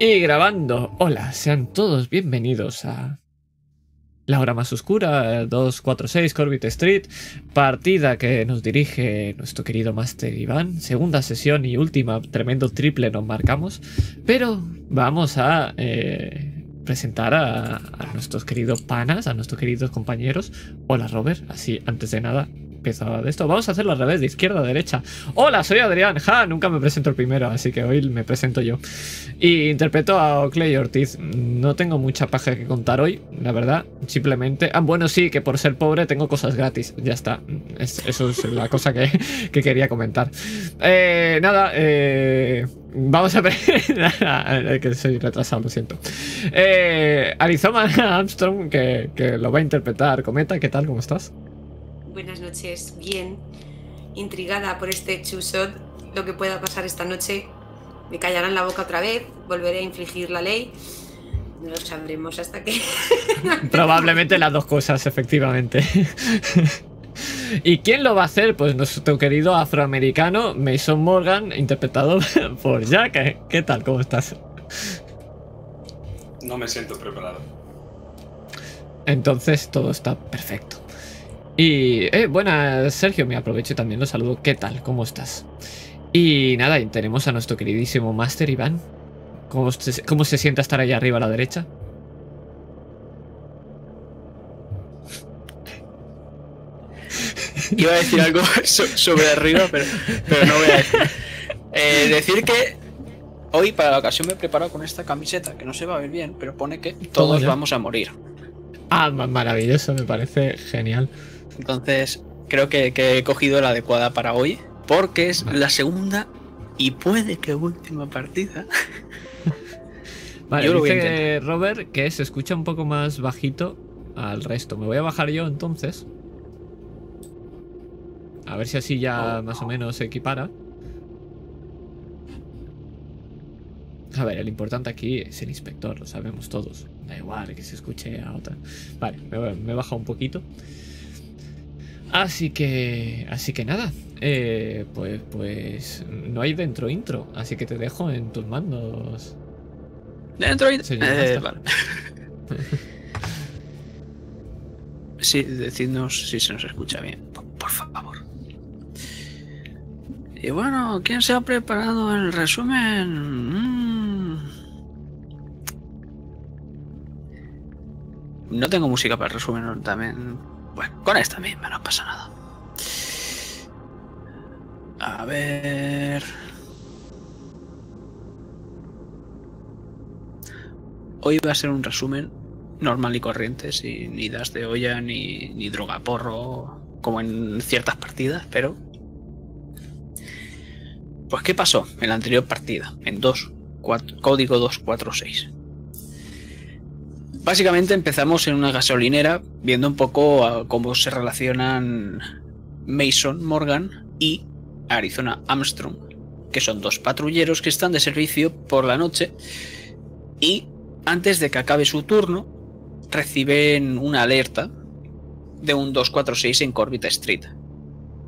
Y grabando. Hola, sean todos bienvenidos a la hora más oscura, 246 Corbett Street, partida que nos dirige nuestro querido Master Iván, segunda sesión y última, tremendo triple nos marcamos, pero vamos a eh, presentar a, a nuestros queridos panas, a nuestros queridos compañeros. Hola Robert, así antes de nada, empezaba de esto. Vamos a hacerlo al revés, de izquierda a derecha. Hola, soy Adrián. Ja, nunca me presento el primero, así que hoy me presento yo. Y interpreto a Oakley Ortiz. No tengo mucha paja que contar hoy, la verdad. Simplemente. Ah, bueno, sí, que por ser pobre tengo cosas gratis. Ya está. Es- eso es la cosa que, que quería comentar. Eh, nada, eh. Vamos a ver. que soy retrasado, lo siento. Eh, Arizona Armstrong, que, que lo va a interpretar. Cometa, ¿qué tal? ¿Cómo estás? Buenas noches, bien. Intrigada por este chusot, lo que pueda pasar esta noche. Me callarán la boca otra vez, volveré a infligir la ley. No lo sabremos hasta que. Probablemente las dos cosas, efectivamente. ¿Y quién lo va a hacer? Pues nuestro querido afroamericano Mason Morgan, interpretado por Jack. ¿Qué tal? ¿Cómo estás? No me siento preparado. Entonces todo está perfecto. Y, eh, buenas, Sergio, me aprovecho y también lo saludo. ¿Qué tal? ¿Cómo estás? Y nada, tenemos a nuestro queridísimo Master Iván. ¿Cómo se, cómo se siente estar ahí arriba a la derecha? Iba a decir algo so- sobre arriba, pero, pero no voy a decir. Eh, decir que hoy para la ocasión me he preparado con esta camiseta, que no se va a ver bien, pero pone que todos vamos a morir. Ah, ma- maravilloso, me parece genial. Entonces, creo que, que he cogido la adecuada para hoy, porque es Vale. la segunda y puede que última partida. Vale, Yo lo voy a dice Robert que se escucha un poco más bajito al resto. Me voy a bajar yo entonces. A ver si así ya Oh. más o menos se equipara. A ver, el importante aquí es el inspector, lo sabemos todos. Da igual que se escuche a otra. Vale, me, me he bajado un poquito. Así que. Así que nada. eh, pues, pues. No hay dentro intro. Así que te dejo en tus mandos. Dentro. Señor Eh, vale. Sí, decidnos si se nos escucha bien, por, por favor. Y bueno, ¿quién se ha preparado el resumen? Mm. No tengo música para el resumen también. Bueno, con esta misma no pasa nada. A ver. Hoy va a ser un resumen normal y corriente, sin idas de olla ni, ni droga porro, como en ciertas partidas, pero. Pues, ¿qué pasó en la anterior partida? En 2, cuatro- código 246. Básicamente empezamos en una gasolinera viendo un poco a cómo se relacionan Mason Morgan y Arizona Armstrong, que son dos patrulleros que están de servicio por la noche y antes de que acabe su turno, reciben una alerta de un 246 en Corbett Street.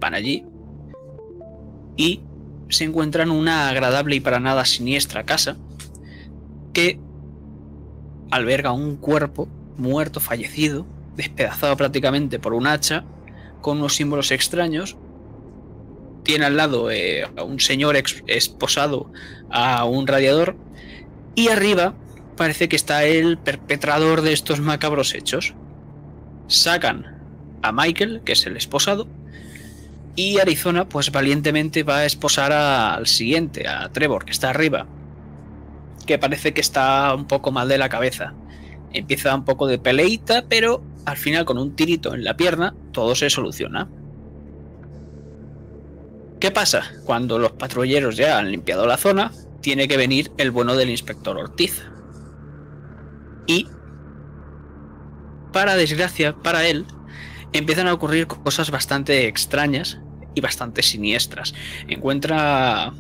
Van allí y se encuentran una agradable y para nada siniestra casa que alberga un cuerpo muerto, fallecido, despedazado prácticamente por un hacha, con unos símbolos extraños. Tiene al lado eh, a un señor esposado a un radiador y arriba parece que está el perpetrador de estos macabros hechos. Sacan a Michael, que es el esposado, y Arizona, pues valientemente va a esposar al siguiente, a Trevor, que está arriba, que parece que está un poco mal de la cabeza. Empieza un poco de peleita, pero al final con un tirito en la pierna todo se soluciona. ¿Qué pasa? Cuando los patrulleros ya han limpiado la zona, tiene que venir el bueno del inspector Ortiz. Y, para desgracia, para él, empiezan a ocurrir cosas bastante extrañas y bastante siniestras. Encuentra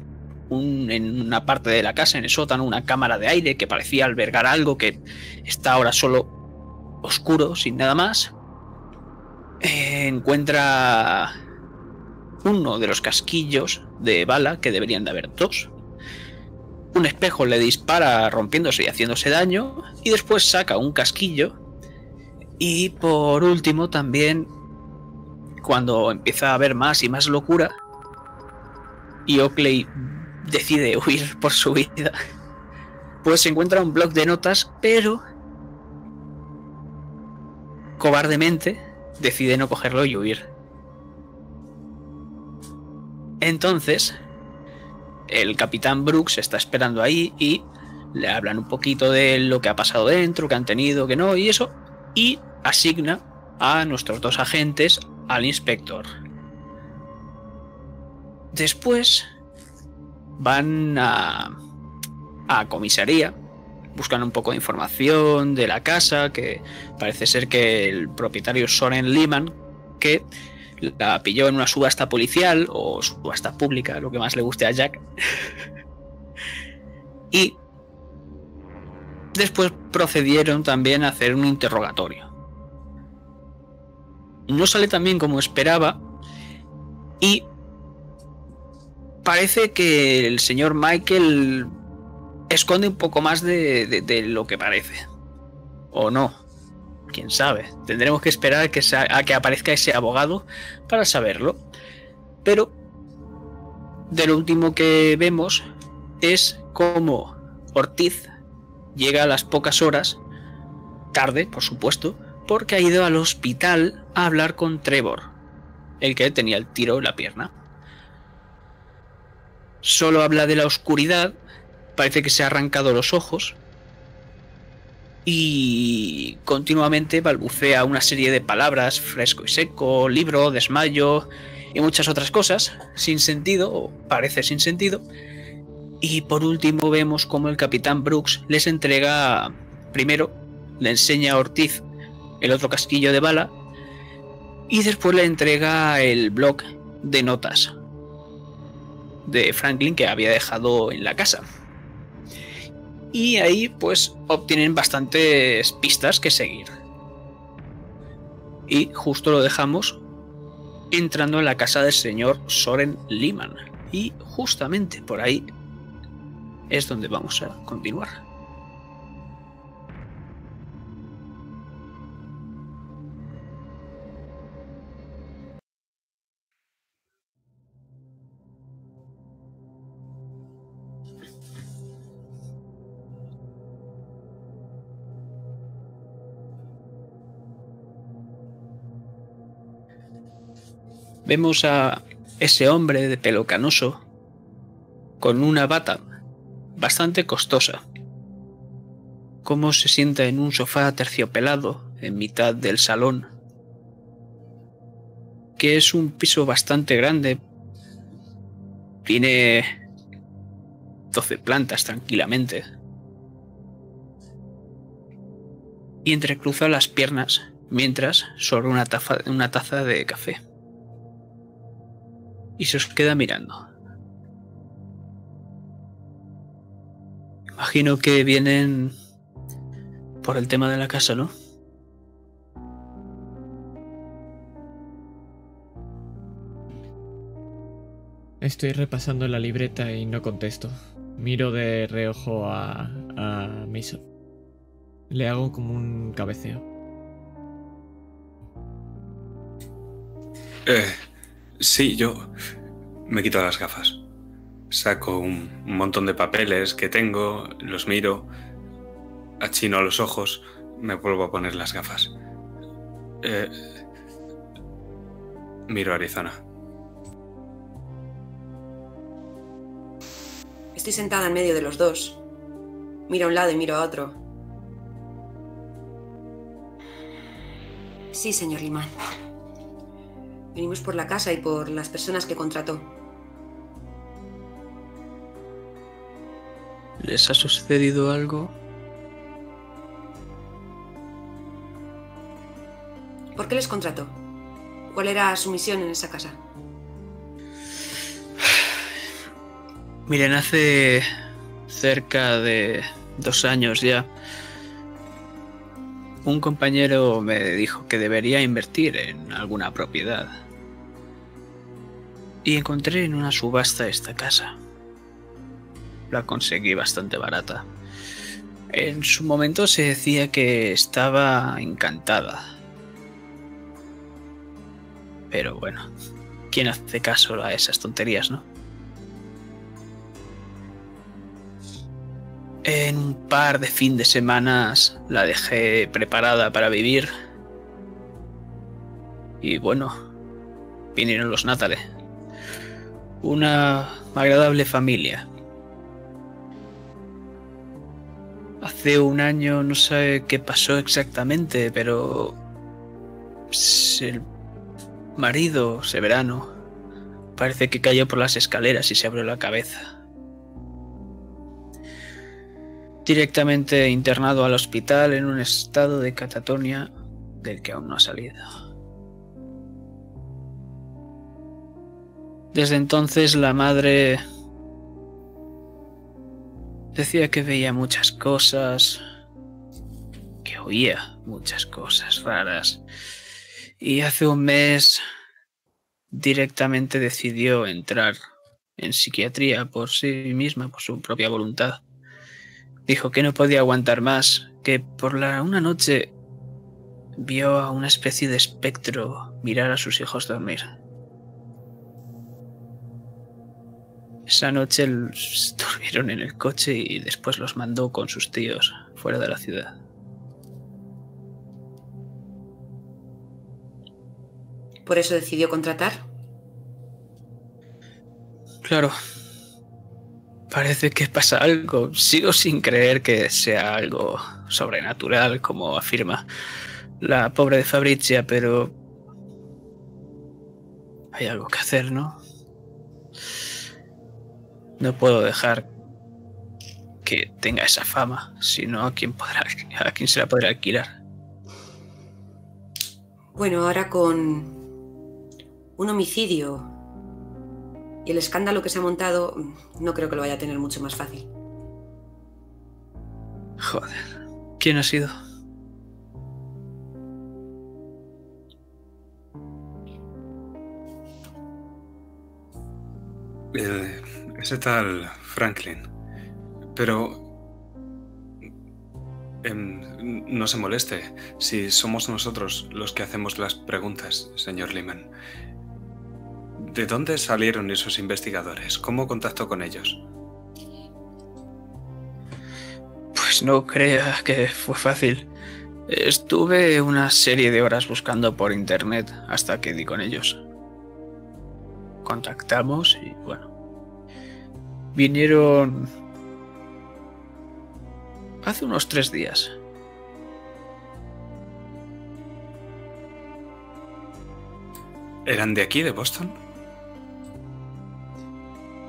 en una parte de la casa, en el sótano, una cámara de aire que parecía albergar algo que está ahora solo oscuro, sin nada más. Eh, encuentra uno de los casquillos de bala, que deberían de haber dos, un espejo le dispara rompiéndose y haciéndose daño, y después saca un casquillo. Y por último también, cuando empieza a haber más y más locura, y Oakley decide huir por su vida, pues se encuentra un bloc de notas, pero cobardemente decide no cogerlo y huir. Entonces, el capitán Brooks está esperando ahí y le hablan un poquito de lo que ha pasado dentro, que han tenido, que no, y eso, y asigna a nuestros dos agentes al inspector. Después van a, comisaría, buscan un poco de información de la casa, que parece ser que el propietario Soren Lehman, que la pilló en una subasta policial o subasta pública, lo que más le guste a Jack. y después procedieron también a hacer un interrogatorio. No sale tan bien como esperaba y parece que el señor Michael esconde un poco más de, lo que parece. O no quién sabe. Tendremos que esperar a que, a que aparezca ese abogado para saberlo. Pero de lo último que vemos es cómo Ortiz llega a las pocas horas, tarde, por supuesto, porque ha ido al hospital a hablar con Trevor, el que tenía el tiro en la pierna. Solo habla de la oscuridad, parece que se ha arrancado los ojos, y continuamente balbucea una serie de palabras, fresco y seco, libro, desmayo y muchas otras cosas, sin sentido, o parece sin sentido. Y por último vemos como el capitán Brooks les entrega, primero, le enseña a Ortiz el otro casquillo de bala, y después le entrega el blog de notas de Franklin que había dejado en la casa. Y ahí pues obtienen bastantes pistas que seguir. Y justo lo dejamos entrando en la casa del señor Soren Liman. Y justamente por ahí es donde vamos a continuar. Vemos a ese hombre de pelo canoso con una bata bastante costosa. Cómo se sienta en un sofá terciopelado en mitad del salón. Que es un piso bastante grande. Tiene 12 plantas tranquilamente. Y entrecruza las piernas mientras sobre una, una taza de café y se os queda mirando. Imagino que vienen por el tema de la casa, ¿no? Estoy repasando la libreta y no contesto. Miro de reojo a, a Mason. Le hago como un cabeceo. Eh, Sí, yo me quito las gafas. Saco un, montón de papeles que tengo, los miro, achino los ojos, me vuelvo a poner las gafas. Eh, miro a Arizona. Estoy sentada en medio de los dos. Miro a un lado y miro a otro. Sí, señor Limán. Venimos por la casa y por las personas que contrató. ¿Les ha sucedido algo? ¿Por qué les contrató? ¿Cuál era su misión en esa casa? Miren, hace cerca de dos años ya, un compañero me dijo que debería invertir en alguna propiedad. Y encontré en una subasta esta casa. la conseguí bastante barata. En su momento se decía que estaba encantada. Pero bueno, ¿quién hace caso a esas tonterías, no? En un par de fin de semanas la dejé preparada para vivir. Y bueno, vinieron los Natale. Una agradable familia. Hace un año no sé qué pasó exactamente, pero el marido, Severano, parece que cayó por las escaleras y se abrió la cabeza. Directamente internado al hospital en un estado de catatonia del que aún no ha salido. Desde entonces la madre decía que veía muchas cosas, que oía muchas cosas raras. Y hace un mes directamente decidió entrar en psiquiatría por sí misma, por su propia voluntad. Dijo que no podía aguantar más, que por la una noche vio a una especie de espectro mirar a sus hijos dormir. Esa noche durmieron en el coche y después los mandó con sus tíos fuera de la ciudad. ¿Por eso decidió contratar? Claro. Parece que pasa algo. Sigo sin creer que sea algo sobrenatural, como afirma la pobre de Fabrizia, pero hay algo que hacer, ¿no? No puedo dejar que tenga esa fama, sino a quién podrá, a quién se la podrá alquilar. Bueno, ahora con un homicidio y el escándalo que se ha montado, no creo que lo vaya a tener mucho más fácil. Joder, ¿quién ha sido? El, ese tal Franklin. Pero... em, no se moleste si somos nosotros los que hacemos las preguntas, señor Lehman. ¿De dónde salieron esos investigadores? ¿Cómo contactó con ellos? Pues no crea que fue fácil. Estuve una serie de horas buscando por internet hasta que di con ellos. Contactamos y bueno. Vinieron hace unos tres días. ¿Eran de aquí, de Boston?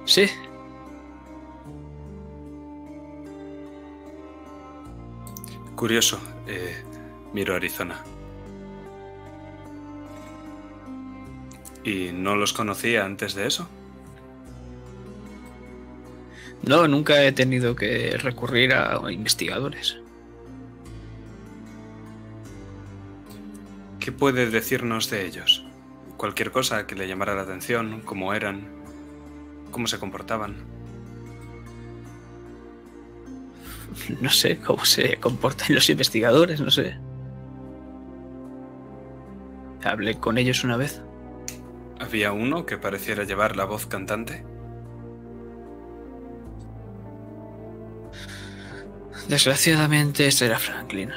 Sí. Curioso. Eh, miro Arizona. ¿Y no los conocía antes de eso? No, nunca he tenido que recurrir a investigadores. ¿Qué puede decirnos de ellos? Cualquier cosa que le llamara la atención, cómo eran, cómo se comportaban. No sé cómo se comportan los investigadores, no sé. Hablé con ellos una vez. ¿Había uno que pareciera llevar la voz cantante? Desgraciadamente, este era Franklin.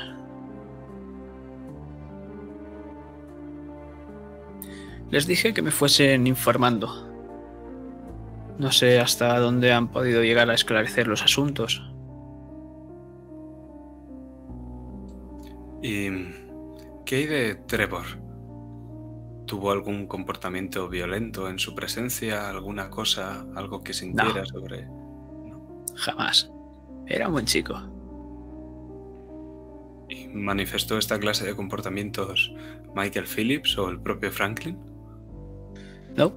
Les dije que me fuesen informando. No sé hasta dónde han podido llegar a esclarecer los asuntos. ¿Y qué hay de Trevor? ¿Tuvo algún comportamiento violento en su presencia? ¿Alguna cosa, algo que sintiera No. sobre...? Jamás. Era un buen chico. ¿Y manifestó esta clase de comportamientos Michael Phillips o el propio Franklin? ¿No?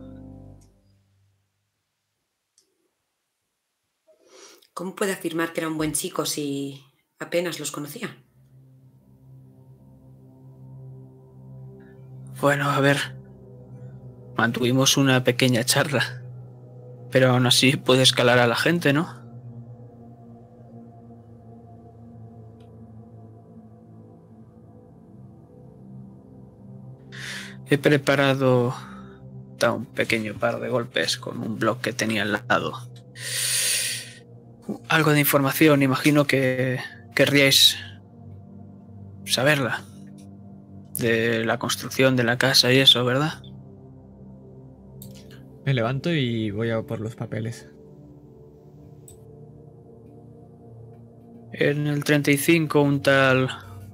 ¿Cómo puede afirmar que era un buen chico si apenas los conocía? Bueno, a ver. Mantuvimos una pequeña charla. Pero aún así puede escalar a la gente, ¿no? He preparado da un pequeño par de golpes con un blog que tenía al lado. Algo de información, imagino que querríais saberla. De la construcción de la casa y eso, ¿verdad? Me levanto y voy a por los papeles. En el 35 un tal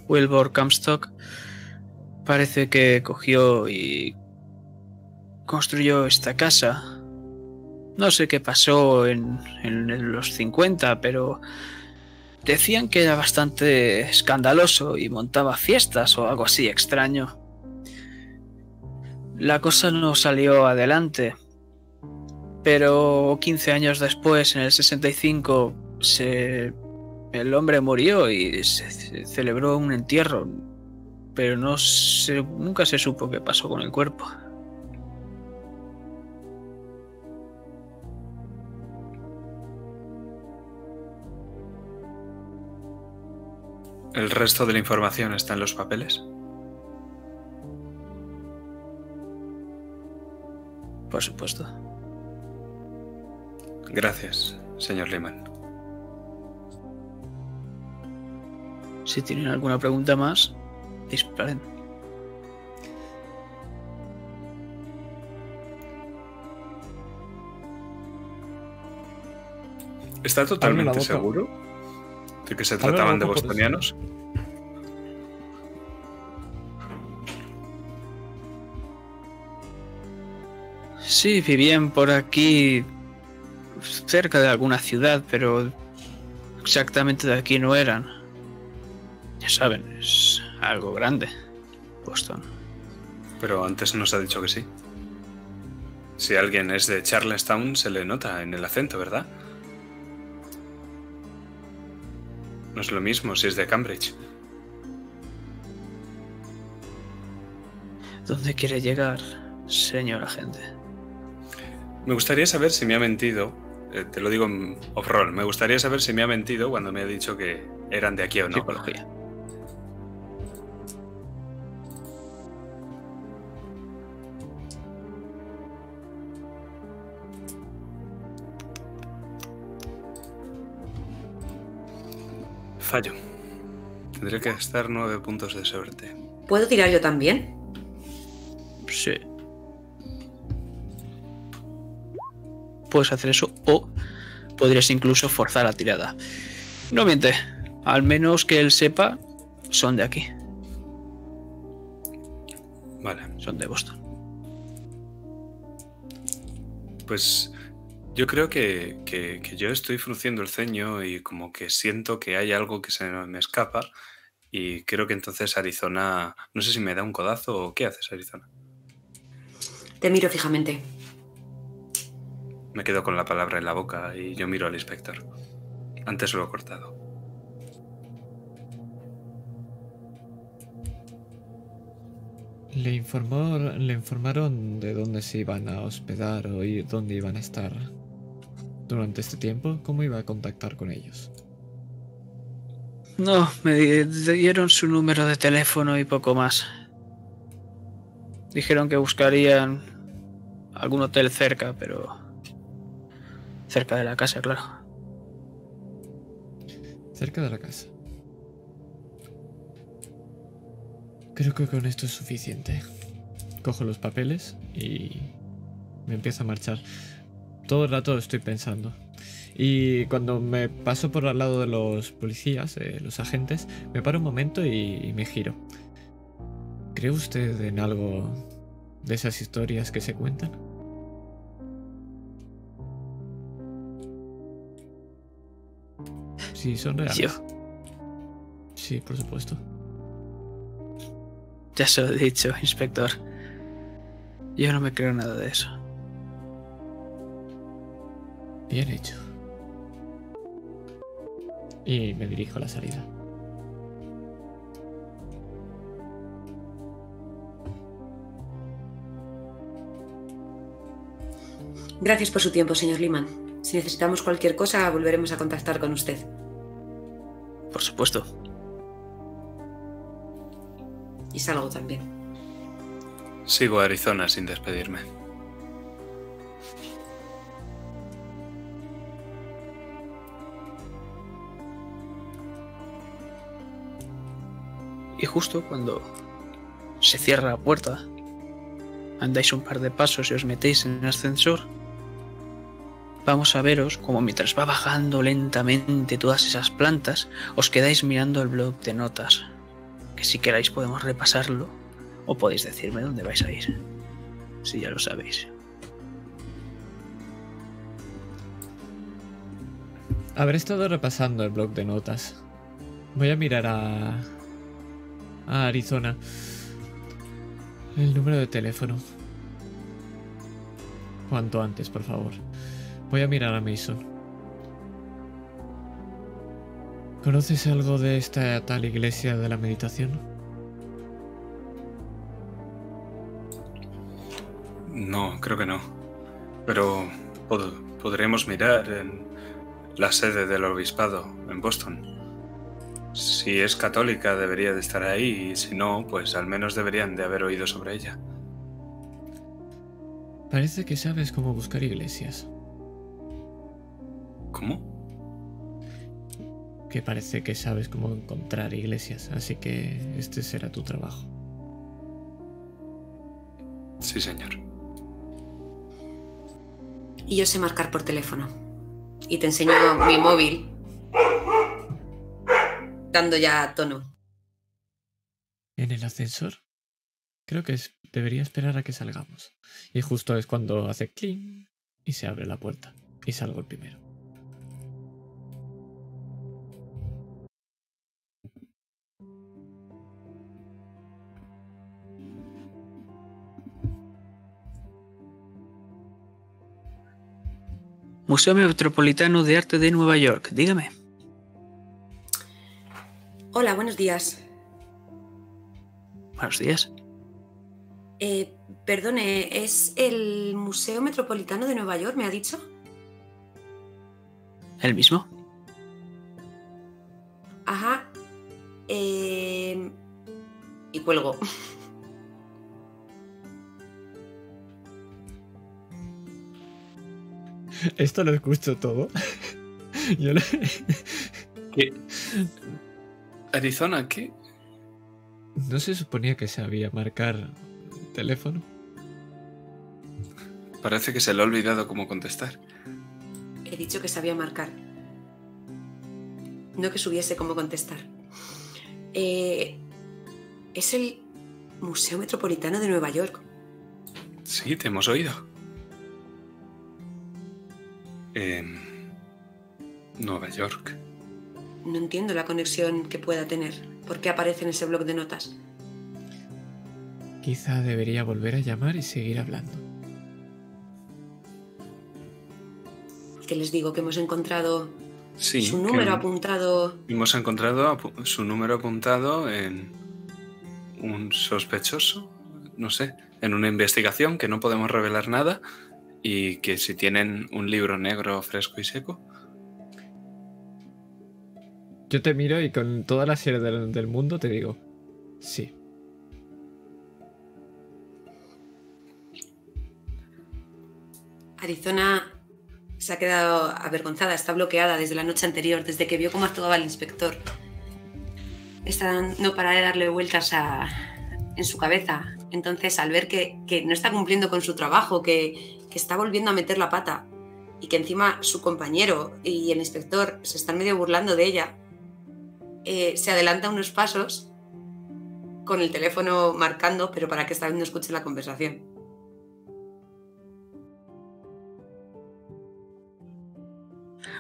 Wilbur Comstock parece que cogió y construyó esta casa. No sé qué pasó en, en, los 50, pero decían que era bastante escandaloso y montaba fiestas o algo así extraño. La cosa no salió adelante, pero 15 años después, en el 65, se el hombre murió y se celebró un entierro, pero no se, nunca se supo qué pasó con el cuerpo. ¿El resto de la información está en los papeles? Por supuesto. Gracias, señor Lehman. Si tienen alguna pregunta más, disparen. ¿Está totalmente seguro de que se trataban de bostonianos? Sí, vivían por aquí cerca de alguna ciudad, pero exactamente de aquí no eran. Ya saben, es algo grande. Boston. Pero antes nos ha dicho que sí. Si alguien es de Charlestown, se le nota en el acento, ¿verdad? No es lo mismo si es de Cambridge. ¿Dónde quiere llegar, señor agente? Me gustaría saber si me ha mentido. Eh, te lo digo off-roll. Me gustaría saber si me ha mentido cuando me ha dicho que eran de aquí o no. Psicología. Fallo. Tendré que gastar nueve puntos de suerte. ¿Puedo tirar yo también? Sí. Puedes hacer eso o podrías incluso forzar la tirada. No miente. Al menos que él sepa, son de aquí. Vale. Son de Boston. Pues yo creo que, yo estoy frunciendo el ceño y como que siento que hay algo que se me escapa y creo que entonces Arizona, no sé si me da un codazo o qué haces Arizona. Te miro fijamente. Me quedo con la palabra en la boca y yo miro al inspector. Antes lo he cortado. ¿Le, informó, ¿Le informaron de dónde se iban a hospedar o dónde iban a estar durante este tiempo? ¿Cómo iba a contactar con ellos? No, me dieron su número de teléfono y poco más. Dijeron que buscarían algún hotel cerca, pero cerca de la casa, claro. Cerca de la casa. Creo que con esto es suficiente. Cojo los papeles y me empiezo a marchar. Todo el rato estoy pensando. Y cuando me paso por al lado de los policías, eh, los agentes, me paro un momento y, me giro. ¿Cree usted en algo de esas historias que se cuentan? Sí, son reales. Sí, por supuesto. Ya se lo he dicho, inspector. Yo no me creo nada de eso. Bien hecho. Y me dirijo a la salida. Gracias por su tiempo, señor Liman. Si necesitamos cualquier cosa, volveremos a contactar con usted. Por supuesto. Y salgo también. Sigo a Arizona sin despedirme. Y justo cuando se cierra la puerta, andáis un par de pasos y os metéis en el ascensor, vamos a veros como mientras va bajando lentamente todas esas plantas, os quedáis mirando el blog de notas. Que si queráis podemos repasarlo o podéis decirme dónde vais a ir. Si ya lo sabéis. Habré estado repasando el blog de notas. Voy a mirar a. Arizona. El número de teléfono. Cuanto antes, por favor. Voy a mirar a Mason. ¿Conoces algo de esta tal iglesia de la meditación? No, creo que no. Pero pod- podremos mirar en la sede del obispado en Boston. Si es católica debería de estar ahí y si no, pues al menos deberían de haber oído sobre ella. Parece que sabes cómo buscar iglesias. ¿Cómo? Que parece que sabes cómo encontrar iglesias, así que este será tu trabajo. Sí, señor. Y yo sé marcar por teléfono. Y te enseño mi móvil. Dando ya tono. ¿En el ascensor? Creo que es- debería esperar a que salgamos. Y justo es cuando hace cling y se abre la puerta. Y salgo el primero. Museo Metropolitano de Arte de Nueva York, dígame. Hola, buenos días. Buenos días. Eh, perdone, ¿es el Museo Metropolitano de Nueva York, me ha dicho? ¿El mismo? Ajá. Eh, Y cuelgo. Esto lo escucho todo. Yo lo- ¿Qué? Arizona, ¿qué? No se suponía que sabía marcar el teléfono. Parece que se le ha olvidado cómo contestar. He dicho que sabía marcar. No que supiese cómo contestar. Eh, es el Museo Metropolitano de Nueva York. Sí, te hemos oído. En Nueva York. No entiendo la conexión que pueda tener. ¿Por qué aparece en ese blog de notas? Quizá debería volver a llamar y seguir hablando. Que les digo que hemos encontrado Sí. su número apuntado. Hemos encontrado apu- su número apuntado en un sospechoso, no sé, en una investigación que no podemos revelar nada y que si tienen un libro negro fresco y seco, Yo te miro y con toda la serie del, mundo te digo, sí. Arizona se ha quedado avergonzada, está bloqueada desde la noche anterior, desde que vio cómo actuaba el inspector. Está no para de darle vueltas a- en su cabeza. Entonces, al ver que, que no está cumpliendo con su trabajo, que, que está volviendo a meter la pata y que encima su compañero y el inspector se están medio burlando de ella, eh, se adelanta unos pasos con el teléfono marcando, pero para que esta vez no escuche la conversación.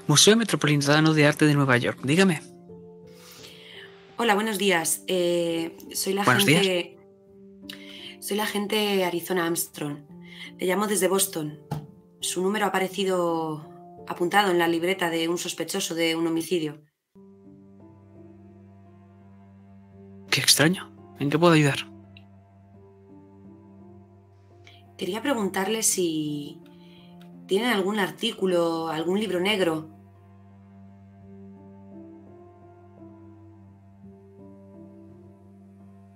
Museo Metropolitano de Arte de Nueva York, dígame. Hola, buenos días. Eh, soy la Buenos agente. Soy la agente Arizona Armstrong. Le llamo desde Boston. Su número ha aparecido apuntado en la libreta de un sospechoso de un homicidio. Qué extraño. ¿En qué puedo ayudar? Quería preguntarle si tienen algún artículo, algún libro negro.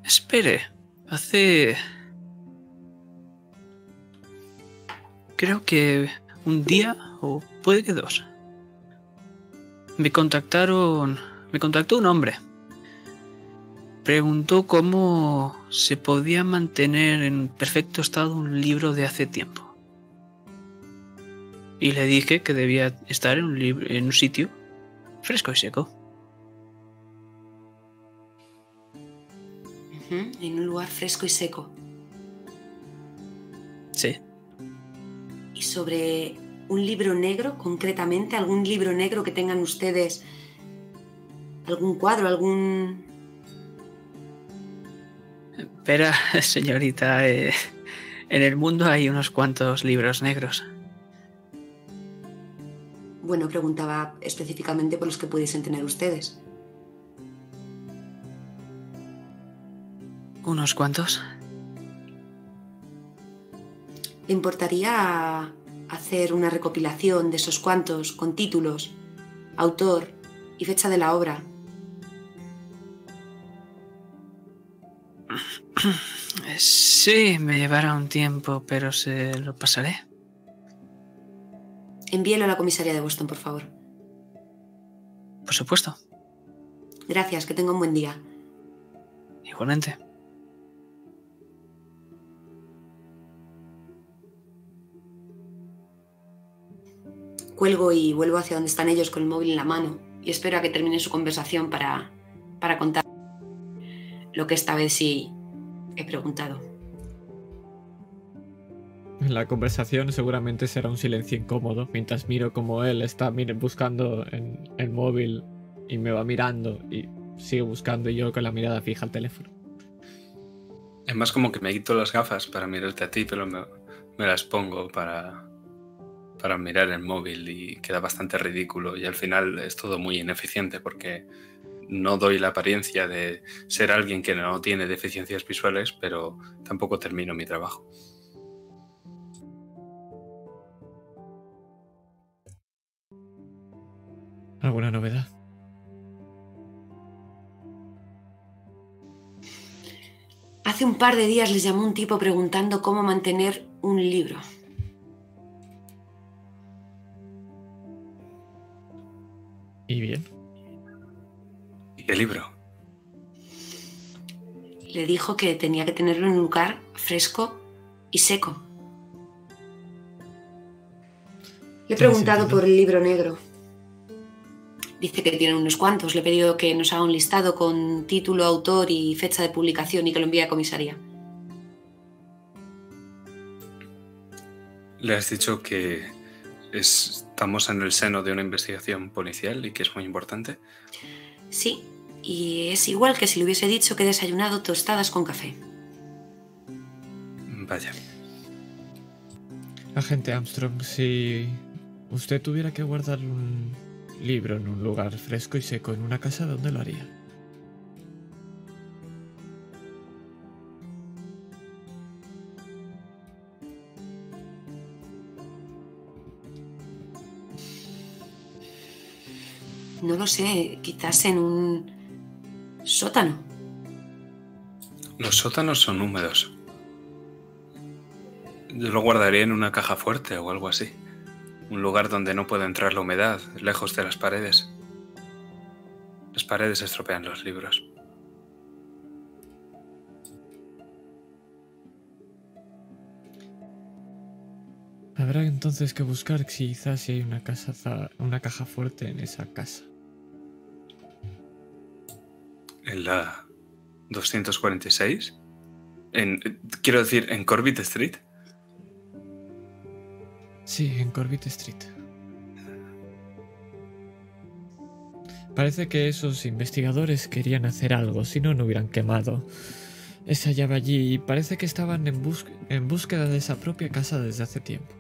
Espere. Hace creo que un día o puede que dos. Me contactaron, me contactó un hombre. Preguntó cómo se podía mantener en perfecto estado un libro de hace tiempo. Y le dije que debía estar en un, libro, en un sitio fresco y seco. En un lugar fresco y seco. Sí. Y sobre un libro negro, concretamente, algún libro negro que tengan ustedes, algún cuadro, algún... Espera, señorita, eh, en el mundo hay unos cuantos libros negros. Bueno, preguntaba específicamente por los que pudiesen tener ustedes. ¿Unos cuantos? ¿Le importaría hacer una recopilación de esos cuantos con títulos, autor y fecha de la obra? Sí, me llevará un tiempo, pero se lo pasaré. Envíelo a la comisaría de Boston, por favor. Por supuesto. Gracias, que tenga un buen día. Igualmente. Cuelgo y vuelvo hacia donde están ellos con el móvil en la mano y espero a que termine su conversación para, para contar lo que esta vez sí he preguntado. La conversación seguramente será un silencio incómodo mientras miro como él está mire, buscando en el móvil y me va mirando y sigue buscando y yo con la mirada fija al teléfono. Es más como que me quito las gafas para mirarte a ti, pero me, me las pongo para, para mirar el móvil y queda bastante ridículo y al final es todo muy ineficiente porque no doy la apariencia de ser alguien que no tiene deficiencias visuales, pero tampoco termino mi trabajo. ¿Alguna novedad? Hace un par de días les llamó un tipo preguntando cómo mantener un libro. ¿Y bien? ¿Y el libro? Le dijo que tenía que tenerlo en un lugar fresco y seco. Le he preguntado por el libro negro. Dice que tiene unos cuantos. Le he pedido que nos haga un listado con título, autor y fecha de publicación y que lo envíe a comisaría. Le has dicho que estamos en el seno de una investigación policial y que es muy importante. Sí, y es igual que si le hubiese dicho que he desayunado tostadas con café. Vaya. Agente Armstrong, si usted tuviera que guardar un libro en un lugar fresco y seco en una casa, ¿dónde lo haría? No lo sé, quizás en un sótano. Los sótanos son húmedos. Yo lo guardaría en una caja fuerte o algo así. Un lugar donde no pueda entrar la humedad, lejos de las paredes. Las paredes estropean los libros. Habrá entonces que buscar quizás si hay una, casa, una caja fuerte en esa casa. En la 246. En, eh, quiero decir, en Corbett Street. Sí, en Corbett Street. Parece que esos investigadores querían hacer algo, si no, no hubieran quemado esa llave allí y parece que estaban en, bus- en búsqueda de esa propia casa desde hace tiempo.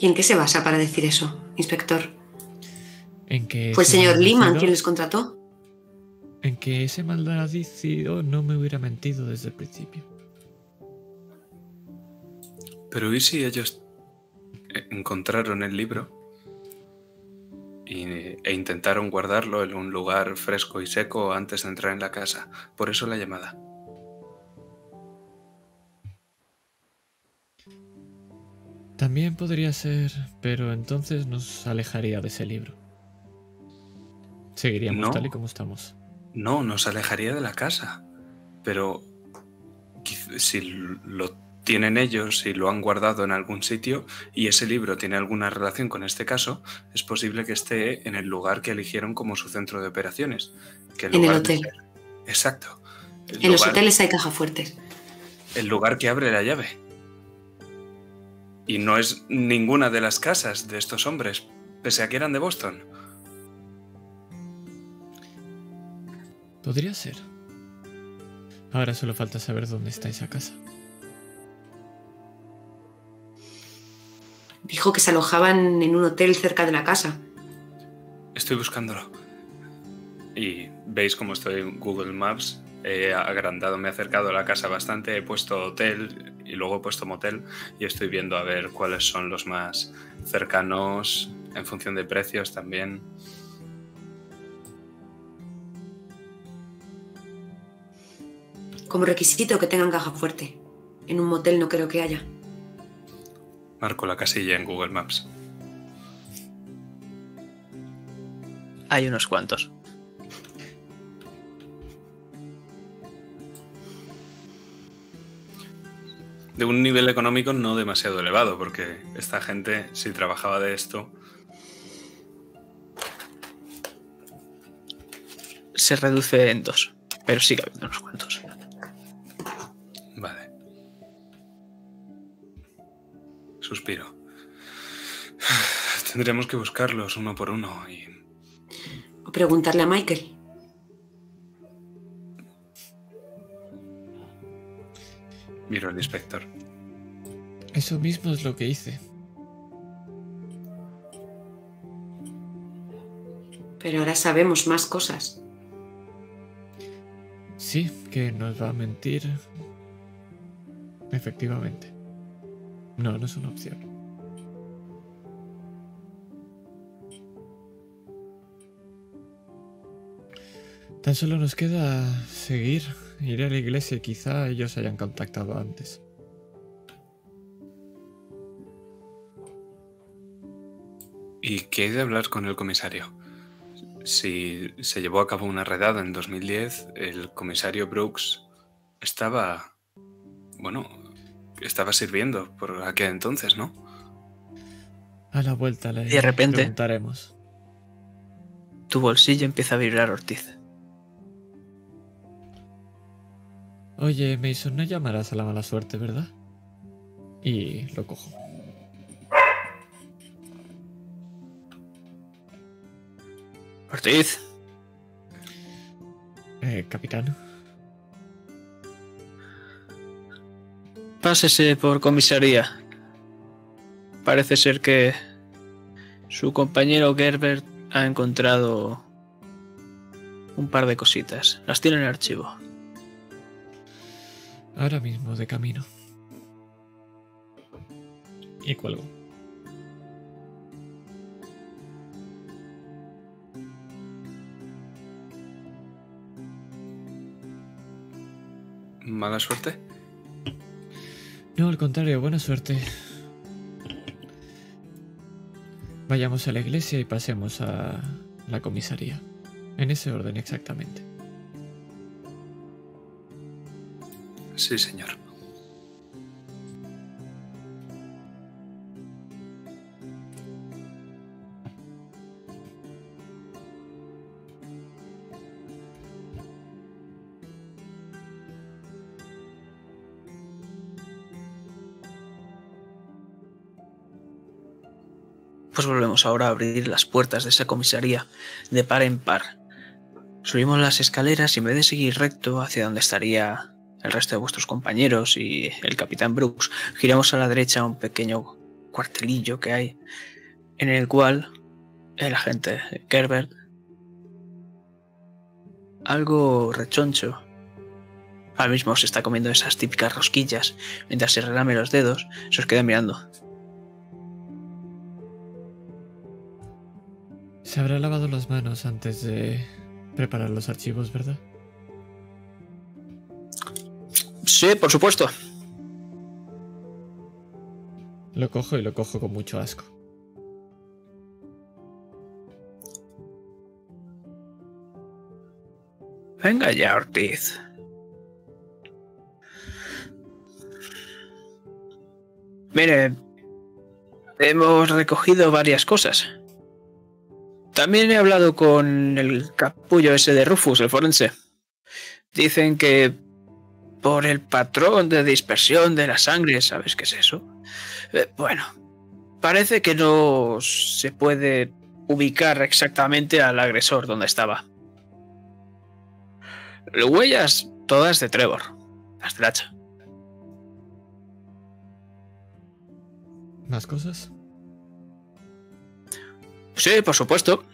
¿Y en qué se basa para decir eso, inspector? En que ¿Fue el señor Lehman quien les contrató? En que ese maldicido no me hubiera mentido desde el principio. Pero ¿y si ellos eh, encontraron el libro y- e intentaron guardarlo en un lugar fresco y seco antes de entrar en la casa? Por eso la llamada. También podría ser, pero entonces nos alejaría de ese libro. Seguiríamos No. tal y como estamos. No, nos alejaría de la casa. Pero si lo tienen ellos, si lo han guardado en algún sitio y ese libro tiene alguna relación con este caso, es posible que esté en el lugar que eligieron como su centro de operaciones. Que En el lugar hotel. ser- Exacto. El En los hoteles hay cajas fuertes. el lugar que abre la llave. Y no es ninguna de las casas de estos hombres, pese a que eran de Boston. Podría ser. Ahora solo falta saber dónde está esa casa. Dijo que se alojaban en un hotel cerca de la casa. Estoy buscándolo. Y veis cómo estoy en Google Maps. He agrandado, me he acercado a la casa bastante, he puesto hotel y luego he puesto motel y estoy viendo a ver cuáles son los más cercanos en función de precios también. Como requisito que tengan caja fuerte. En un motel no creo que haya. Marco la casilla en Google Maps. Hay unos cuantos. De un nivel económico no demasiado elevado, porque esta gente, si trabajaba de esto, Se reduce en dos, pero sigue habiendo unos cuantos. Suspiro. Tendremos que buscarlos uno por uno y O preguntarle a Michael. miro al inspector. Eso mismo es lo que hice. Pero ahora sabemos más cosas. Sí, que nos va a mentir. Efectivamente. No, no es una opción. Tan solo nos queda seguir, ir a la iglesia y quizá ellos hayan contactado antes. ¿Y qué hay de hablar con el comisario? Si se llevó a cabo una redada en 2010, el comisario Brooks estaba... Bueno, estaba sirviendo por aquel entonces, ¿no? A la vuelta le De repente- preguntaremos. Tu bolsillo empieza a vibrar Ortiz. Oye, Mason, no llamarás a la mala suerte, ¿verdad? Y lo cojo. Ortiz, Eh, capitán. Pásese por comisaría. Parece ser que su compañero Gerbert ha encontrado un par de cositas. Las tiene en el archivo. Ahora mismo de camino. Y cuelgo. ¿Mala suerte? No, al contrario, buena suerte. Vayamos a la iglesia y pasemos a la comisaría. En ese orden exactamente. Sí, señor. Pues volvemos ahora a abrir las puertas de esa comisaría de par en par. Subimos las escaleras y en vez de seguir recto hacia donde estaría el resto de vuestros compañeros y el capitán Brooks, giramos a la derecha a un pequeño cuartelillo que hay, en el cual el agente Gerbert, algo rechoncho, ahora mismo se está comiendo esas típicas rosquillas mientras se relame los dedos, se os queda mirando. Se habrá lavado las manos antes de preparar los archivos, ¿verdad? Sí, por supuesto. Lo cojo y lo cojo con mucho asco. Venga ya, Ortiz. Mire, hemos recogido varias cosas. También he hablado con el capullo ese de Rufus, el forense. Dicen que por el patrón de dispersión de la sangre, ¿sabes qué es eso? Eh, bueno, parece que no se puede ubicar exactamente al agresor donde estaba. Huellas todas de Trevor, las del hacha. ¿Más cosas? Sí, por supuesto.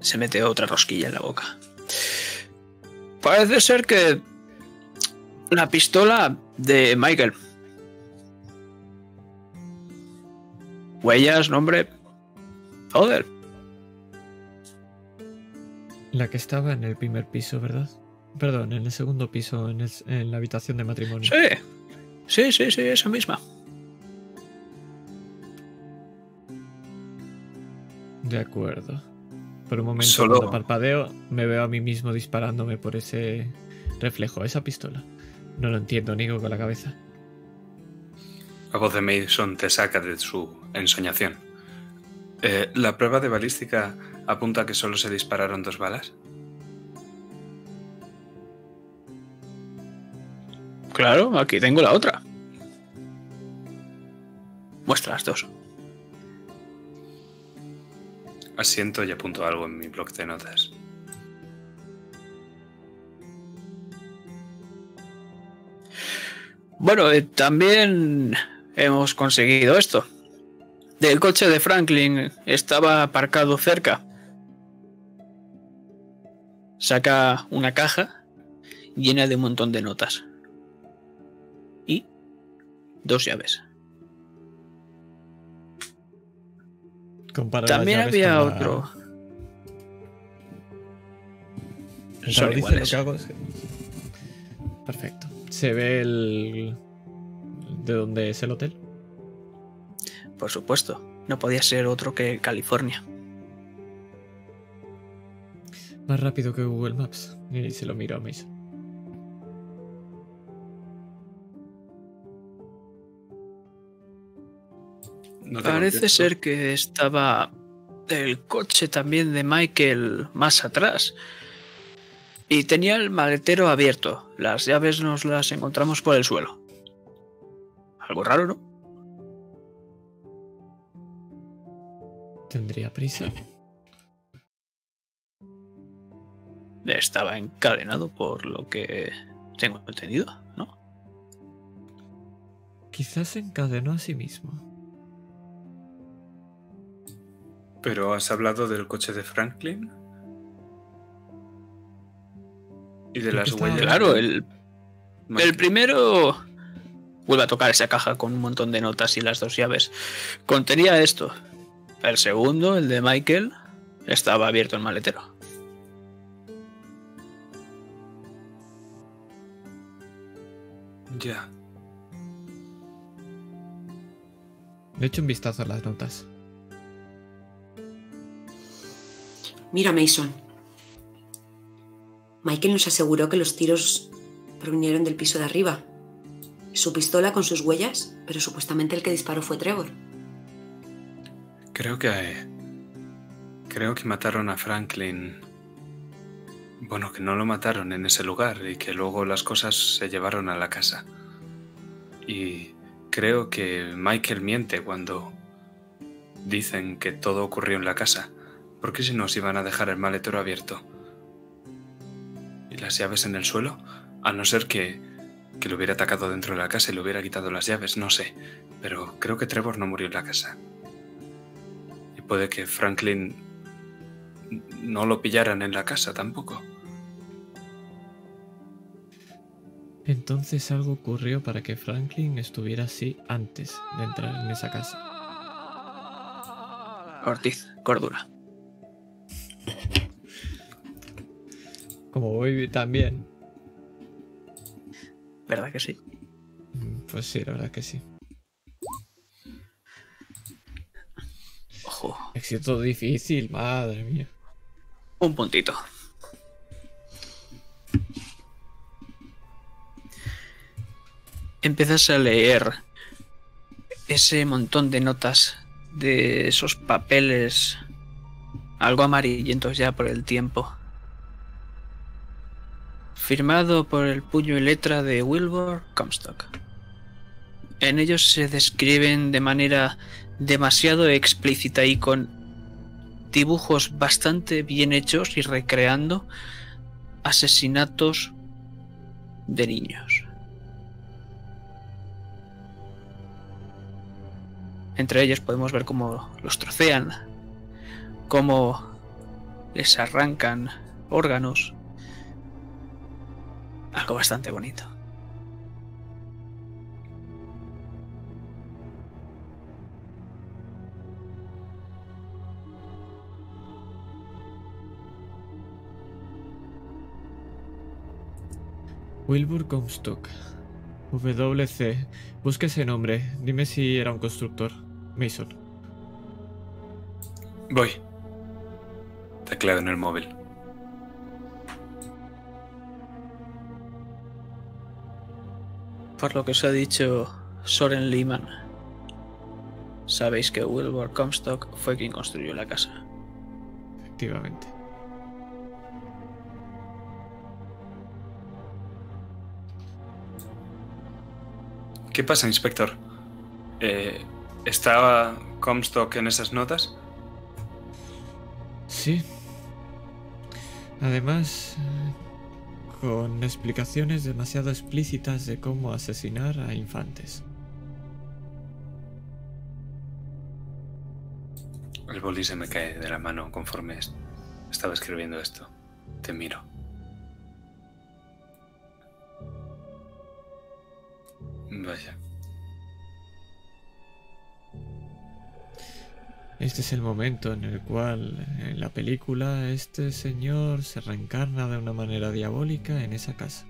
Se mete otra rosquilla en la boca. Parece ser que la pistola de Michael. Huellas, nombre. Joder. La que estaba en el primer piso, ¿verdad? Perdón, en el segundo piso, en, el- en la habitación de matrimonio. Sí. Sí, sí, sí, esa misma. De acuerdo. Por un momento, Solo- cuando parpadeo, me veo a mí mismo disparándome por ese reflejo, esa pistola. No lo entiendo, niego con la cabeza. La voz de Mason te saca de su ensoñación. Eh, ¿La prueba de balística apunta a que solo se dispararon dos balas? Claro, aquí tengo la otra. Muestra las dos. Asiento y apunto algo en mi bloc de notas. Bueno, eh, también hemos conseguido esto. Del coche de Franklin estaba aparcado cerca. Saca una caja llena de un montón de notas. Y dos llaves. También había la- otro. Son dice, iguales. lo que hago es que- Perfecto. ¿Se ve el... de dónde es el hotel? Por supuesto. No podía ser otro que California. Más rápido que Google Maps. Y se lo miro a Mason. No Parece contesto. ser que estaba el coche también de Michael más atrás. Y tenía el maletero abierto. Las llaves nos las encontramos por el suelo. Algo raro, ¿no? ¿Tendría prisa? Estaba encadenado por lo que tengo entendido, ¿no? Quizás se encadenó a sí mismo. ¿Pero has hablado del coche de Franklin? ¿Y de las huellas? Claro, el, el primero vuelve a tocar esa caja con un montón de notas y las dos llaves. Contenía esto. El segundo, el de Michael, estaba abierto el maletero. Ya. Le echo un vistazo a las notas. Mira, Mason. Michael nos aseguró que los tiros provinieron del piso de arriba. Su pistola con sus huellas, pero supuestamente el que disparó fue Trevor. Creo que. Creo que mataron a Franklin. Bueno, que no lo mataron en ese lugar y que luego las cosas se llevaron a la casa. Y creo que Michael miente cuando dicen que todo ocurrió en la casa. Porque si nos iban a dejar el maletero abierto? ¿Y las llaves en el suelo? A no ser que, que lo hubiera atacado dentro de la casa y le hubiera quitado las llaves, no sé. Pero creo que Trevor no murió en la casa. Y puede que Franklin no lo pillaran en la casa tampoco. Entonces algo ocurrió para que Franklin estuviera así antes de entrar en esa casa. Ortiz, cordura. Como Baby también. ¿Verdad que sí? Pues sí, la verdad que sí. Ojo. Éxito difícil, madre mía. Un puntito. Empiezas a leer ese montón de notas de esos papeles algo amarillentos ya por el tiempo. Firmado por el puño y letra de Wilbur Comstock. En ellos se describen de manera demasiado explícita y con dibujos bastante bien hechos y recreando asesinatos de niños. Entre ellos podemos ver cómo los trocean, cómo les arrancan órganos. Algo bastante bonito. Wilbur Comstock. WC. Busca ese nombre. Dime si era un constructor. Mason. Voy. Teclado en el móvil. Por lo que os ha dicho Soren Lehman, sabéis que Wilbur Comstock fue quien construyó la casa. Efectivamente. ¿Qué pasa, inspector? Eh, ¿Estaba Comstock en esas notas? Sí. Además, eh, con explicaciones demasiado explícitas de cómo asesinar a infantes. El boli se me cae de la mano conforme es- estaba escribiendo esto. Te miro. Vaya. Este es el momento en el cual, en la película, este señor se reencarna de una manera diabólica en esa casa.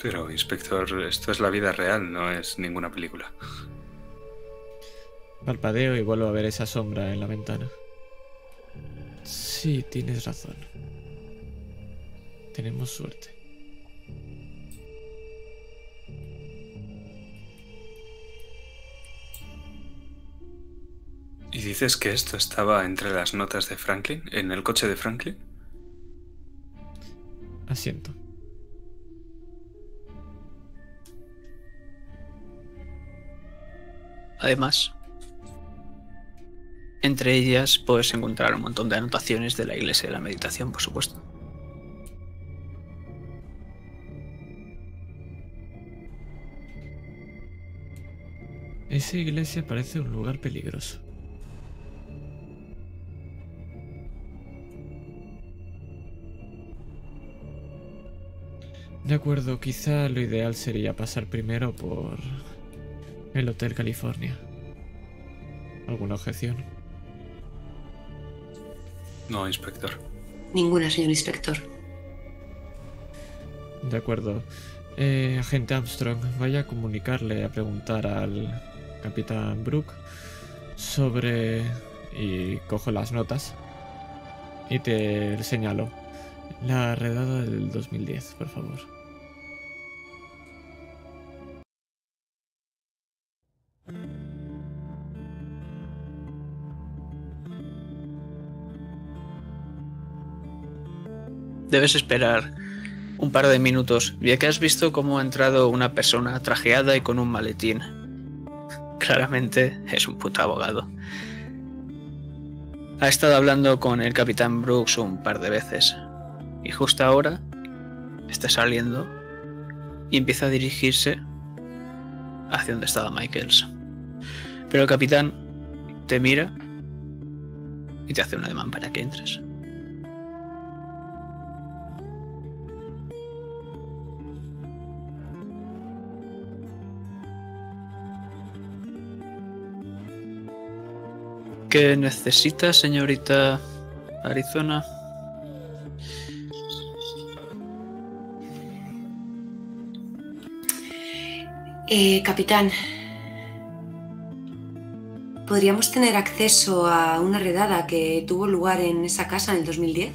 Pero, inspector, esto es la vida real, no es ninguna película. Palpadeo y vuelvo a ver esa sombra en la ventana. Sí, tienes razón. Tenemos suerte. ¿Y dices que esto estaba entre las notas de Franklin? ¿En el coche de Franklin? Asiento. Además, entre ellas puedes encontrar un montón de anotaciones de la iglesia de la meditación, por supuesto. Esa iglesia parece un lugar peligroso. De acuerdo, quizá lo ideal sería pasar primero por el Hotel California. ¿Alguna objeción? No, inspector. Ninguna, señor inspector. De acuerdo. Eh, agente Armstrong, vaya a comunicarle, a preguntar al capitán Brooke sobre... Y cojo las notas y te señalo. La redada del 2010, por favor. Debes esperar un par de minutos, ya que has visto cómo ha entrado una persona trajeada y con un maletín. Claramente es un puto abogado. Ha estado hablando con el capitán Brooks un par de veces. Y justo ahora está saliendo y empieza a dirigirse hacia donde estaba Michaels. Pero el capitán te mira y te hace un ademán para que entres. ¿Qué necesita, señorita Arizona? Eh, capitán, ¿Podríamos tener acceso a una redada que tuvo lugar en esa casa en el 2010?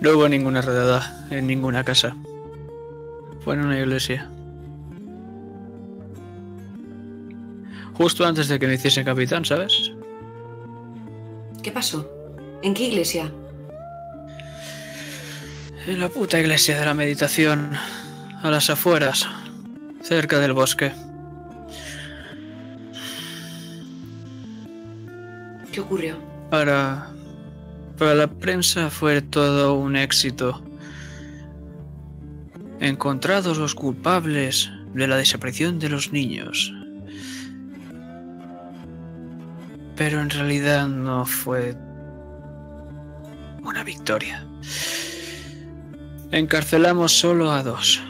No hubo ninguna redada en ninguna casa. Fue en una iglesia. Justo antes de que me hiciese capitán, ¿sabes? ¿Qué pasó? ¿En qué iglesia? En la puta iglesia de la meditación, a las afueras, cerca del bosque. ¿Qué ocurrió? Para, para la prensa fue todo un éxito. Encontrados los culpables de la desaparición de los niños. Pero en realidad no fue una victoria. Encarcelamos solo a dos.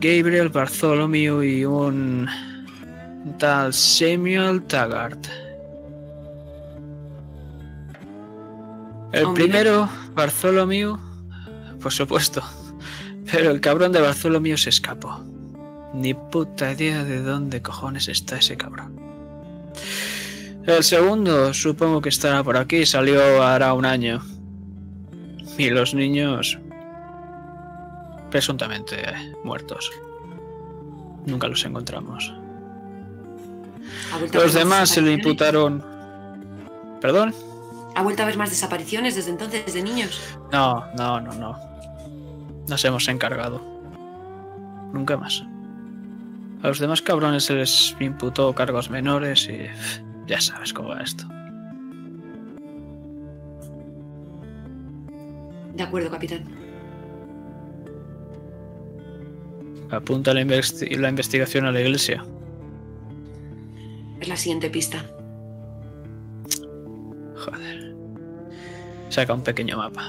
Gabriel Bartholomew y un tal Samuel Taggart. El primero, Bartholomew, por supuesto. Pero el cabrón de Bartholomew se escapó. Ni puta idea de dónde cojones está ese cabrón. El segundo, supongo que estará por aquí, salió hará un año. Y los niños, presuntamente muertos. Nunca los encontramos. ¿Ha vuelto a Los demás se le imputaron... ¿Perdón? ¿Ha vuelto a haber más desapariciones desde entonces de niños? No, no, no, no. Nos hemos encargado. Nunca más. A los demás cabrones se les imputó cargos menores y ya sabes cómo va esto. De acuerdo, capitán. Apunta la, investi- la investigación a la iglesia. Es la siguiente pista. Joder. Saca un pequeño mapa.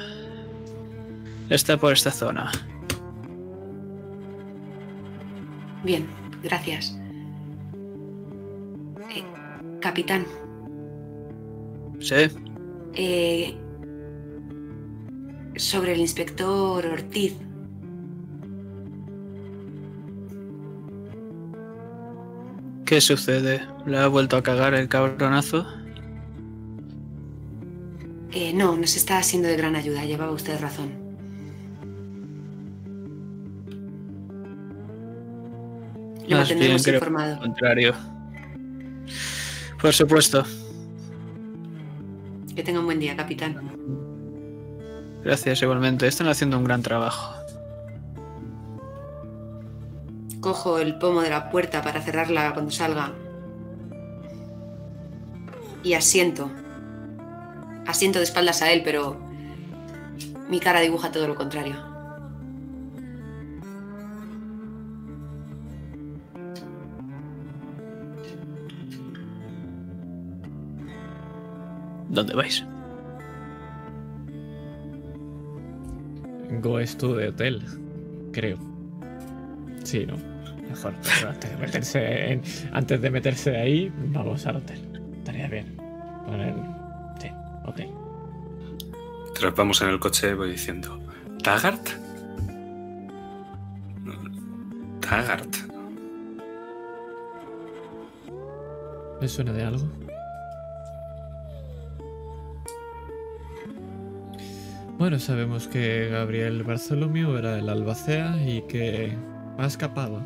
Está por esta zona. Bien, gracias. Eh, capitán, ¿Sí? eh, sobre el inspector Ortiz. ¿Qué sucede? ¿Le ha vuelto a cagar el cabronazo? Eh, no, nos está siendo de gran ayuda, llevaba usted razón. Lo Más bien, mantendremos creo informado. Contrario. Por supuesto. Que tenga un buen día, capitán. Gracias igualmente. Están haciendo un gran trabajo. Cojo el pomo de la puerta para cerrarla cuando salga. Y asiento. Asiento de espaldas a él, pero mi cara dibuja todo lo contrario. ¿Dónde vais? Goes to de hotel, creo. Sí, ¿no? Mejor. pero antes de meterse en- antes de meterse ahí, vamos al hotel. Estaría bien. Poner- Sí, hotel. Mientras vamos en el coche voy diciendo, ¿Taggart? Taggart. ¿Me suena de algo? Bueno, sabemos que Gabriel Bartholomew era el albacea y que ha escapado.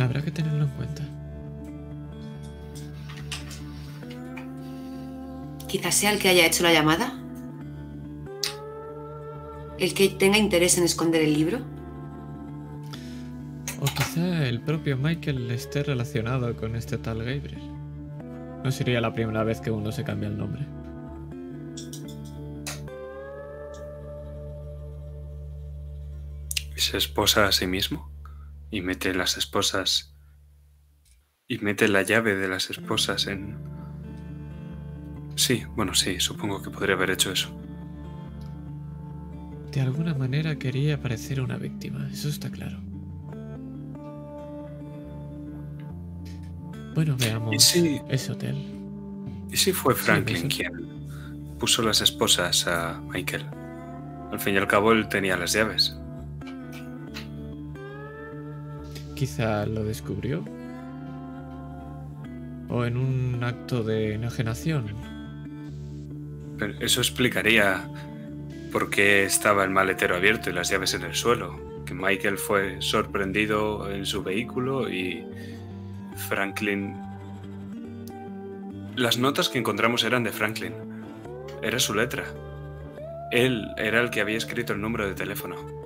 Habrá que tenerlo en cuenta. Quizás sea el que haya hecho la llamada. El que tenga interés en esconder el libro. O quizá el propio Michael esté relacionado con este tal Gabriel. No sería la primera vez que uno se cambia el nombre. ¿Y se esposa a sí mismo? Y mete las esposas... Y mete la llave de las esposas en... Sí, bueno, sí, supongo que podría haber hecho eso. De alguna manera quería parecer una víctima, eso está claro. Bueno, veamos ¿Y si, ese hotel. ¿Y si fue Franklin sí. quien puso las esposas a Michael? Al fin y al cabo él tenía las llaves. Quizá lo descubrió. O en un acto de enajenación. Eso explicaría por qué estaba el maletero abierto y las llaves en el suelo. Que Michael fue sorprendido en su vehículo y Franklin... Las notas que encontramos eran de Franklin. Era su letra. Él era el que había escrito el número de teléfono.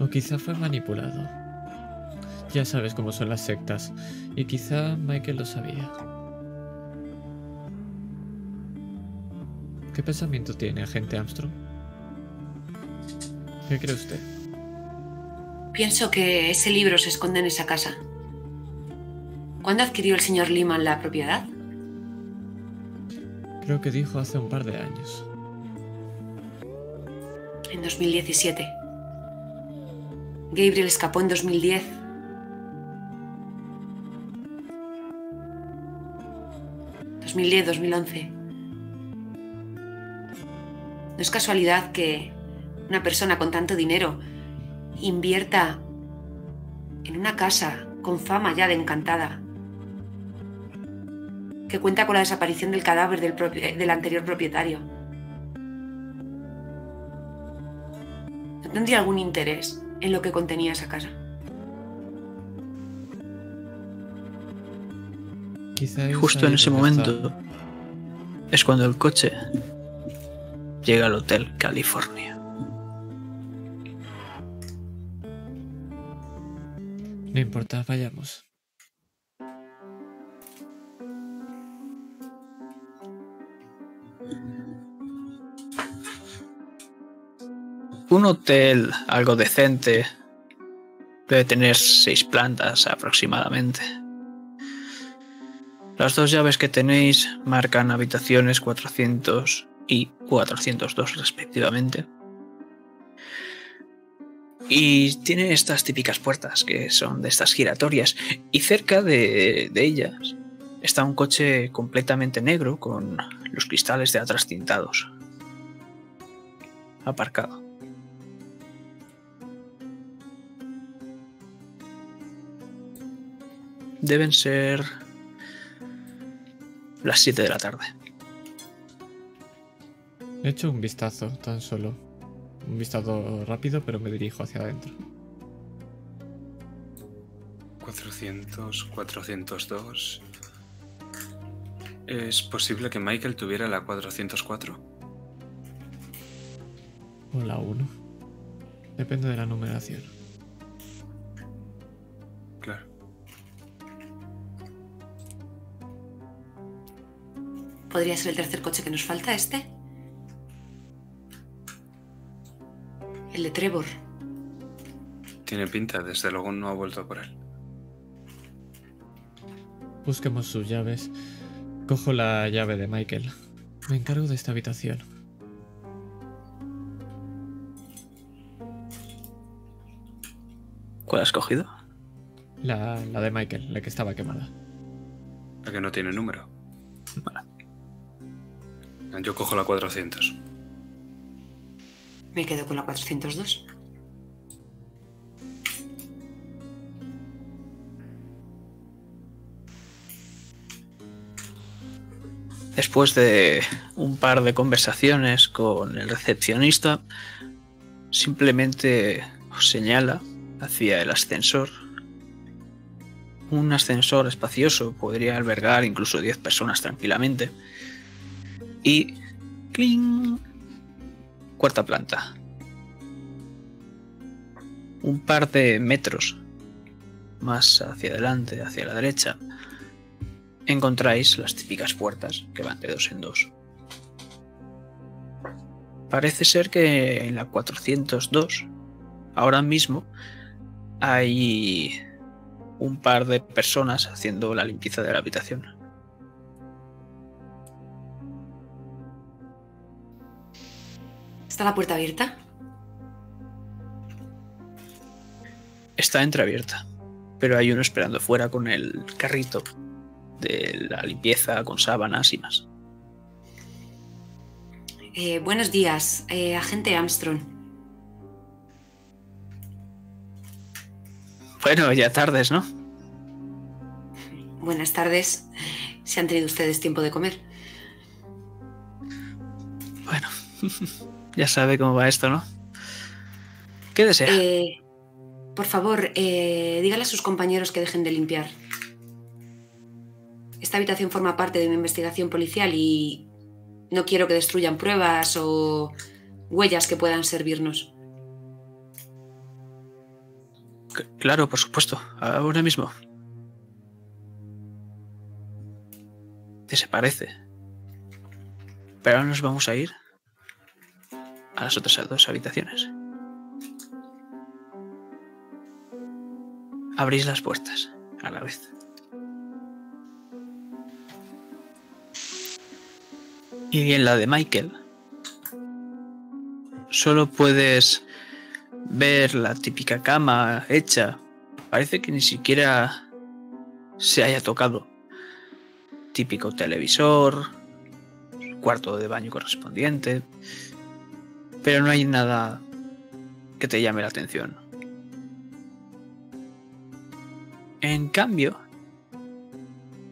O quizá fue manipulado. Ya sabes cómo son las sectas. Y quizá Michael lo sabía. ¿Qué pensamiento tiene, agente Armstrong? ¿Qué cree usted? Pienso que ese libro se esconde en esa casa. ¿Cuándo adquirió el señor Lehman la propiedad? Creo que dijo hace un par de años. En 2017. Gabriel escapó en 2010. ¿2010-2011? No es casualidad que una persona con tanto dinero invierta en una casa con fama ya de encantada, que cuenta con la desaparición del cadáver del, propio- del anterior propietario. ¿No tendría algún interés en lo que contenía esa casa? Quizá justo en ese está. momento es cuando el coche llega al Hotel California. No importa, vayamos. Un hotel algo decente debe tener seis plantas aproximadamente. Las dos llaves que tenéis marcan habitaciones 400 y 402 respectivamente. Y tiene estas típicas puertas que son de estas giratorias. Y cerca de, de ellas está un coche completamente negro con los cristales de atrás tintados. Aparcado. Deben ser las 7 de la tarde. He hecho un vistazo, tan solo. Un vistazo rápido, pero me dirijo hacia adentro. 400, 402. ¿Es posible que Michael tuviera la 404? O la 1. Depende de la numeración. ¿Podría ser el tercer coche que nos falta, este? El de Trevor. Tiene pinta, desde luego no ha vuelto por él. Busquemos sus llaves. Cojo la llave de Michael. Me encargo de esta habitación. ¿Cuál has cogido? La, la de Michael, la que estaba quemada. La que no tiene número. Yo cojo la 400. Me quedo con la 402. Después de un par de conversaciones con el recepcionista, simplemente os señala hacia el ascensor. Un ascensor espacioso podría albergar incluso 10 personas tranquilamente. Y... ¡cling! Cuarta planta. Un par de metros más hacia adelante, hacia la derecha, encontráis las típicas puertas que van de dos en dos. Parece ser que en la 402, ahora mismo, hay un par de personas haciendo la limpieza de la habitación. ¿Está la puerta abierta? Está entreabierta, pero hay uno esperando fuera con el carrito de la limpieza con sábanas y más. Eh, buenos días, eh, agente Armstrong. Bueno, ya tardes, ¿no? Buenas tardes. ¿Se han tenido ustedes tiempo de comer? Bueno, ya sabe cómo va esto, ¿no? ¿Qué desea? Eh, por favor, eh, dígale a sus compañeros que dejen de limpiar. Esta habitación forma parte de mi investigación policial y no quiero que destruyan pruebas o huellas que puedan servirnos. C- Claro, por supuesto. Ahora mismo. Desaparece. Pero ahora nos vamos a ir a las otras dos habitaciones. Abrís las puertas a la vez. Y en la de Michael solo puedes ver la típica cama hecha. Parece que ni siquiera se haya tocado. Típico televisor, cuarto de baño correspondiente. Pero no hay nada que te llame la atención. En cambio,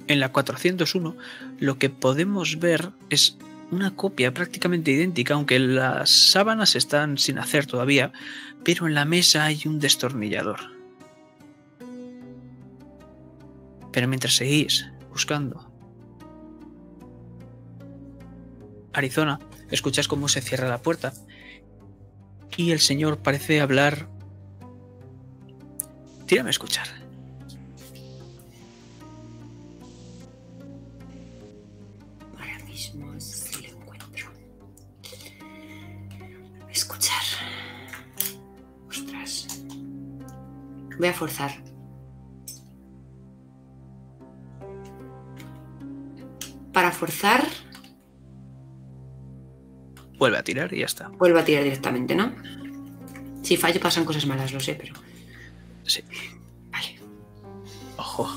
en la 401 lo que podemos ver es una copia prácticamente idéntica, aunque las sábanas están sin hacer todavía, pero en la mesa hay un destornillador. Pero mientras seguís buscando Arizona, escuchas cómo se cierra la puerta y el señor parece hablar... Tírame a escuchar. Ahora mismo si lo encuentro. Escuchar. Ostras. Voy a forzar. Para forzar, Vuelve a tirar y ya está. vuelvo a tirar directamente, ¿no? Si fallo pasan cosas malas, lo sé, pero. Sí. Vale. Ojo.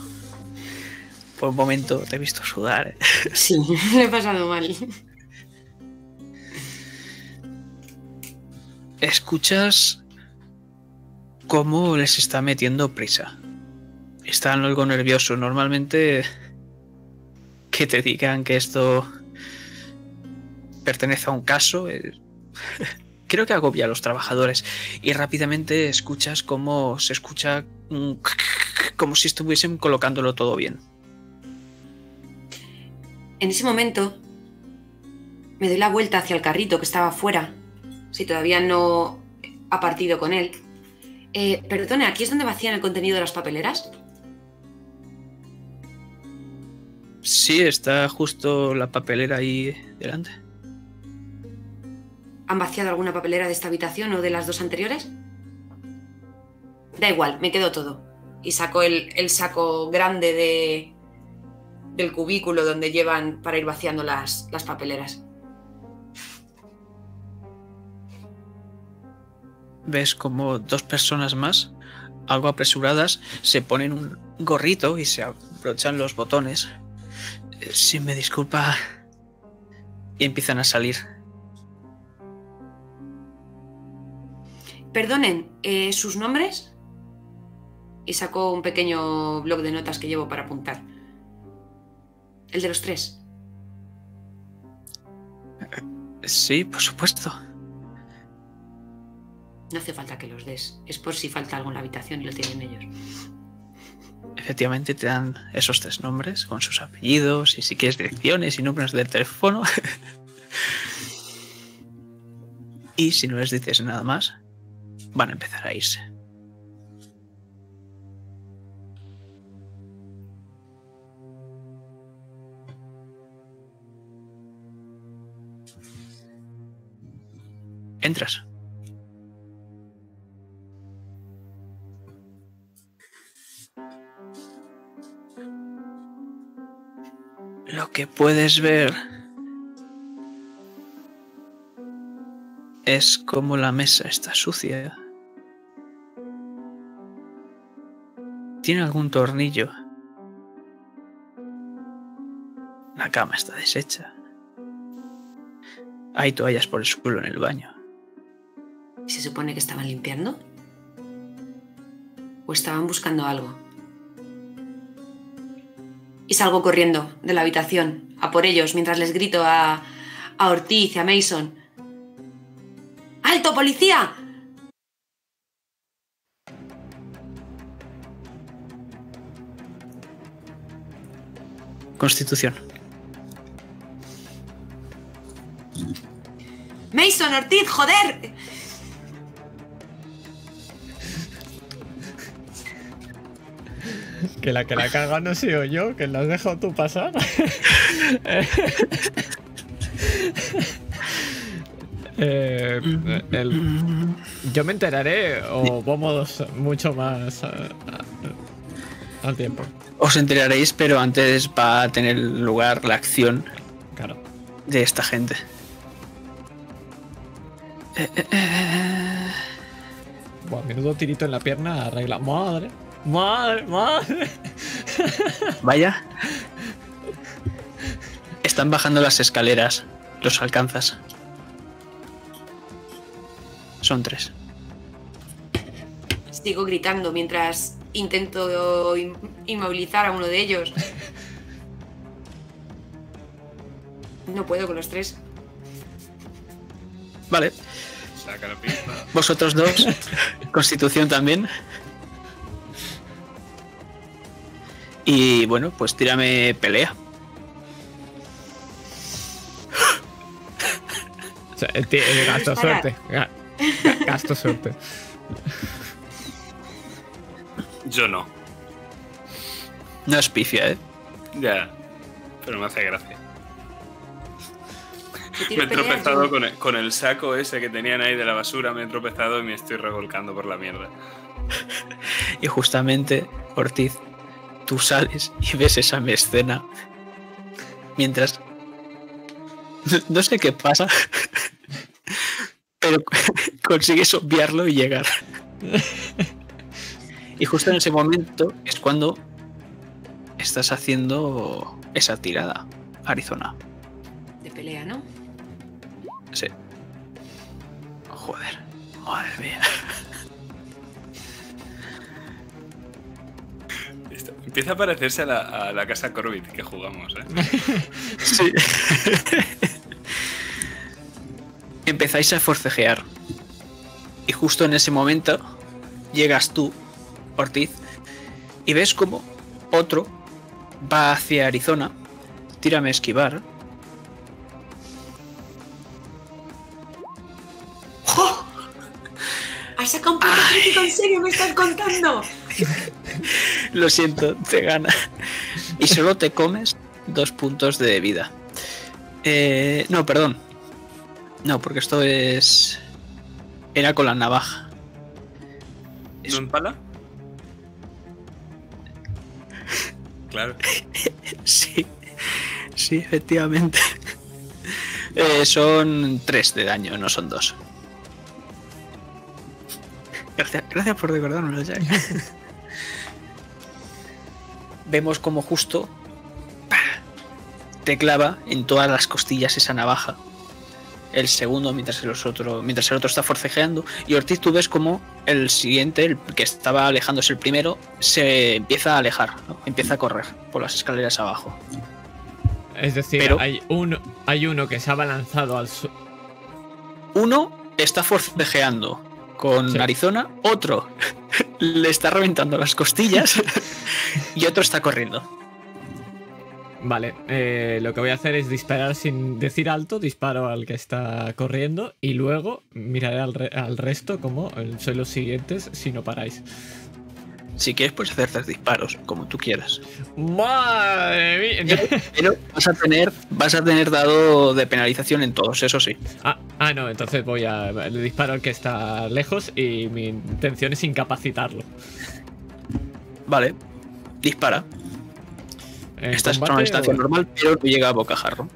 Por un momento te he visto sudar. ¿eh? Sí, lo he pasado mal. Escuchas cómo les está metiendo prisa. Están algo nerviosos. Normalmente que te digan que esto pertenece a un caso. eh, Creo que agobia a los trabajadores. Y rápidamente escuchas cómo se escucha un como si estuviesen colocándolo todo bien. En ese momento me doy la vuelta hacia el carrito que estaba afuera, si todavía no ha partido con él. Eh, perdone, ¿aquí es donde vacían el contenido de las papeleras? Sí, está justo la papelera ahí delante. ¿Han vaciado alguna papelera de esta habitación o de las dos anteriores? Da igual, me quedo todo. Y saco el, saco grande de, del cubículo donde llevan para ir vaciando las, las papeleras. ves como dos personas más, algo apresuradas, se ponen un gorrito y se abrochan los botones. Eh, Si me disculpa. Y empiezan a salir. Perdonen, eh, ¿sus nombres? Y saco un pequeño blog de notas que llevo para apuntar. El de los tres. Sí, por supuesto. No hace falta que los des. Es por si falta algo en la habitación y lo tienen ellos. Efectivamente te dan esos tres nombres con sus apellidos y si quieres direcciones y números de teléfono. y si no les dices nada más, van a empezar a irse. Entras. Lo que puedes ver es como la mesa está sucia. Tiene algún tornillo. La cama está deshecha. Hay toallas por el suelo en el baño. ¿Se supone que estaban limpiando? o estaban buscando algo. Y salgo corriendo de la habitación a por ellos mientras les grito a, a Ortiz y a Mason. ¡Alto, policía! Constitución. Mason, Ortiz, joder. Que la que la caga no he sido yo, que la has dejado tú pasar. Eh, el- yo me enteraré o vamos mucho más a- a- al tiempo. Os enteraréis, pero antes va a tener lugar la acción Claro. de esta gente. Eh, eh, eh. Buah, menudo tirito en la pierna arregla. Madre, madre, madre. Vaya. Están bajando las escaleras. Los alcanzas. Son tres. Sigo gritando mientras intento in- inmovilizar a uno de ellos. No puedo con los tres. Vale. Saca la pistola. Vosotros dos. Constitución también. Y bueno, pues tírame pelea. O sea, eh, eh, gasto suerte. Ga- ga- Gasto suerte. Yo no. No es pifia, ¿eh? Ya. Pero me hace gracia. Me he tropezado yo- con el, con el saco ese que tenían ahí de la basura. Me he tropezado y me estoy revolcando por la mierda. Y justamente, Ortiz, tú sales y ves esa escena mientras... No sé qué pasa, pero consigues obviarlo y llegar. Y justo en ese momento es cuando estás haciendo esa tirada, Arizona. De pelea, ¿no? Sí. Joder, madre mía. Esto empieza a parecerse a la, a la casa Corbett que jugamos, ¿eh? Sí. Empezáis a forcejear. Y justo en ese momento llegas tú, Ortiz, y ves como otro va hacia Arizona. Tírame a esquivar. ¡Jo! ¿Has sacado un? ¿En serio me estás contando? Lo siento, te gana. Y solo te comes dos puntos de vida. Eh, no, perdón. No, porque esto es... Era con la navaja. ¿No empala? Claro. Sí, sí, efectivamente. Eh, son tres de daño, no son dos. Gracias, gracias por recordármelo, Jack. Vemos como justo te clava en todas las costillas esa navaja. El segundo, mientras el otro, mientras el otro está forcejeando. Y Ortiz, tú ves como el siguiente, el que estaba alejándose el primero, se empieza a alejar, ¿no? empieza a correr por las escaleras abajo. Es decir, Pero- hay, uno, hay uno que se ha balanzado al su- Uno está forcejeando con Sí. Arizona, otro le está reventando las costillas y otro está corriendo. Vale, eh, lo que voy a hacer es disparar sin decir alto, disparo al que está corriendo y luego miraré al, re- al resto como soy los siguientes si no paráis. Si quieres, puedes hacer tres disparos, como tú quieras. ¡Madre mía! Pero vas a tener, vas a tener dado de penalización en todos, eso sí. Ah, ah, no, entonces voy a. Le disparo al que está lejos y mi intención es incapacitarlo. Vale. Dispara. ¿En Estás en combate una distancia o- normal, pero no llega a bocajarro.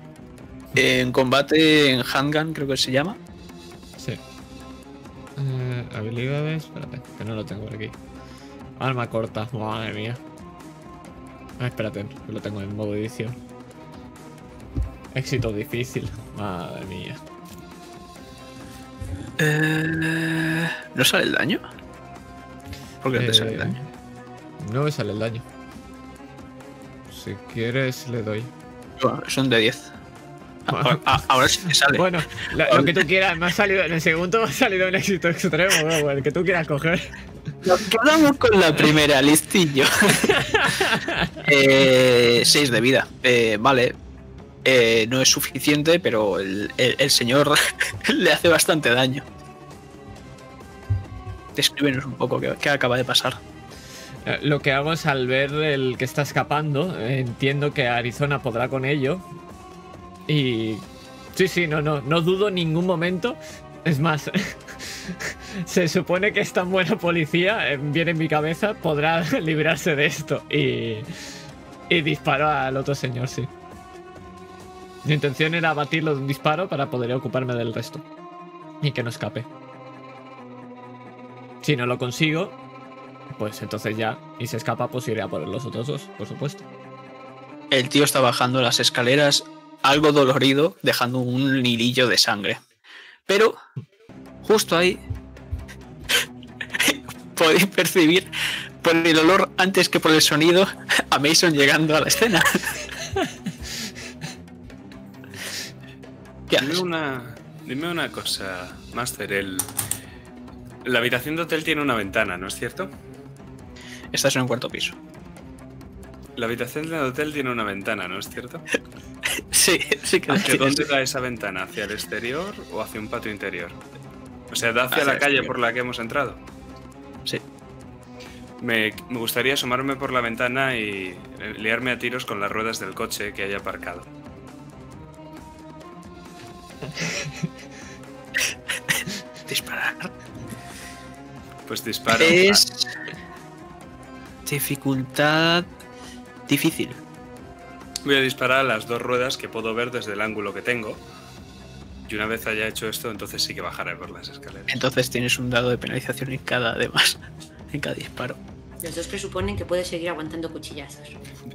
En combate, en handgun, creo que se llama. Sí. Eh, habilidades. Espérate, que no lo tengo por aquí. Arma corta, madre mía. Ah, espérate, que lo tengo en modo edición. Éxito difícil, madre mía. Eh, ¿No sale el daño? ¿Por qué no te sale el Eh, daño? No me sale el daño. Si quieres, le doy. Son de 10. Ahora, sí te sale. Bueno, lo, lo que tú quieras. Me ha salido, en el segundo me ha salido un éxito extremo. bueno, el que tú quieras coger. Nos quedamos con la primera, listillo. 6 de vida. Eh, vale. Eh, no es suficiente, pero el, el- el señor le hace bastante daño. Descríbenos un poco qué, qué acaba de pasar. Eh, Lo que hago es al ver el que está escapando, entiendo que Arizona podrá con ello. Y. Sí, sí, no, no, no dudo en ningún momento. Es más, se supone que es tan buena policía, eh, viene en mi cabeza, podrá librarse de esto. Y. Y disparo al otro señor, sí. Mi intención era abatirlo de un disparo para poder ocuparme del resto. Y que no escape. Si no lo consigo, pues entonces ya, y se escapa, pues iré a por los otros dos, por supuesto. El tío está bajando las escaleras, algo dolorido, dejando un hilillo de sangre. Pero, justo ahí, podéis percibir por el olor antes que por el sonido a Mason llegando a la escena. ¿Qué Dime una, dime una cosa, Master. El, la habitación de hotel tiene una ventana, ¿no es cierto? Estás en un cuarto piso. La habitación del hotel tiene una ventana, ¿no es cierto? Sí, sí que ¿Hacia dónde da esa ventana? ¿Hacia el exterior o hacia un patio interior? O sea, ¿da hacia, Hacia la calle exterior. por la que hemos entrado? Sí. Me, me gustaría asomarme por la ventana y eh, liarme a tiros con las ruedas del coche que haya aparcado. disparar. Pues disparo. Es dificultad difícil. Voy a disparar a las dos ruedas que puedo ver desde el ángulo que tengo. Y una vez haya hecho esto, entonces sí que bajaré por las escaleras. Entonces tienes un dado de penalización en cada además, en cada disparo. Los dos presuponen que puedes seguir aguantando cuchillazos.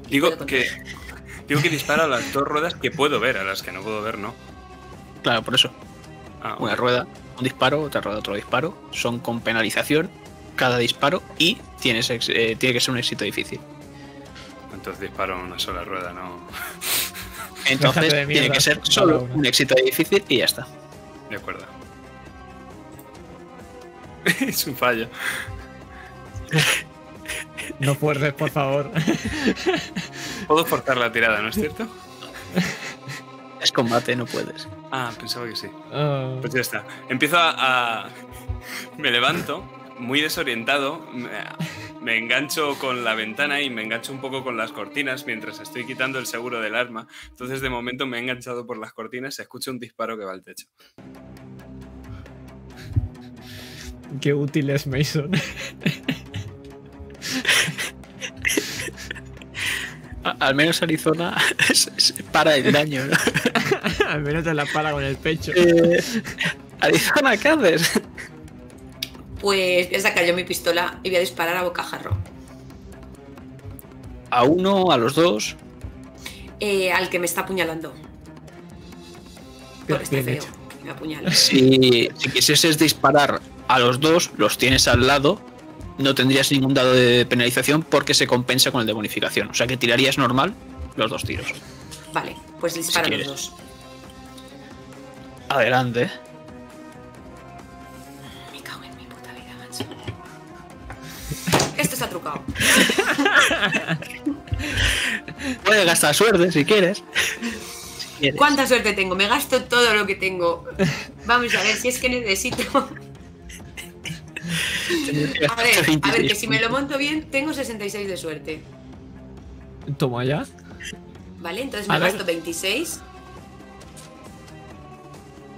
Digo que, digo que disparo a las dos ruedas que puedo ver, a las que no puedo ver, no. Claro, por eso. Ah, Una rueda, un disparo, otra rueda, otro disparo. Son con penalización cada disparo y tienes eh, tiene que ser un éxito difícil. Entonces disparo una sola rueda, no. Entonces tiene que ser solo un éxito difícil y ya está. De acuerdo. es un fallo. No fuerces, por favor. Puedo forzar la tirada, ¿no es cierto? Es combate, no puedes. Ah, pensaba que sí. Ah, Pues ya está. Empiezo a. a- Me levanto, muy desorientado. Me, me engancho con la ventana y me engancho un poco con las cortinas mientras estoy quitando el seguro del arma. Entonces, de momento, me he enganchado por las cortinas. Se escucha un disparo que va al techo. qué útil es Mason. A- al menos Arizona para el daño. ¿no? Al menos te la para con el pecho. Eh, Arizona, ¿qué haces? Pues voy a sacar yo mi pistola y voy a disparar a bocajarro. A uno, a los dos. Eh, al que me está apuñalando. Porque está feo. Me apuñala. Si, si quisieses disparar a los dos, los tienes al lado, no tendrías ningún dado de penalización porque se compensa con el de bonificación. O sea que tirarías normal los dos tiros. Vale, pues disparo Si los quieres. dos. Adelante. Esto está trucado. Puedes gastar suerte si quieres. Si quieres. ¿Cuánta suerte tengo? Me gasto todo lo que tengo. Vamos a ver, si es que necesito. A ver, a ver, 26 que si me lo monto bien, tengo 66 de suerte. Toma ya. ¿Vale? Entonces A me ver. gasto 26.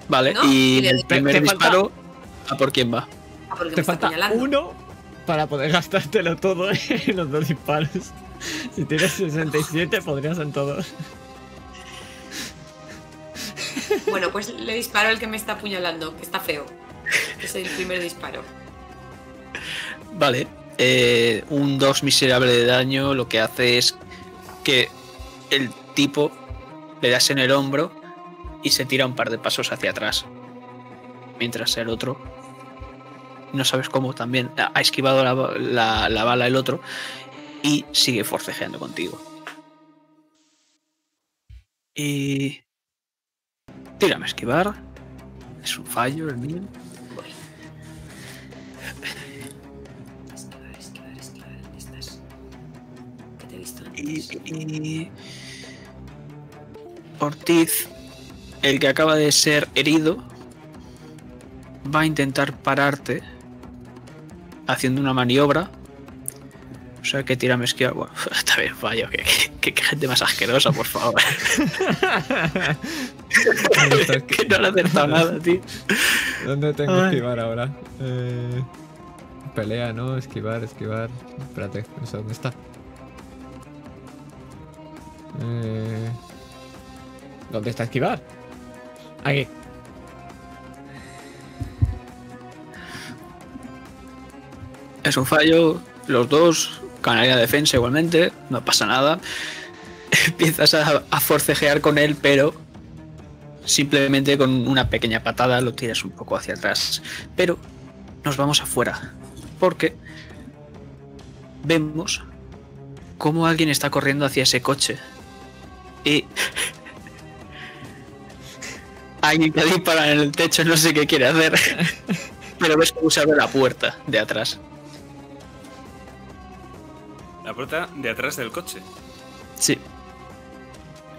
Vale, ¿no? y Y el primer falta- disparo, ¿a por quién va? Ah, porque Te me está falta apuñalando. uno para poder gastártelo todo en los dos disparos. Si tienes 67, podrías en todos. Bueno, pues le disparo al que me está apuñalando, que está feo. Es el primer disparo. Vale. eh, un 2 miserable de daño lo que hace es que el tipo le das en el hombro y se tira un par de pasos hacia atrás. Mientras el otro, no sabes cómo también, ha esquivado la, la- la bala el otro y sigue forcejeando contigo. Y... Tírame a esquivar. Es un fallo el mío. Voy. Esquivar, esquivar, esquivar. ¿Dónde estás? Que te he visto Y, antes. y- Ortiz, el que acaba de ser herido, va a intentar pararte haciendo una maniobra. O sea que tírame esquivar. Bueno, está bien, fallo. Que, gente más asquerosa, por favor. ¿Dónde, está- que no le he acertado nada, tío. dónde tengo que esquivar ahora? Eh, pelea, ¿no? Esquivar, esquivar. Espérate, no sé dónde está. Eh, ¿Dónde está esquivar? Aquí. Es un fallo. Los dos, ganaría defensa igualmente. No pasa nada. Empiezas a, forcejear con él, pero simplemente con una pequeña patada lo tiras un poco hacia atrás. Pero nos vamos afuera. Porque vemos cómo alguien está corriendo hacia ese coche. Y alguien que dispara en el techo, no sé qué quiere hacer. Pero ves cómo se abre la puerta de atrás. La puerta de atrás del coche. Sí.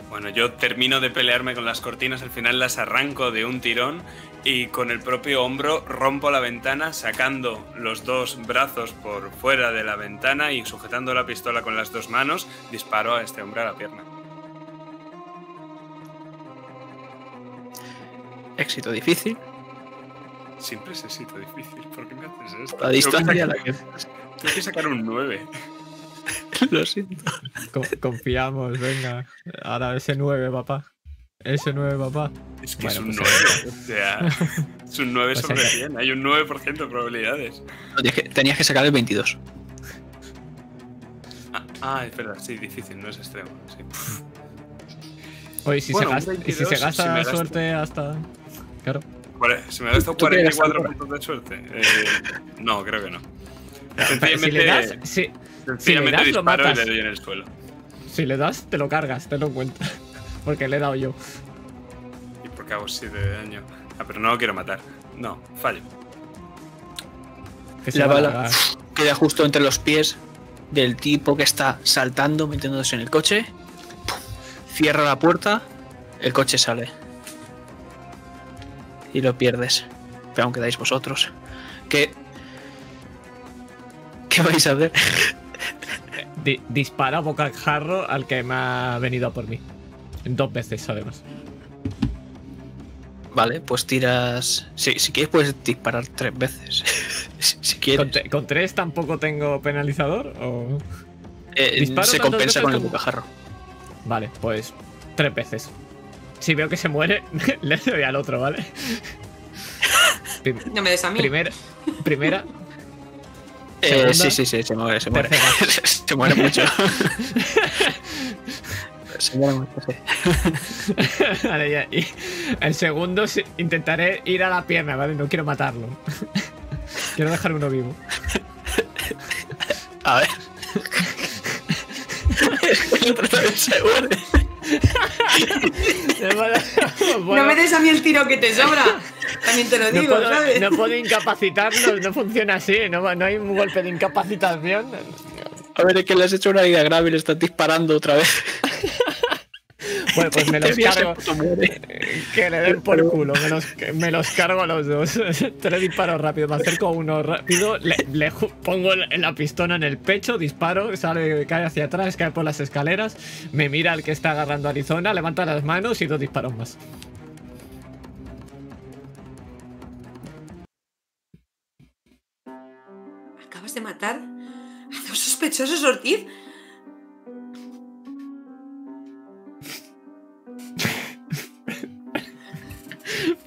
Bueno, yo termino de pelearme con las cortinas, al final las arranco de un tirón y con el propio hombro rompo la ventana sacando los dos brazos por fuera de la ventana y sujetando la pistola con las dos manos, disparo a este hombre a la pierna. Éxito difícil. Siempre es éxito difícil, ¿por qué me haces esto? La distancia la Tengo que. que, tengo que sacar un 9. Lo siento. Co- confiamos, venga. Ahora ese 9, papá. Ese 9, papá. Es que Bueno, es un pues 9. O sea, es un 9 Pues sobre saca- 100. Hay un 9% de probabilidades. Tenías que, tenías que sacar el 22. Ah, ah, es verdad, sí, difícil, no es extremo. Sí. Oye, si Bueno, se gasta, y si 22, se si gasta me gasto. suerte hasta. Claro. Cuare- ¿Se me ha gastado ¿Tú qué eres 44 ahora? puntos de suerte? Eh, no, creo que no. Pero si Sencillamente, le das, si, sencillamente das, lo disparo y matas. le doy en el suelo. si le das, te lo cargas, te lo cuenta. Porque le he dado yo. Y porque hago 7 de daño. Ah, pero no lo quiero matar. No, fallo. Que se La bala queda justo entre los pies del tipo que está saltando, metiéndose en el coche. Pum. Cierra la puerta, el coche sale. Y lo pierdes. Pero aún quedáis vosotros. ¿Qué. ¿Qué vais a hacer? Di- dispara bocajarro al que me ha venido a por mí. Dos veces, además. Vale, pues tiras. Si, si quieres, puedes disparar tres veces. si, si quieres. ¿Con, te- con tres tampoco tengo penalizador? O... Eh, disparo se compensa con el bocajarro. Vale, pues tres veces. Si veo que se muere, le doy al otro, ¿vale? Prim- No me des a mí. primera, primera, Eh, sí, sí, sí, se muere, se muere. Tercera. se muere mucho. se muere mucho, sí. Vale, ya. Y el segundo intentaré ir a la pierna, ¿vale? No quiero matarlo. quiero dejar uno vivo. A ver. el otro también se muere. No me des a mí el tiro que te sobra. También te lo No digo, puedo, ¿sabes? no puedo incapacitarlos, no funciona así, no, no hay un golpe de incapacitación. A ver, es que le has hecho una herida grave y le estás disparando otra vez. Bueno, pues me los cargo. Que le den por culo, me los, me los cargo a los dos. Tres disparos rápido, me acerco a uno rápido, le, pongo la la pistola en el pecho, disparo, sale, cae hacia atrás, cae por las escaleras, me mira el que está agarrando a Arizona, levanta las manos y dos disparos más. ¿Acabas de matar a dos sospechosos, Ortiz?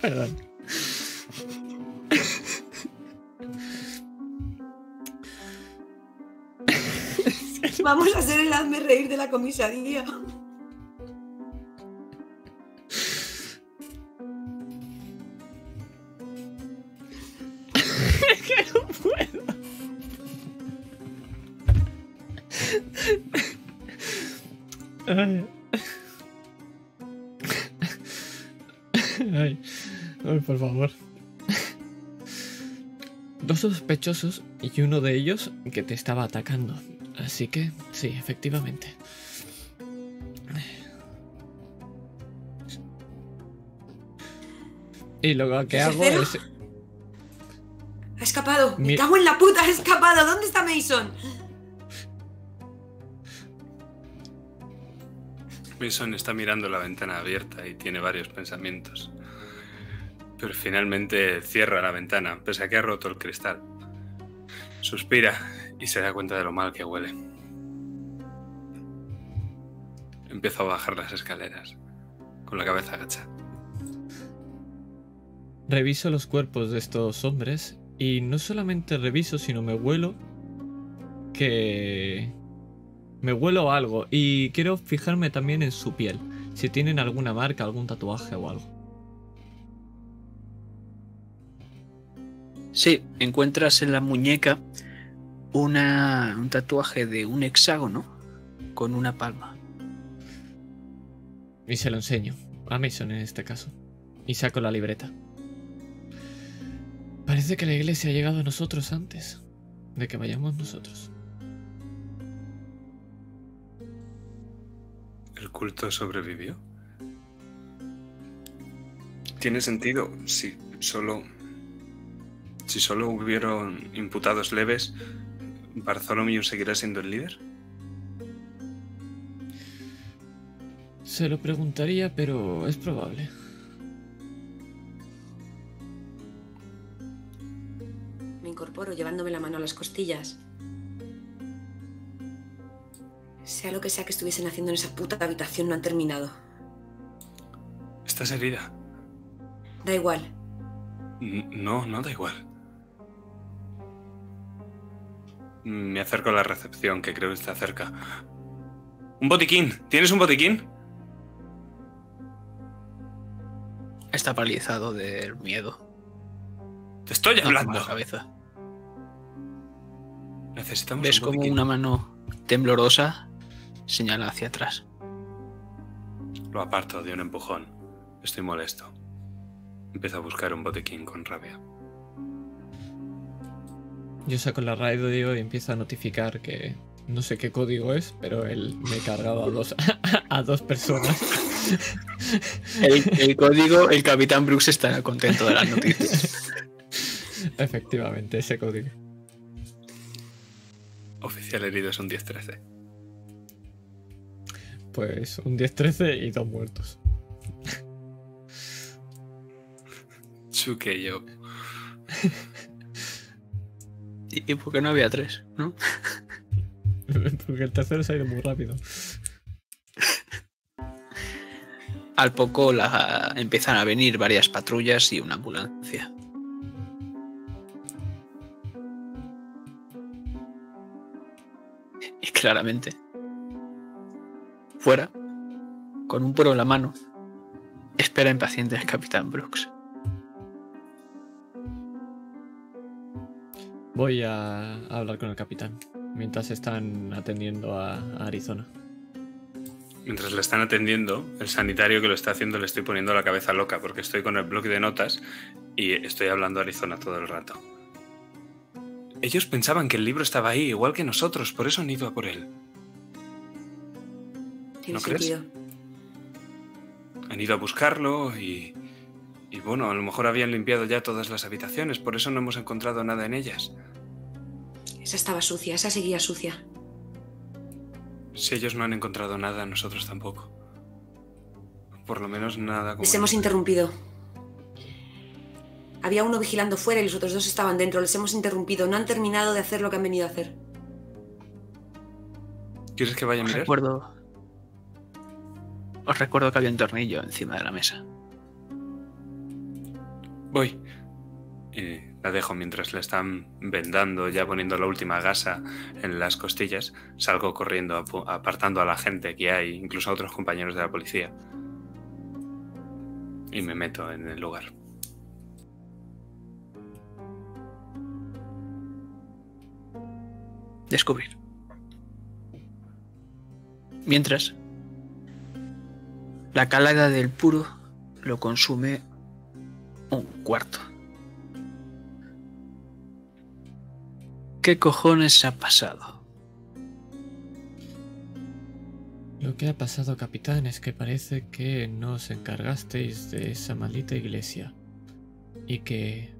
Perdón. Vamos a hacer el hazme reír de la comisaría. Ay. Ay. Ay, por favor. Dos sospechosos y uno de ellos que te estaba atacando. Así que, sí, efectivamente. Y lo que hago es... Ha escapado. Me Mi- cago en la puta, ha escapado. ¿Dónde está Mason? Mason está mirando la ventana abierta y tiene varios pensamientos. Pero finalmente cierra la ventana, pese a que ha roto el cristal. Suspira y se da cuenta de lo mal que huele. Empieza a bajar las escaleras, con la cabeza agacha. Reviso los cuerpos de estos hombres y no solamente reviso, sino me huelo que... Me huelo algo y quiero fijarme también en su piel, si tienen alguna marca, algún tatuaje o algo. Sí, encuentras en la muñeca una, un tatuaje de un hexágono con una palma. Y se lo enseño, a Mason en este caso. Y saco la libreta. Parece que la iglesia ha llegado a nosotros antes de que vayamos nosotros. ¿El culto sobrevivió? Tiene sentido si solo. Si solo hubieron imputados leves, ¿Bartholomew seguirá siendo el líder? Se lo preguntaría, pero es probable. Me incorporo llevándome la mano a las costillas. Sea lo que sea que estuviesen haciendo en esa puta habitación, no han terminado. ¿Estás herida? Da igual. N- No, no da igual. Me acerco a la recepción, que creo que está cerca. ¡Un botiquín! ¿Tienes un botiquín? Está paralizado del miedo. ¡Te estoy No hablando! la cabeza. Necesitamos Ves un como una mano temblorosa señala hacia atrás. Lo aparto de un empujón. Estoy molesto. Empiezo a buscar un botiquín con rabia. Yo saco la radio y empiezo a notificar que no sé qué código es, pero él me he cargado a dos, a dos personas. El, el código, el capitán Brooks estará contento de las noticias. Efectivamente, ese código. Oficial herido es un 10-13. Pues un 10-13 y dos muertos. Chuque yo. ¿Y y por qué no había tres? ¿no? Porque el tercero se ha ido muy rápido. Al poco la- empiezan a venir varias patrullas y una ambulancia. Y claramente, fuera, con un puro en la mano, espera impaciente el capitán Brooks. Voy a hablar con el capitán mientras están atendiendo a, a Arizona. Mientras le están atendiendo, el sanitario que lo está haciendo le estoy poniendo la cabeza loca porque estoy con el bloque de notas y estoy hablando a Arizona todo el rato. Ellos pensaban que el libro estaba ahí, igual que nosotros, por eso han ido a por él. Tiene ¿No crees? Han ido a buscarlo y... Y bueno, a lo mejor habían limpiado ya todas las habitaciones, por eso no hemos encontrado nada en ellas. Esa estaba sucia, esa seguía sucia. Si ellos no han encontrado nada, nosotros tampoco. Por lo menos nada como... Les hemos interrumpido. Había uno vigilando fuera y los otros dos estaban dentro. Les hemos interrumpido. No han terminado de hacer lo que han venido a hacer. ¿Quieres que vaya a mirar? recuerdo. Os recuerdo que había un tornillo encima de la mesa. Voy. Y la dejo mientras le están vendando, ya poniendo la última gasa en las costillas. Salgo corriendo, apartando a la gente que hay, incluso a otros compañeros de la policía. Y me meto en el lugar. Descubrir. Mientras, La calada del puro lo consume un cuarto. ¿Qué cojones ha pasado? Lo que ha pasado, capitán, es que parece que no os encargasteis de esa maldita iglesia. Y que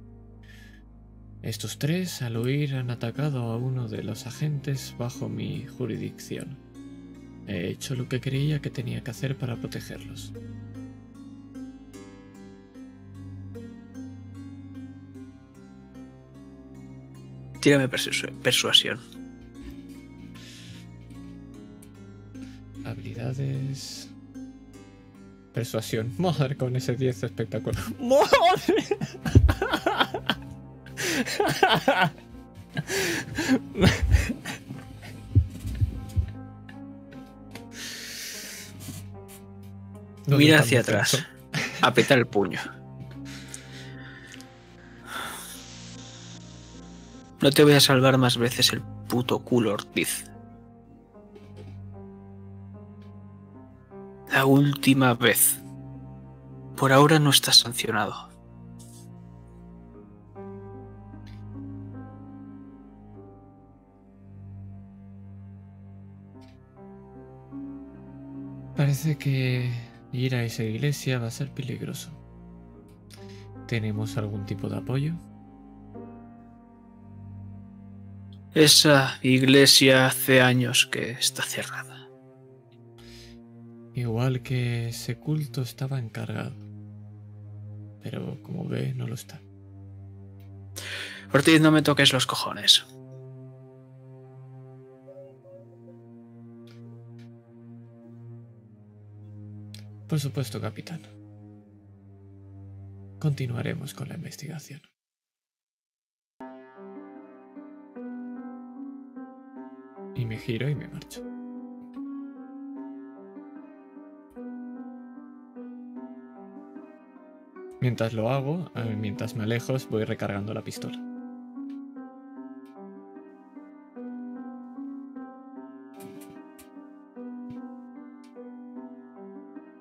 estos tres, al huir, han atacado a uno de los agentes bajo mi jurisdicción. He hecho lo que creía que tenía que hacer para protegerlos. Tírame persu- persuasión. Habilidades. Persuasión. Madre con ese 10 espectacular. ¡Madre! Mira hacia atrás. Apretar el puño. No te voy a salvar más veces el puto culo, Ortiz. La última vez. Por ahora no estás sancionado. Parece que ir a esa iglesia va a ser peligroso. ¿Tenemos algún tipo de apoyo? Esa iglesia hace años que está cerrada. Igual que ese culto estaba encargado. Pero como ve, no lo está. Ortiz, no me toques los cojones. Por supuesto, capitán. Continuaremos con la investigación. Y me giro y me marcho. Mientras lo hago, eh, mientras me alejo, voy recargando la pistola.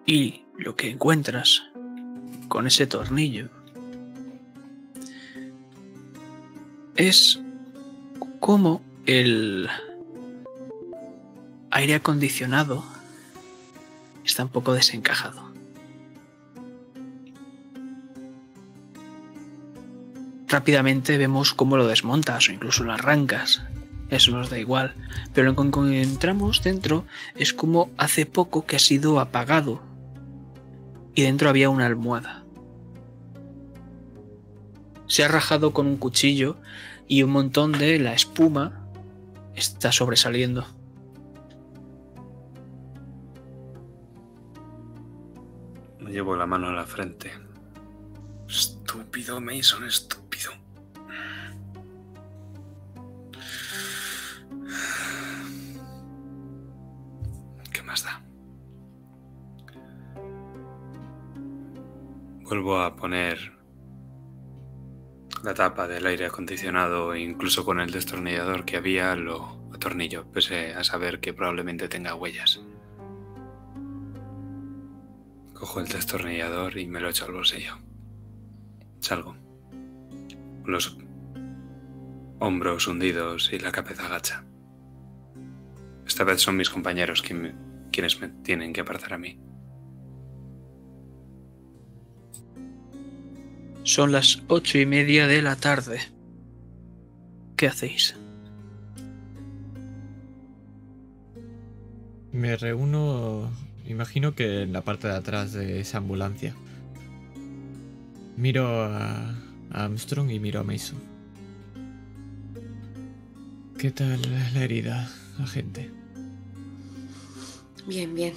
Y lo que encuentras con ese tornillo es como el aire acondicionado está un poco desencajado. Rápidamente vemos cómo lo desmontas o incluso lo arrancas. Eso nos da igual. Pero lo que encontramos dentro es como hace poco que ha sido apagado y dentro había una almohada. Se ha rajado con un cuchillo y un montón de la espuma está sobresaliendo. Me llevo la mano a la frente. Estúpido, Mason, estúpido. Vuelvo a poner la tapa del aire acondicionado incluso con el destornillador que había lo atornillo, pese a saber que probablemente tenga huellas. Cojo el destornillador y me lo echo al bolsillo. Salgo. Los hombros hundidos y la cabeza agacha. Esta vez son mis compañeros quienes me tienen que apartar a mí. Son las ocho y media de la tarde. ¿Qué hacéis? Me reúno, imagino que en la parte de atrás de esa ambulancia. Miro a a Armstrong y miro a Mason. ¿Qué tal la herida, agente? Bien, bien.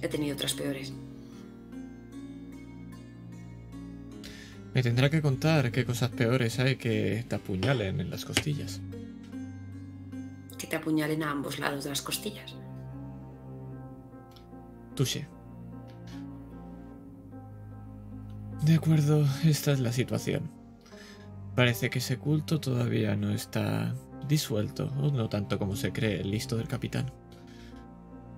He tenido otras peores. Me tendrá que contar qué cosas peores hay que te apuñalen en las costillas. Que te apuñalen a ambos lados de las costillas. Touché. De acuerdo, esta es la situación. Parece que ese culto todavía no está disuelto, o no tanto como se cree el listo del capitán.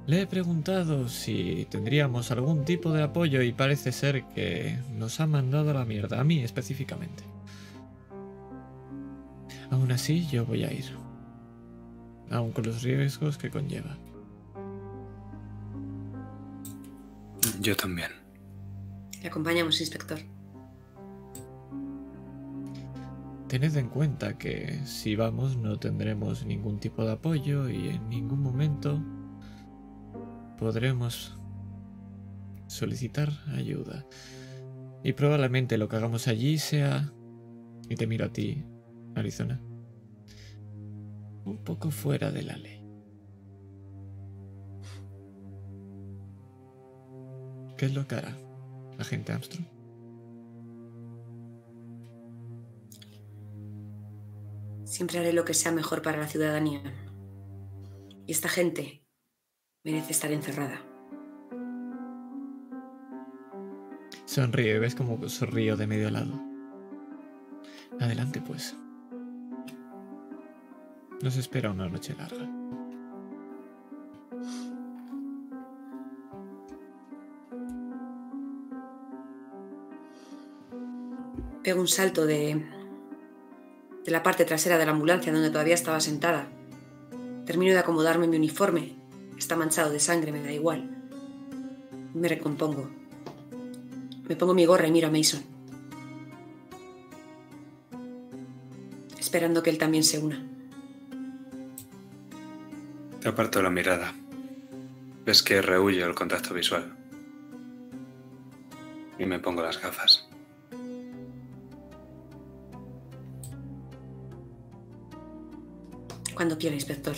Le he preguntado si tendríamos algún tipo de apoyo y parece ser que nos ha mandado a la mierda, a mí específicamente. Aún así, yo voy a ir. Aun con los riesgos que conlleva. Yo también. Le acompañamos, inspector. Tened en cuenta que si vamos no tendremos ningún tipo de apoyo y en ningún momento podremos solicitar ayuda. Y probablemente lo que hagamos allí sea... Y te miro a ti, Arizona. Un poco fuera de la ley. ¿Qué es lo que hará, agente Armstrong? Siempre haré lo que sea mejor para la ciudadanía. Y esta gente merece estar encerrada. Sonríe, ves como sonrío de medio lado. Adelante, pues. Nos espera una noche larga. Pego un salto de, de la parte trasera de la ambulancia donde todavía estaba sentada. Termino de acomodarme mi uniforme. Está manchado de sangre, me da igual. Me recompongo. Me pongo mi gorra y miro a Mason. Esperando que él también se una. Te aparto la mirada. Ves que rehuyo el contacto visual. Y me pongo las gafas. Cuando quiera, inspector.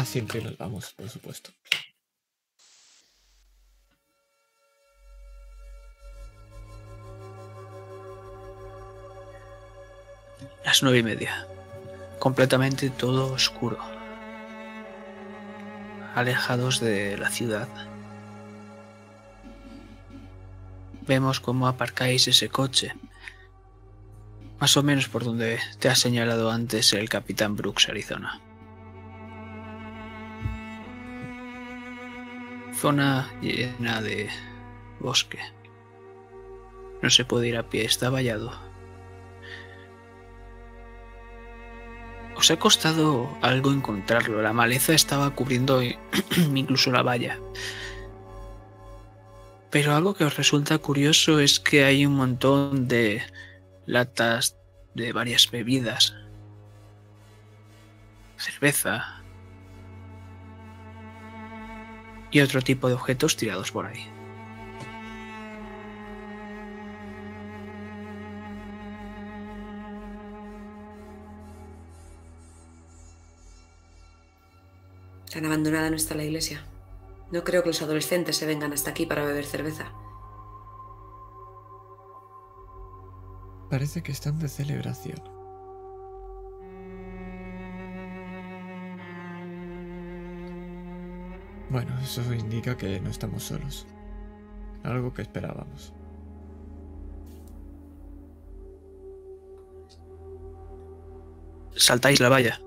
Así que nos vamos, por supuesto. Las nueve y media. Completamente todo oscuro. Alejados de la ciudad. Vemos cómo aparcáis ese coche. Más o menos por donde te ha señalado antes el capitán Brooks, Arizona. Zona llena de bosque. No se puede ir a pie, está vallado. Os ha costado algo encontrarlo. La maleza estaba cubriendo incluso la valla. Pero algo que os resulta curioso es que hay un montón de latas de varias bebidas, cerveza y otro tipo de objetos tirados por ahí. Tan abandonada no está la iglesia. No creo que los adolescentes se vengan hasta aquí para beber cerveza. Parece que están de celebración. Bueno, eso indica que no estamos solos. Algo que esperábamos. Saltáis la valla.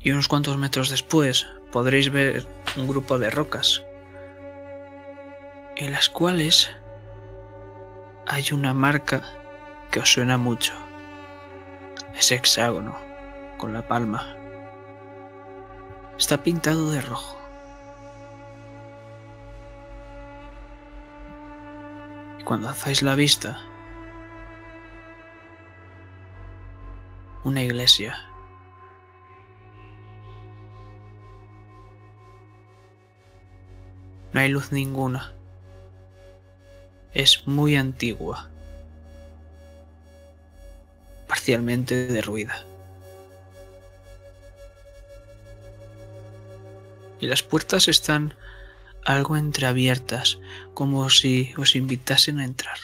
Y unos cuantos metros después podréis ver un grupo de rocas, en las cuales hay una marca que os suena mucho. Ese hexágono con la palma. Está pintado de rojo. Y cuando alzáis la vista, una iglesia. No hay luz ninguna. Es muy antigua. Parcialmente derruida. Y las puertas están algo entreabiertas, como si os invitasen a entrar.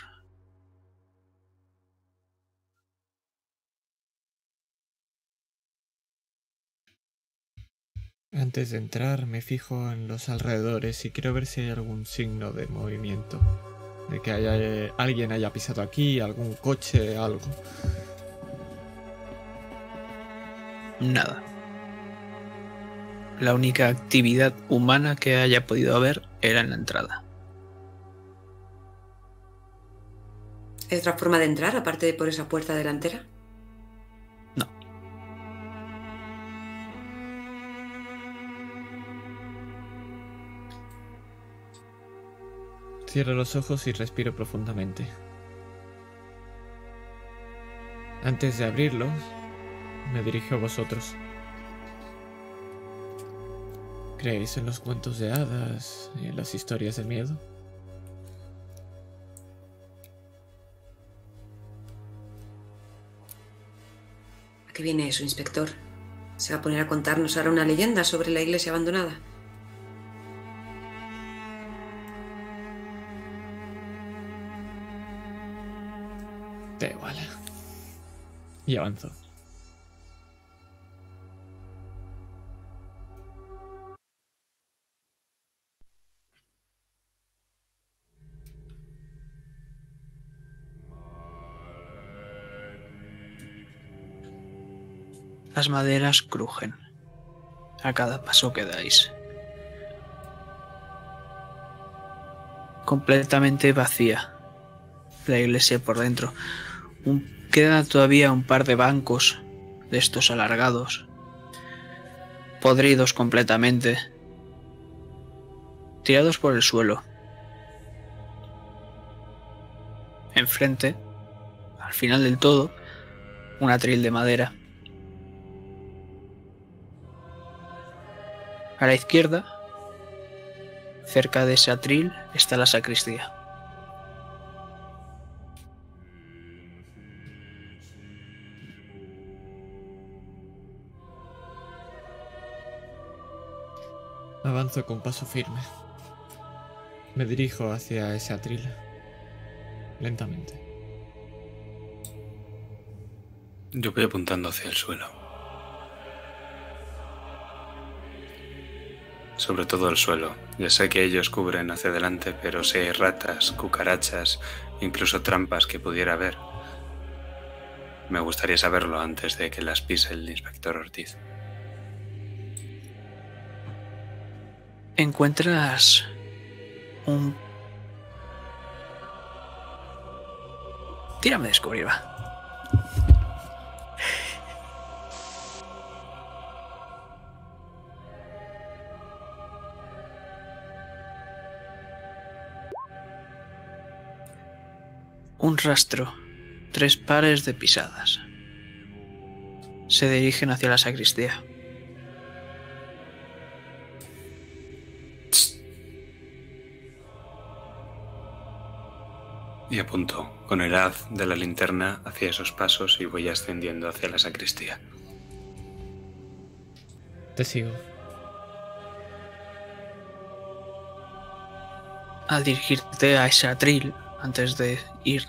Antes de entrar me fijo en los alrededores y quiero ver si hay algún signo de movimiento. De que haya, alguien haya pisado aquí, algún coche, algo. nada. La única actividad humana que haya podido haber era en la entrada. ¿Hay otra forma de entrar aparte de por esa puerta delantera? No. Cierro los ojos y respiro profundamente. Antes de abrirlos, me dirijo a vosotros. ¿Creéis en los cuentos de hadas y en las historias del miedo? ¿A qué viene eso, inspector? ¿Se va a poner a contarnos ahora una leyenda sobre la iglesia abandonada? Da igual. Y avanzo. Las maderas crujen a cada paso que dais. Completamente vacía la iglesia por dentro. Un, queda todavía un par de bancos de estos alargados, podridos completamente, tirados por el suelo. Enfrente, al final del todo, un atril de madera. A la izquierda, cerca de ese atril, está la sacristía. Avanzo con paso firme. Me dirijo hacia ese atril. Lentamente. Yo voy apuntando hacia el suelo. Sobre todo el suelo. Ya sé que ellos cubren hacia adelante, pero si hay ratas, cucarachas, incluso trampas que pudiera haber, me gustaría saberlo antes de que las pise el inspector Ortiz. encuentras un... Tírame de descubrir. Un rastro, tres pares de pisadas. Se dirigen hacia la sacristía. Y apunto con el haz de la linterna hacia esos pasos y voy ascendiendo hacia la sacristía. Te sigo. Al dirigirte a ese atril, antes de ir,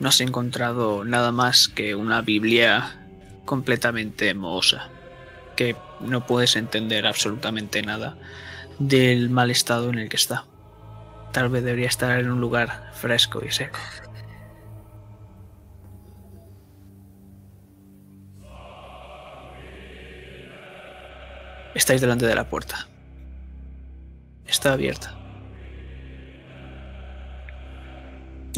no has encontrado nada más que una Biblia completamente mohosa, que no puedes entender absolutamente nada del mal estado en el que está. Tal vez debería estar en un lugar fresco y seco. Estáis delante de la puerta. Está abierta.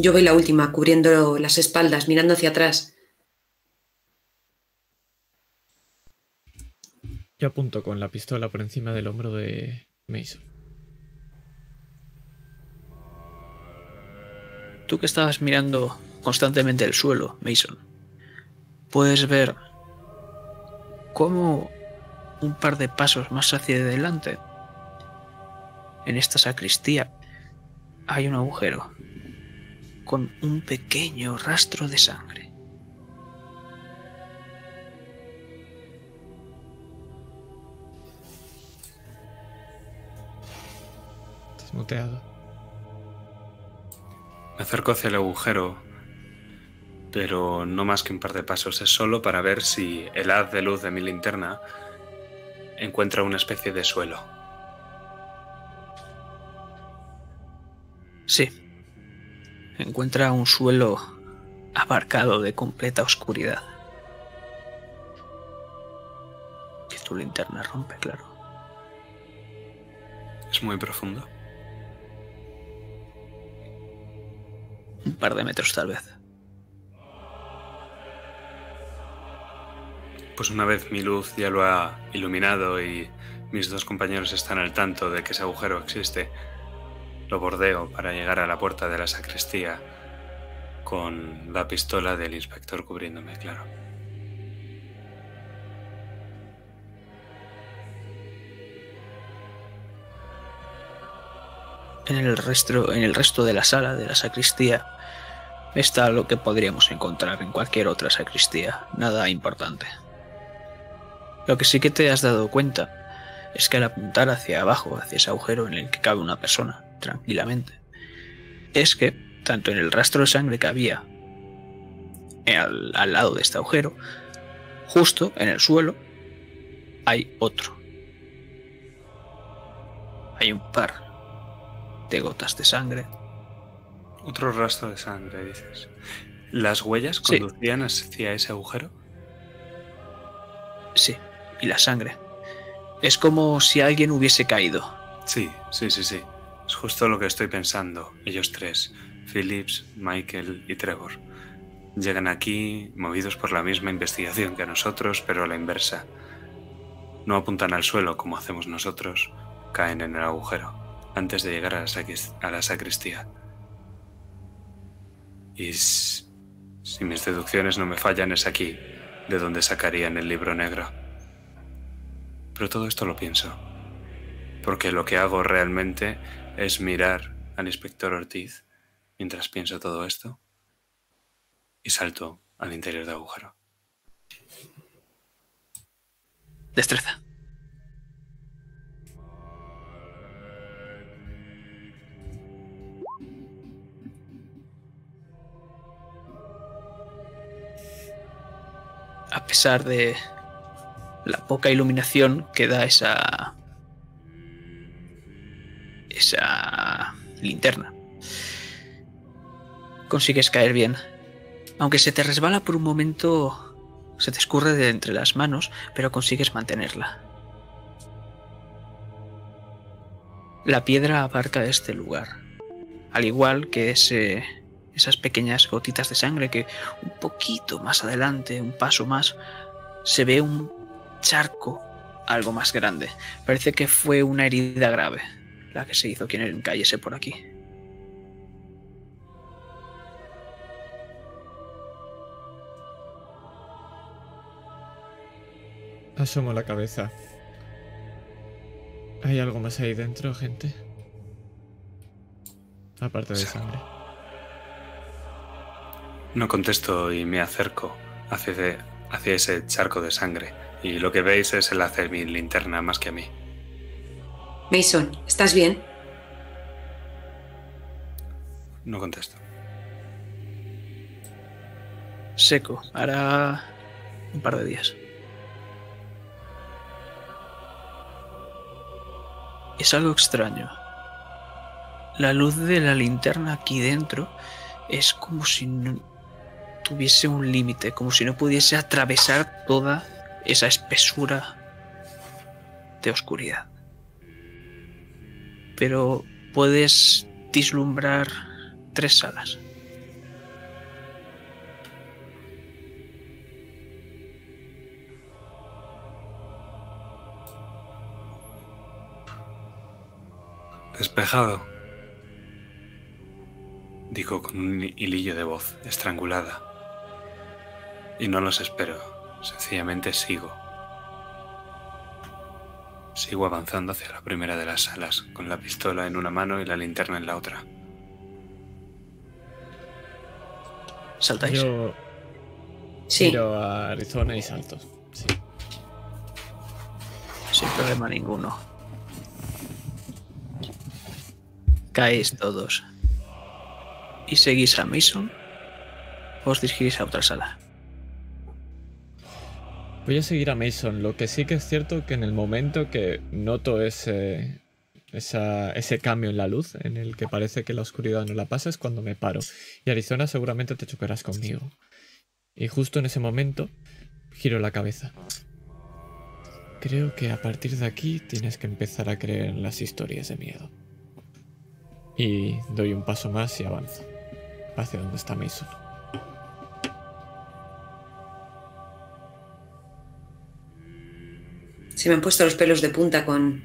Yo voy la última, cubriendo las espaldas, mirando hacia atrás. Yo apunto con la pistola por encima del hombro de Mason. Tú que estabas mirando constantemente el suelo, Mason, puedes ver cómo un par de pasos más hacia adelante, en esta sacristía, hay un agujero con un pequeño rastro de sangre. Estás muteado. Me acerco hacia el agujero, pero no más que un par de pasos. Es solo para ver si el haz de luz de mi linterna encuentra una especie de suelo. Sí. Encuentra un suelo abarcado de completa oscuridad. tu linterna rompe, claro. Es muy profundo. Un par de metros tal vez. Pues una vez mi luz ya lo ha iluminado y mis dos compañeros están al tanto de que ese agujero existe, lo bordeo para llegar a la puerta de la sacristía con la pistola del inspector cubriéndome, claro. En el, resto, en el resto de la sala de la sacristía está lo que podríamos encontrar en cualquier otra sacristía, nada importante. Lo que sí que te has dado cuenta es que al apuntar hacia abajo, hacia ese agujero en el que cabe una persona, tranquilamente, es que, tanto en el rastro de sangre que había al, al lado de este agujero, justo en el suelo, hay otro. Hay un par de gotas de sangre. Otro rastro de sangre, dices. ¿Las huellas Sí. conducían hacia ese agujero? Sí, y la sangre. Es como si alguien hubiese caído. Sí, sí, sí, sí. Es justo lo que estoy pensando. Ellos tres, Phillips, Michael y Trevor. Llegan aquí movidos por la misma investigación que nosotros, pero a la inversa. No apuntan al suelo como hacemos nosotros, caen en el agujero antes de llegar a la, a la sacristía. Y si mis deducciones no me fallan, es aquí de donde sacarían el libro negro. Pero todo esto lo pienso porque lo que hago realmente es mirar al inspector Ortiz mientras pienso todo esto y salto al interior del agujero. Destreza. A pesar de la poca iluminación que da esa esa linterna, consigues caer bien. Aunque se te resbala por un momento, se te escurre de entre las manos, pero consigues mantenerla. La piedra abarca este lugar, al igual que ese, esas pequeñas gotitas de sangre que un poquito más adelante, un paso más, se ve un charco algo más grande. Parece que fue una herida grave la que se hizo quien cayese por aquí. Asomo la cabeza. ¿Hay algo más ahí dentro, gente? Aparte de sangre. No contesto y me acerco hacia, hacia ese charco de sangre y lo que veis es el hacer mi linterna más que a mí. Mason, ¿estás bien? No contesto. Seco, hará un par de días. Es algo extraño. La luz de la linterna aquí dentro es como si no tuviese un límite, como si no pudiese atravesar toda esa espesura de oscuridad. Pero puedes vislumbrar tres salas. Despejado. Digo con un hilillo de voz estrangulada. Y no los espero. Sencillamente sigo. Sigo avanzando hacia la primera de las salas, con la pistola en una mano y la linterna en la otra. ¿Saltáis? Yo Sí. miro a Arizona y salto. Sí. Sin problema ninguno. Caéis todos. Y seguís a Mason. o Os dirigís a otra sala. Voy a seguir a Mason. Lo que sí que es cierto que en el momento que noto ese, ese cambio en la luz, en el que parece que la oscuridad no la pasa, es cuando me paro. Y Arizona seguramente te chocarás conmigo. Y justo en ese momento giro la cabeza. Creo que a partir de aquí tienes que empezar a creer en las historias de miedo. Y doy un paso más y avanzo hacia donde está Mason. Se me han puesto los pelos de punta con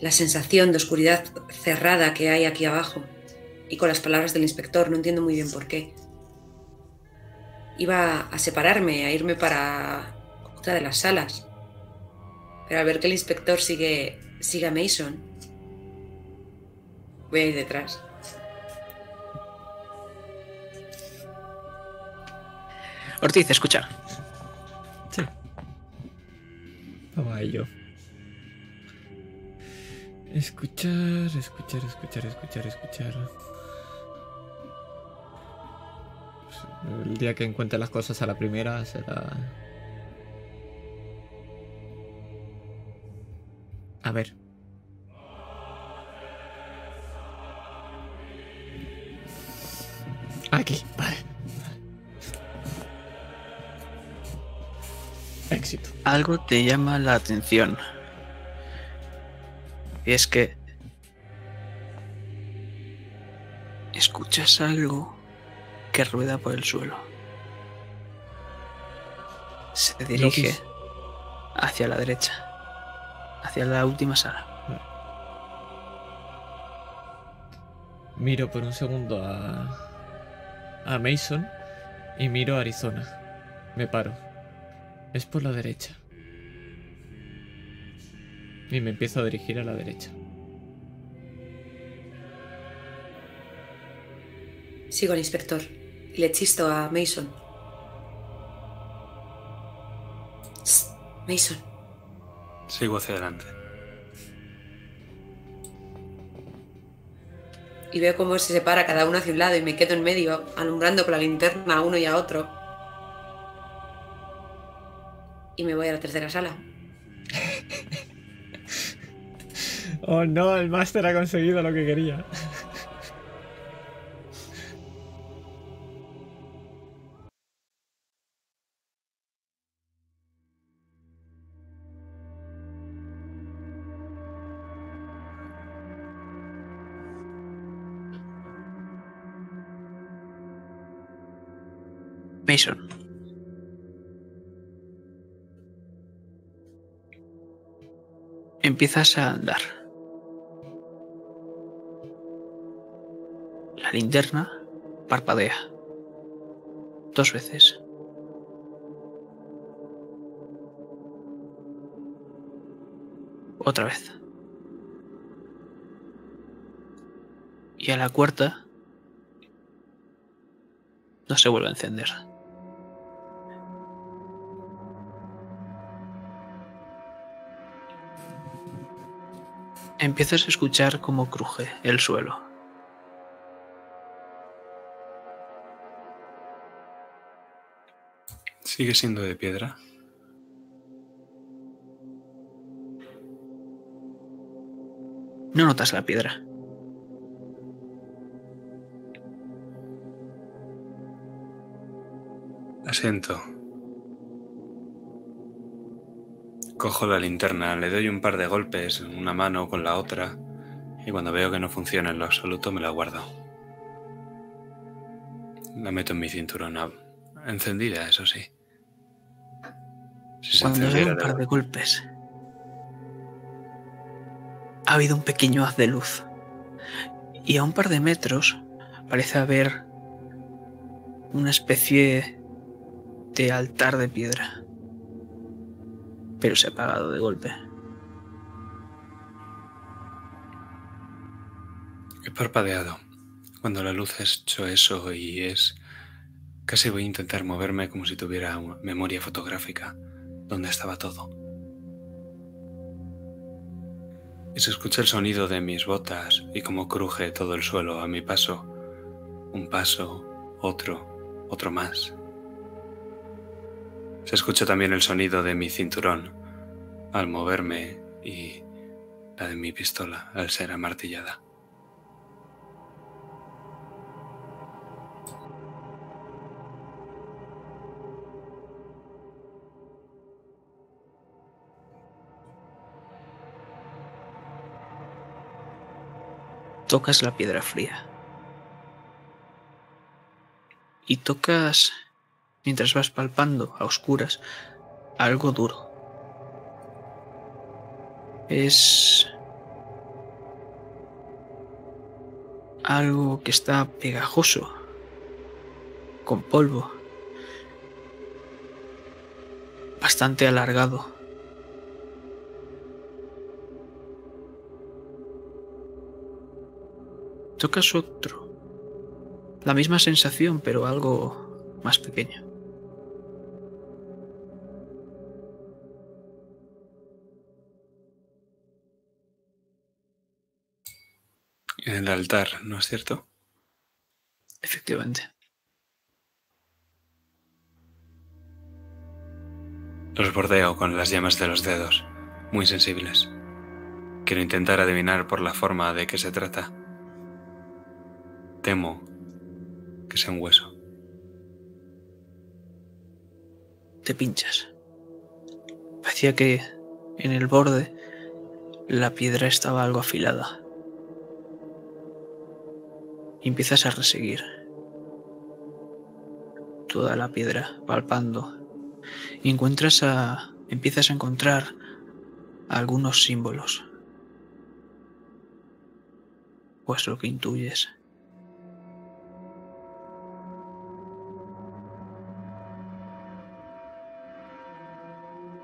la sensación de oscuridad cerrada que hay aquí abajo y con las palabras del inspector, no entiendo muy bien por qué. Iba a separarme, a irme para otra de las salas. Pero al ver que el inspector sigue, sigue a Mason, voy a ir detrás. Ortiz, escucha. Ello. Escuchar, escuchar, escuchar, escuchar, escuchar. El día que encuentre las cosas a la primera será... A ver. Aquí, vale. Éxito. Algo te llama la atención. Y es que... Escuchas algo que rueda por el suelo. Se dirige hacia la derecha. Hacia la última sala. Miro por un segundo a. a Mason y miro a Arizona. Me paro. Es por la derecha. Y me empiezo a dirigir a la derecha. Sigo al inspector y le chisto a Mason. Mason, Sigo hacia adelante. y veo cómo se separa cada uno hacia un lado y me quedo en medio, alumbrando con la linterna a uno y a otro. Y me voy a la tercera sala. Oh no, el máster ha conseguido lo que quería. Mason. Empiezas a andar. La linterna parpadea. Dos veces. Otra vez. Y a la cuarta no se vuelve a encender. Empiezas a escuchar cómo cruje el suelo. ¿Sigue siendo de piedra? No notas la piedra. Asiento. Cojo la linterna, le doy un par de golpes, una mano con la otra, y cuando veo que no funciona en lo absoluto me la guardo. La meto en mi cinturón, encendida, eso sí. Si Cuando doy un par de golpes, ha habido un pequeño haz de luz. Y a un par de metros parece haber una especie de altar de piedra. Pero se ha apagado de golpe. He parpadeado. Cuando la luz ha hecho eso y es... Casi voy a intentar moverme como si tuviera una memoria fotográfica, donde estaba todo. Y se escucha el sonido de mis botas y cómo cruje todo el suelo a mi paso. Un paso, otro, otro más. Se escucha también el sonido de mi cinturón al moverme y la de mi pistola al ser amartillada. Tocas la piedra fría. Y tocas mientras vas palpando a oscuras, algo duro. Es algo que está pegajoso, con polvo, bastante alargado. Tocas otro. La misma sensación, pero algo más pequeño. En el altar, ¿no es cierto? Efectivamente. Los bordeo con las llamas de los dedos, muy sensibles. Quiero intentar adivinar por la forma de qué se trata. Temo que sea un hueso. Te pinchas. Parecía que en el borde la piedra estaba algo afilada. Empiezas a reseguir toda la piedra, palpando. Y encuentras a. empiezas a encontrar algunos símbolos. Pues lo que intuyes.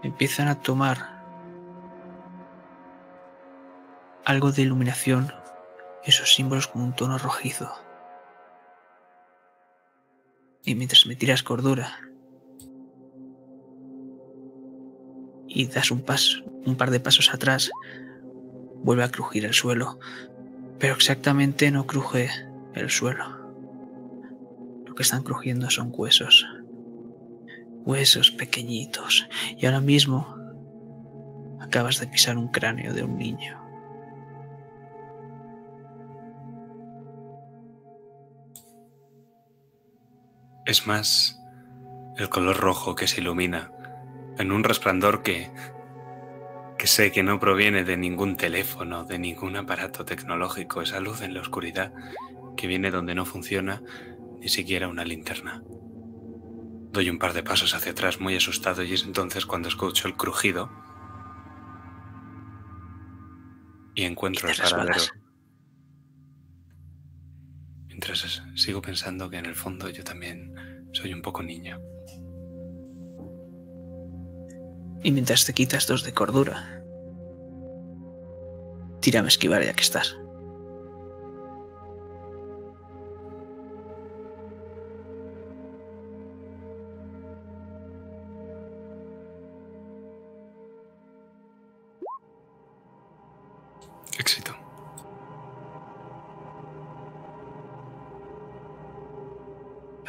Empiezan a tomar algo de iluminación esos símbolos con un tono rojizo. Y mientras me tiras cordura y das un paso, un par de pasos atrás, vuelve a crujir el suelo, pero exactamente no cruje el suelo. Lo que están crujiendo son huesos. Huesos pequeñitos. Y ahora mismo acabas de pisar un cráneo de un niño. Es más el color rojo que se ilumina en un resplandor que, que sé que no proviene de ningún teléfono, de ningún aparato tecnológico, esa luz en la oscuridad que viene donde no funciona ni siquiera una linterna. Doy un par de pasos hacia atrás muy asustado y es entonces cuando escucho el crujido y encuentro el paradero. Mientras sigo pensando que en el fondo yo también soy un poco niño. Y mientras te quitas dos de cordura, tírame a esquivar ya que estás.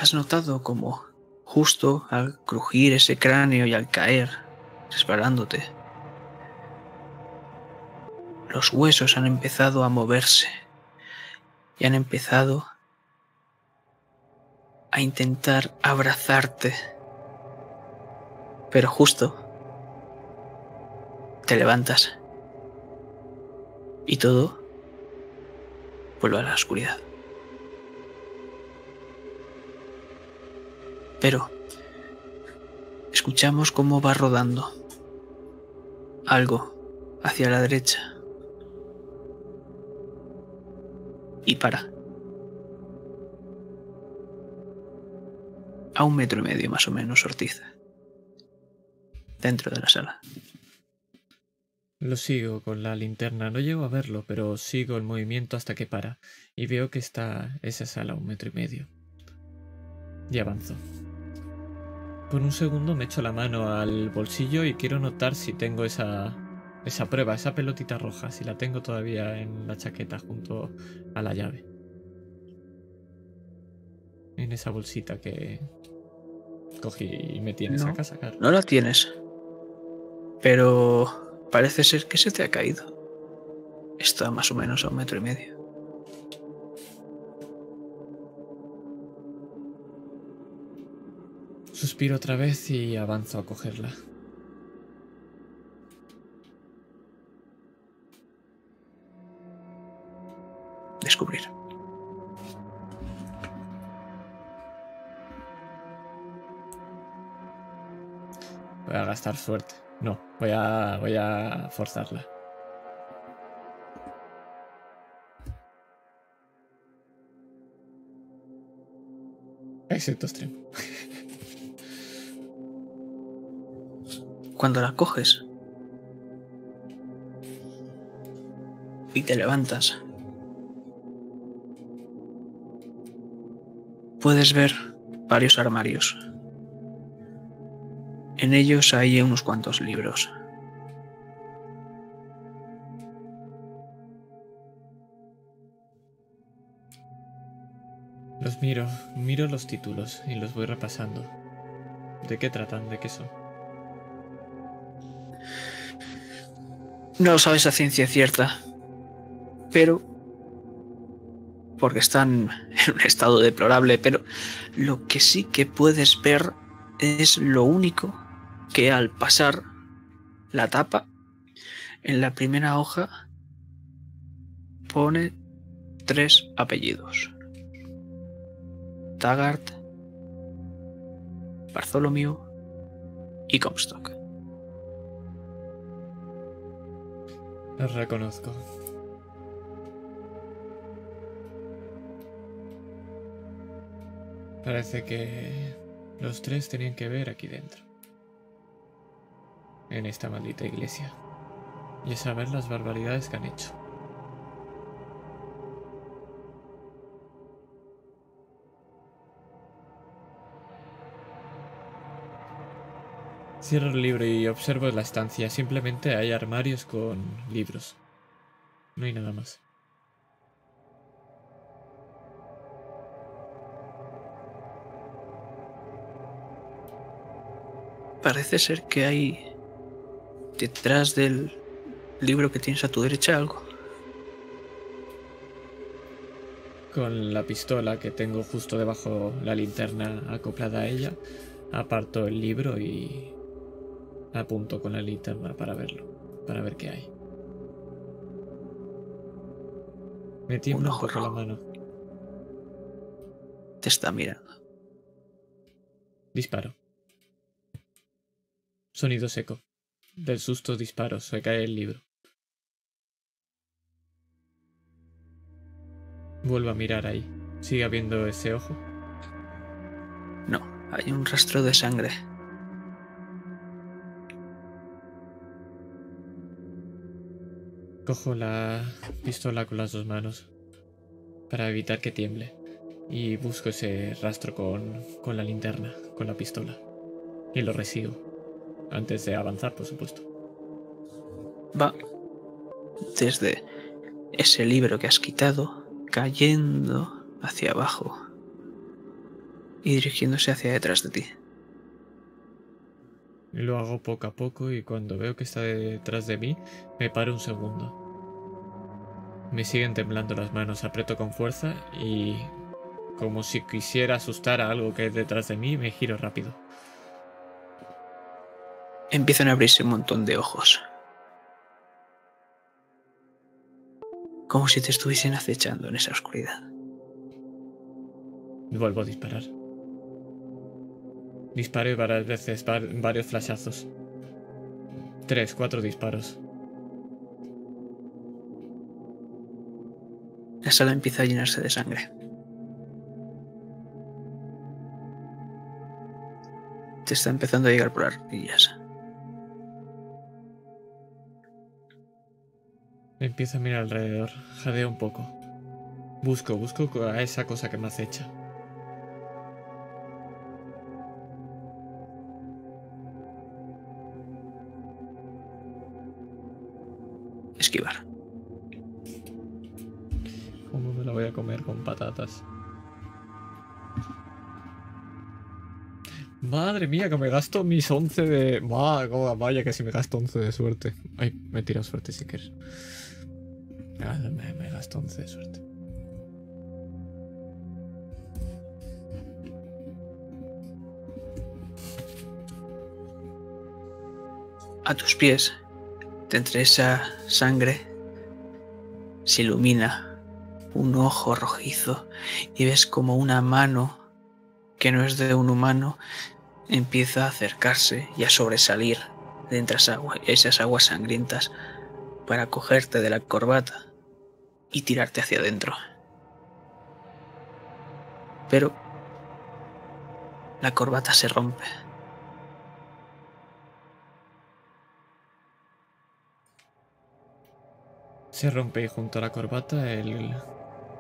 ¿Has notado como justo al crujir ese cráneo y al caer, resbalándote, los huesos han empezado a moverse y han empezado a intentar abrazarte. Pero justo te levantas y todo vuelve a la oscuridad. Pero escuchamos cómo va rodando algo hacia la derecha. Y para. A un metro y medio más o menos, Ortiz. Dentro de la sala. Lo sigo con la linterna. No llego a verlo, pero sigo el movimiento hasta que para. Y veo que está esa sala a un metro y medio. Y avanzo. Por un segundo me echo la mano al bolsillo y quiero notar si tengo esa, esa prueba, esa pelotita roja, si la tengo todavía en la chaqueta junto a la llave. En esa bolsita que cogí y me tienes No. acá sacar. No la tienes. Pero parece ser que se te ha caído. Está más o menos a un metro y medio. Suspiro otra vez y avanzo a cogerla. descubrir. Voy a gastar suerte. No, voy a, voy a forzarla. Éxito extremo. Cuando la coges y te levantas, puedes ver varios armarios. En ellos hay unos cuantos libros. Los miro, miro los títulos y los voy repasando. ¿De qué tratan? ¿De qué son? No lo sabes a ciencia cierta, pero porque están en un estado deplorable, pero lo que sí que puedes ver es lo único que al pasar la tapa en la primera hoja pone tres apellidos. Taggart, Bartholomew y Comstock. Los reconozco. Parece que los tres tenían que ver aquí dentro. En esta maldita iglesia. Y saber las barbaridades que han hecho. Cierro el libro y observo la estancia. Simplemente hay armarios con libros. No hay nada más. Parece ser que hay detrás del libro que tienes a tu derecha algo. Con la pistola que tengo justo debajo la linterna acoplada a ella, aparto el libro y apunto con la linterna para verlo, para ver qué hay. Me tiembla un ojo poco la mano. Te está mirando. Disparo. Sonido seco. Del susto disparo, se cae el libro. Vuelvo a mirar ahí. ¿Sigue habiendo ese ojo? No, hay un rastro de sangre. Cojo la pistola con las dos manos para evitar que tiemble y busco ese rastro con, con la linterna, con la pistola y lo resigo antes de avanzar, por supuesto. Va desde ese libro que has quitado, cayendo hacia abajo y dirigiéndose hacia detrás de ti. Lo hago poco a poco y cuando veo que está detrás de mí, me paro un segundo. Me siguen temblando las manos, aprieto con fuerza y como si quisiera asustar a algo que hay detrás de mí, me giro rápido. Empiezan a abrirse un montón de ojos. Como si te estuviesen acechando en esa oscuridad. Vuelvo a disparar. Disparé varias veces, var- varios flashazos. Tres, cuatro disparos. La sala empieza a llenarse de sangre. Te está empezando a llegar por las rodillas. Empiezo a mirar alrededor, jadeo un poco. Busco, busco a esa cosa que me acecha. Comer con patatas? Madre mía, que me gasto mis 11 de... Vaya que si me gasto 11 de suerte. Ay, me he tirado suerte si quieres. Ah, Me, me gasto 11 de suerte. A tus pies, entre esa sangre, se ilumina un ojo rojizo y ves como una mano que no es de un humano empieza a acercarse y a sobresalir de entre esas aguas sangrientas para cogerte de la corbata y tirarte hacia adentro. Pero la corbata se rompe. Se rompe junto a la corbata el,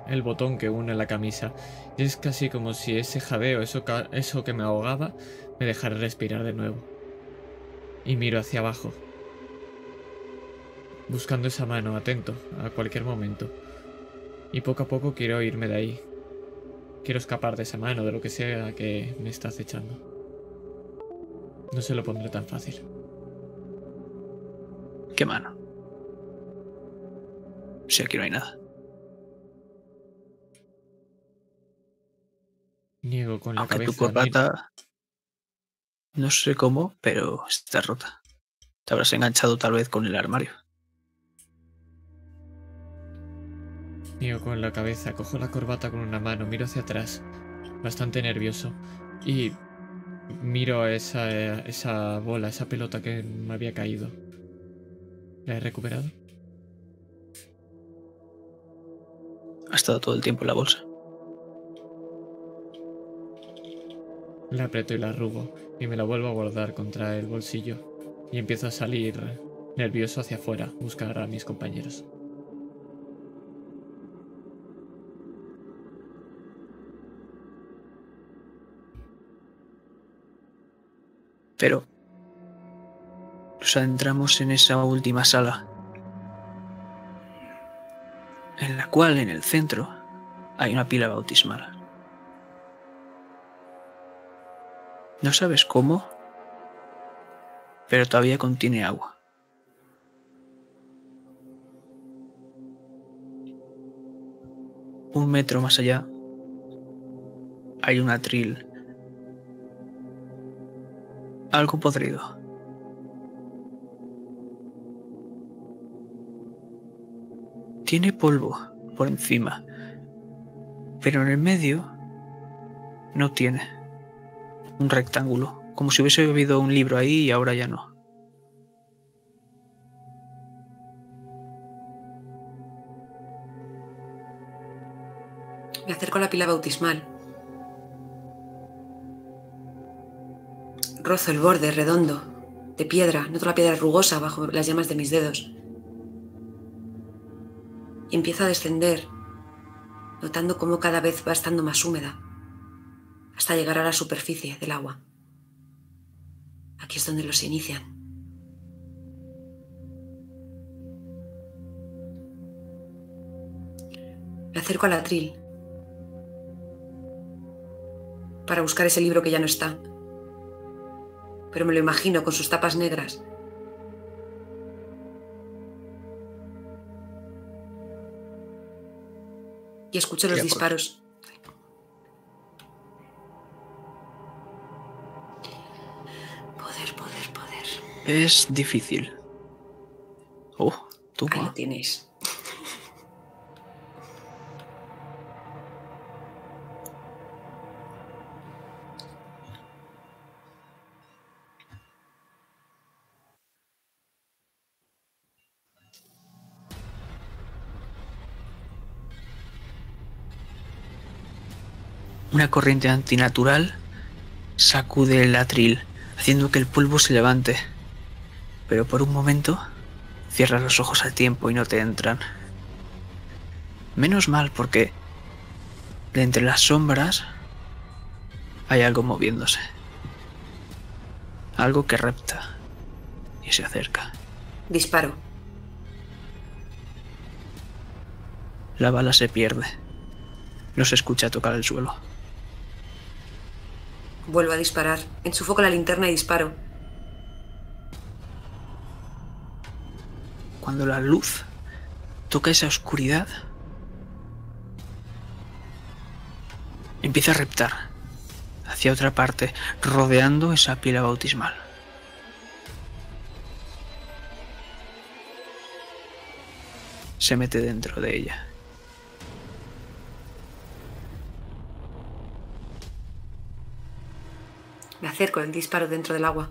el botón que une la camisa. Y es casi como si ese jadeo, eso, eso que me ahogaba, me dejara respirar de nuevo. Y miro hacia abajo, buscando esa mano, atento a cualquier momento. Y poco a poco quiero irme de ahí. Quiero escapar de esa mano, de lo que sea que me está acechando. No se lo pondré tan fácil. ¿Qué mano? Si aquí no hay nada. Niego con la Aunque cabeza. tu corbata, no sé cómo, pero está rota. Te habrás enganchado tal vez con el armario. Niego con la cabeza, cojo la corbata con una mano, miro hacia atrás, bastante nervioso, y miro a esa, esa bola, esa pelota que me había caído. ¿La he recuperado? Ha estado todo el tiempo en la bolsa. La aprieto y la arrugo, y me la vuelvo a guardar contra el bolsillo, y empiezo a salir nervioso hacia afuera, buscar a mis compañeros. Pero nos adentramos en esa última sala, en la cual en el centro hay una pila bautismal. No sabes cómo, pero todavía contiene agua. Un metro más allá hay un atril algo podrido. Tiene polvo por encima, pero en el medio no tiene un rectángulo, como si hubiese bebido un libro ahí y ahora ya no. Me acerco a la pila bautismal. Rozo el borde redondo, de piedra, noto la piedra rugosa bajo las llamas de mis dedos. Y empiezo a descender, notando cómo cada vez va estando más húmeda, hasta llegar a la superficie del agua. Aquí es donde los inician. Me acerco al atril para buscar ese libro que ya no está. Pero me lo imagino con sus tapas negras. Y escucho los disparos. Es difícil. Oh, tú. Ahí tienes. Una corriente antinatural sacude el atril, haciendo que el polvo se levante. Pero por un momento cierras los ojos al tiempo y no te entran. Menos mal porque de entre las sombras hay algo moviéndose. Algo que repta y se acerca. Disparo. La bala se pierde. No se escucha tocar el suelo. Vuelvo a disparar. Enchufo con la linterna y disparo. cuando la luz toca esa oscuridad, empieza a reptar hacia otra parte, rodeando esa pila bautismal. Se mete dentro de ella. Me acerco el disparo dentro del agua.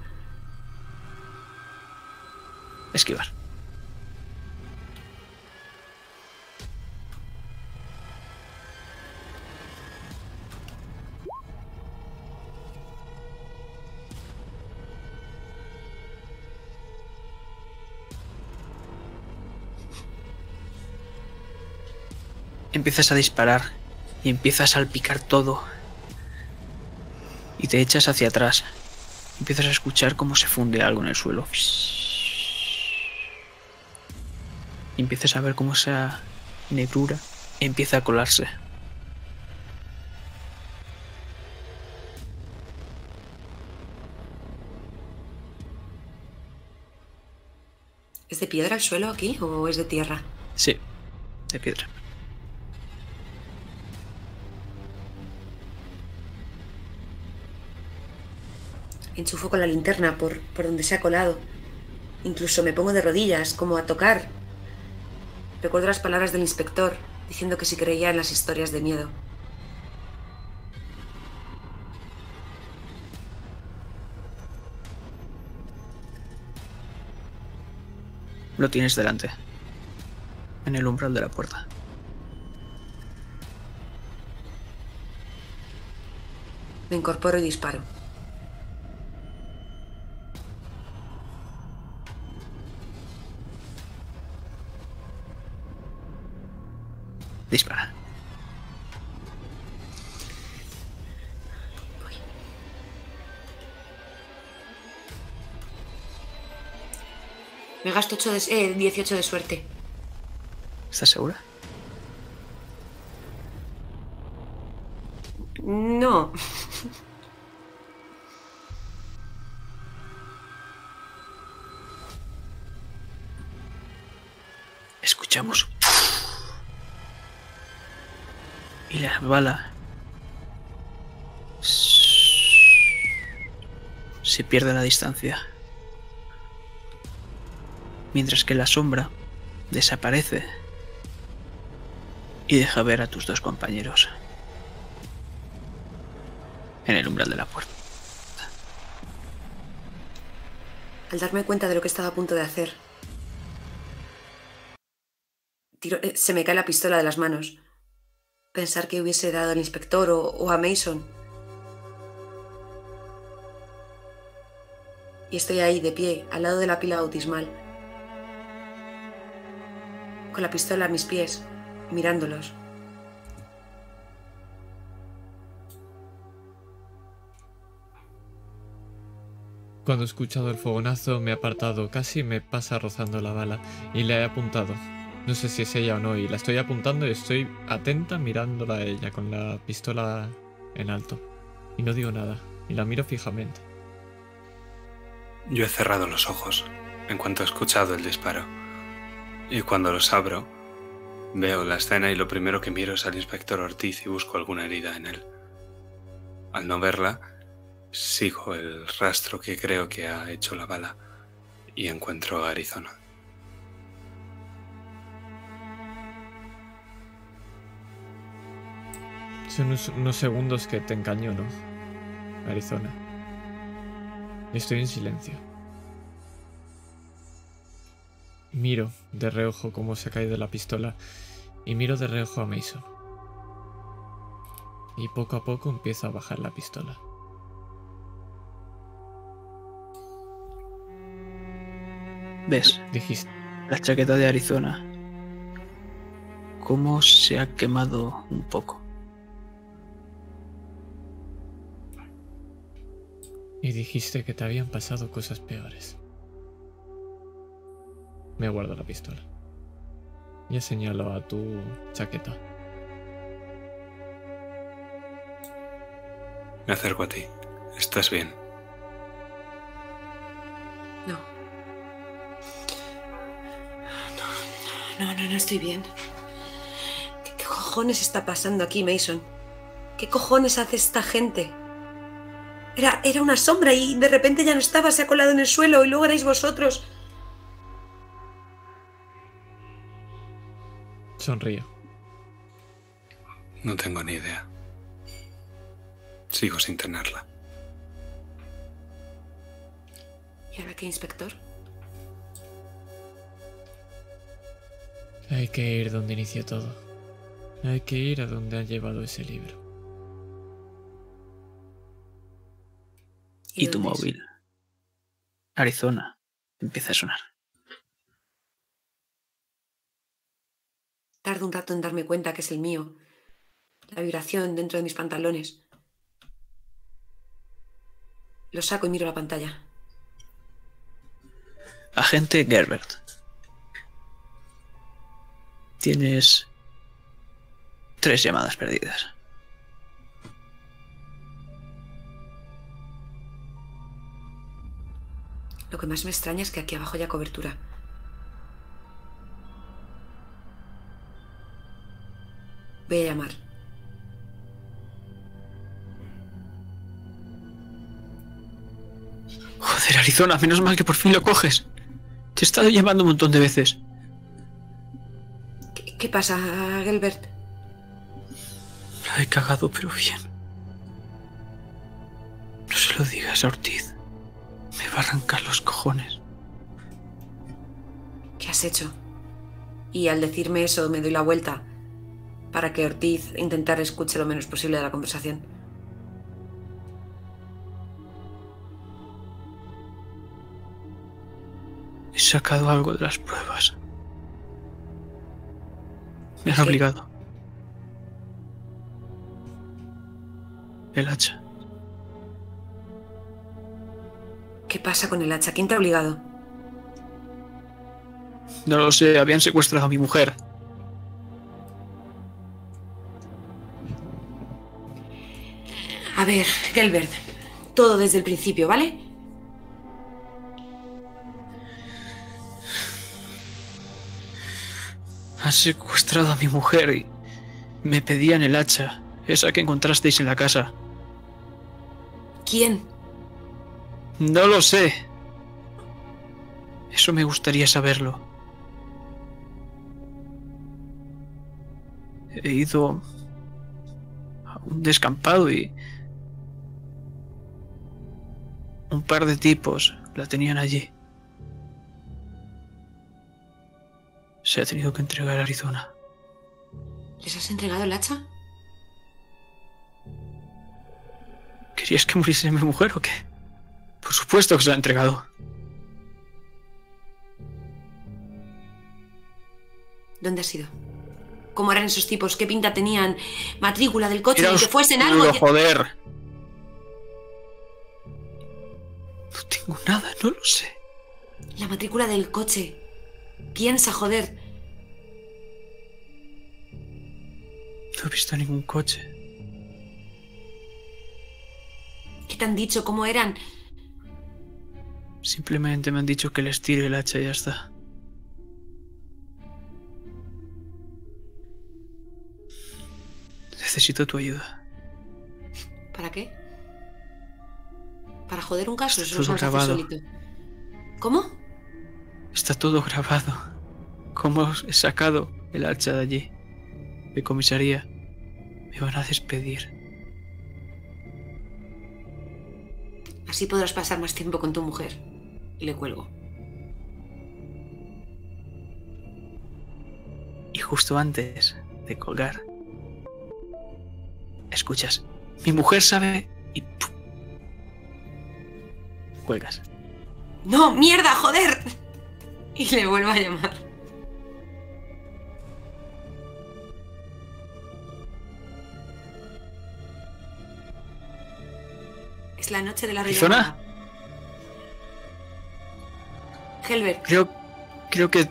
Esquivar. Empiezas a disparar y empiezas a salpicar todo. Y te echas hacia atrás. Empiezas a escuchar cómo se funde algo en el suelo. Y empiezas a ver cómo esa negrura empieza a colarse. ¿Es de piedra el suelo aquí o es de tierra? Sí, de piedra. Enchufo con la linterna por, por donde se ha colado. Incluso me pongo de rodillas, como a tocar. Recuerdo las palabras del inspector, diciendo que si creía en las historias de miedo. Lo tienes delante. En el umbral de la puerta. Me incorporo y disparo. Dispara. Me gasto 8 de, eh, 18 de suerte. ¿Estás segura? No. Escuchamos. Y la bala se pierde a distancia. Mientras que la sombra desaparece y deja ver a tus dos compañeros en el umbral de la puerta. Al darme cuenta de lo que estaba a punto de hacer, eh, se me cae la pistola de las manos. Pensar que hubiese dado al inspector o, a Mason. Y estoy ahí, de pie, al lado de la pila bautismal. Con la pistola a mis pies, mirándolos. Cuando he escuchado el fogonazo me he apartado, casi me pasa rozando la bala y le he apuntado. No sé si es ella o no y la estoy apuntando y estoy atenta mirándola a ella con la pistola en alto. Y no digo nada, y la miro fijamente. Yo he cerrado los ojos en cuanto he escuchado el disparo. Y cuando los abro, veo la escena y lo primero que miro es al inspector Ortiz y busco alguna herida en él. Al no verla, sigo el rastro que creo que ha hecho la bala y encuentro a Arizona. Son unos, segundos que te encañono, Arizona. Estoy en silencio. Miro de reojo cómo se ha caído la pistola y miro de reojo a Mason. Y poco a poco empieza a bajar la pistola. ¿Ves? Dijiste, La chaqueta de Arizona. Cómo se ha quemado un poco. Y dijiste que te habían pasado cosas peores. Me guardo la pistola. Y señalo a tu chaqueta. Me acerco a ti. ¿Estás bien? No. No, no, no, no estoy bien. ¿Qué, qué cojones está pasando aquí, Mason? ¿Qué cojones hace esta gente? Era, era una sombra y de repente ya no estaba, se ha colado en el suelo y luego erais vosotros. Sonrío. No tengo ni idea. Sigo sin tenerla. ¿Y ahora qué, inspector? Hay que ir donde inició todo. Hay que ir a donde han llevado ese libro. Y tu es? móvil. Arizona. Empieza a sonar. Tardo un rato en darme cuenta que es el mío. La vibración dentro de mis pantalones. Lo saco y miro la pantalla. Agente Gerbert. Tienes tres llamadas perdidas. Lo que más me extraña es que aquí abajo haya cobertura. Voy a llamar. Joder, Arizona, menos mal que por fin lo coges. Te he estado llamando un montón de veces. ¿Qué, qué pasa, Gelbert? La he cagado, pero bien. No se lo digas a Ortiz. Va a arrancar los cojones. ¿Qué has hecho? Y al decirme eso me doy la vuelta para que Ortiz intentara escuche lo menos posible de la conversación. He sacado algo de las pruebas. Me han ¿Qué? obligado. El hacha. ¿Qué pasa con el hacha? ¿Quién te ha obligado? No lo sé, habían secuestrado a mi mujer. A ver, Gelbert, todo desde el principio, ¿vale? Han secuestrado a mi mujer y me pedían el hacha, esa que encontrasteis en la casa. ¿Quién? No lo sé. Eso me gustaría saberlo. He ido a un descampado y un par de tipos la tenían allí. Se ha tenido que entregar a Arizona. ¿Les has entregado el hacha? ¿Querías que muriese mi mujer o qué? Por supuesto que se la ha entregado. ¿Dónde has ido? ¿Cómo eran esos tipos? ¿Qué pinta tenían? ¿Matrícula del coche? Era ¿De que fuesen algo? joder. No tengo nada, no lo sé. La matrícula del coche. Piensa, joder. No he visto ningún coche. ¿Qué te han dicho? ¿Cómo eran? Simplemente me han dicho que les tire el hacha y ya está. Necesito tu ayuda. ¿Para qué? ¿Para joder un caso? Está Eso todo grabado. solito. ¿Cómo? Está todo grabado. ¿Cómo he sacado el hacha de allí? De comisaría. Me van a despedir. Así podrás pasar más tiempo con tu mujer. Y le cuelgo. Y justo antes de colgar, escuchas, mi mujer sabe y ¡pum! cuelgas. ¡No! ¡Mierda! ¡Joder! Y le vuelvo a llamar. Es la noche de la ¿Arizona? Helbert, Creo, creo que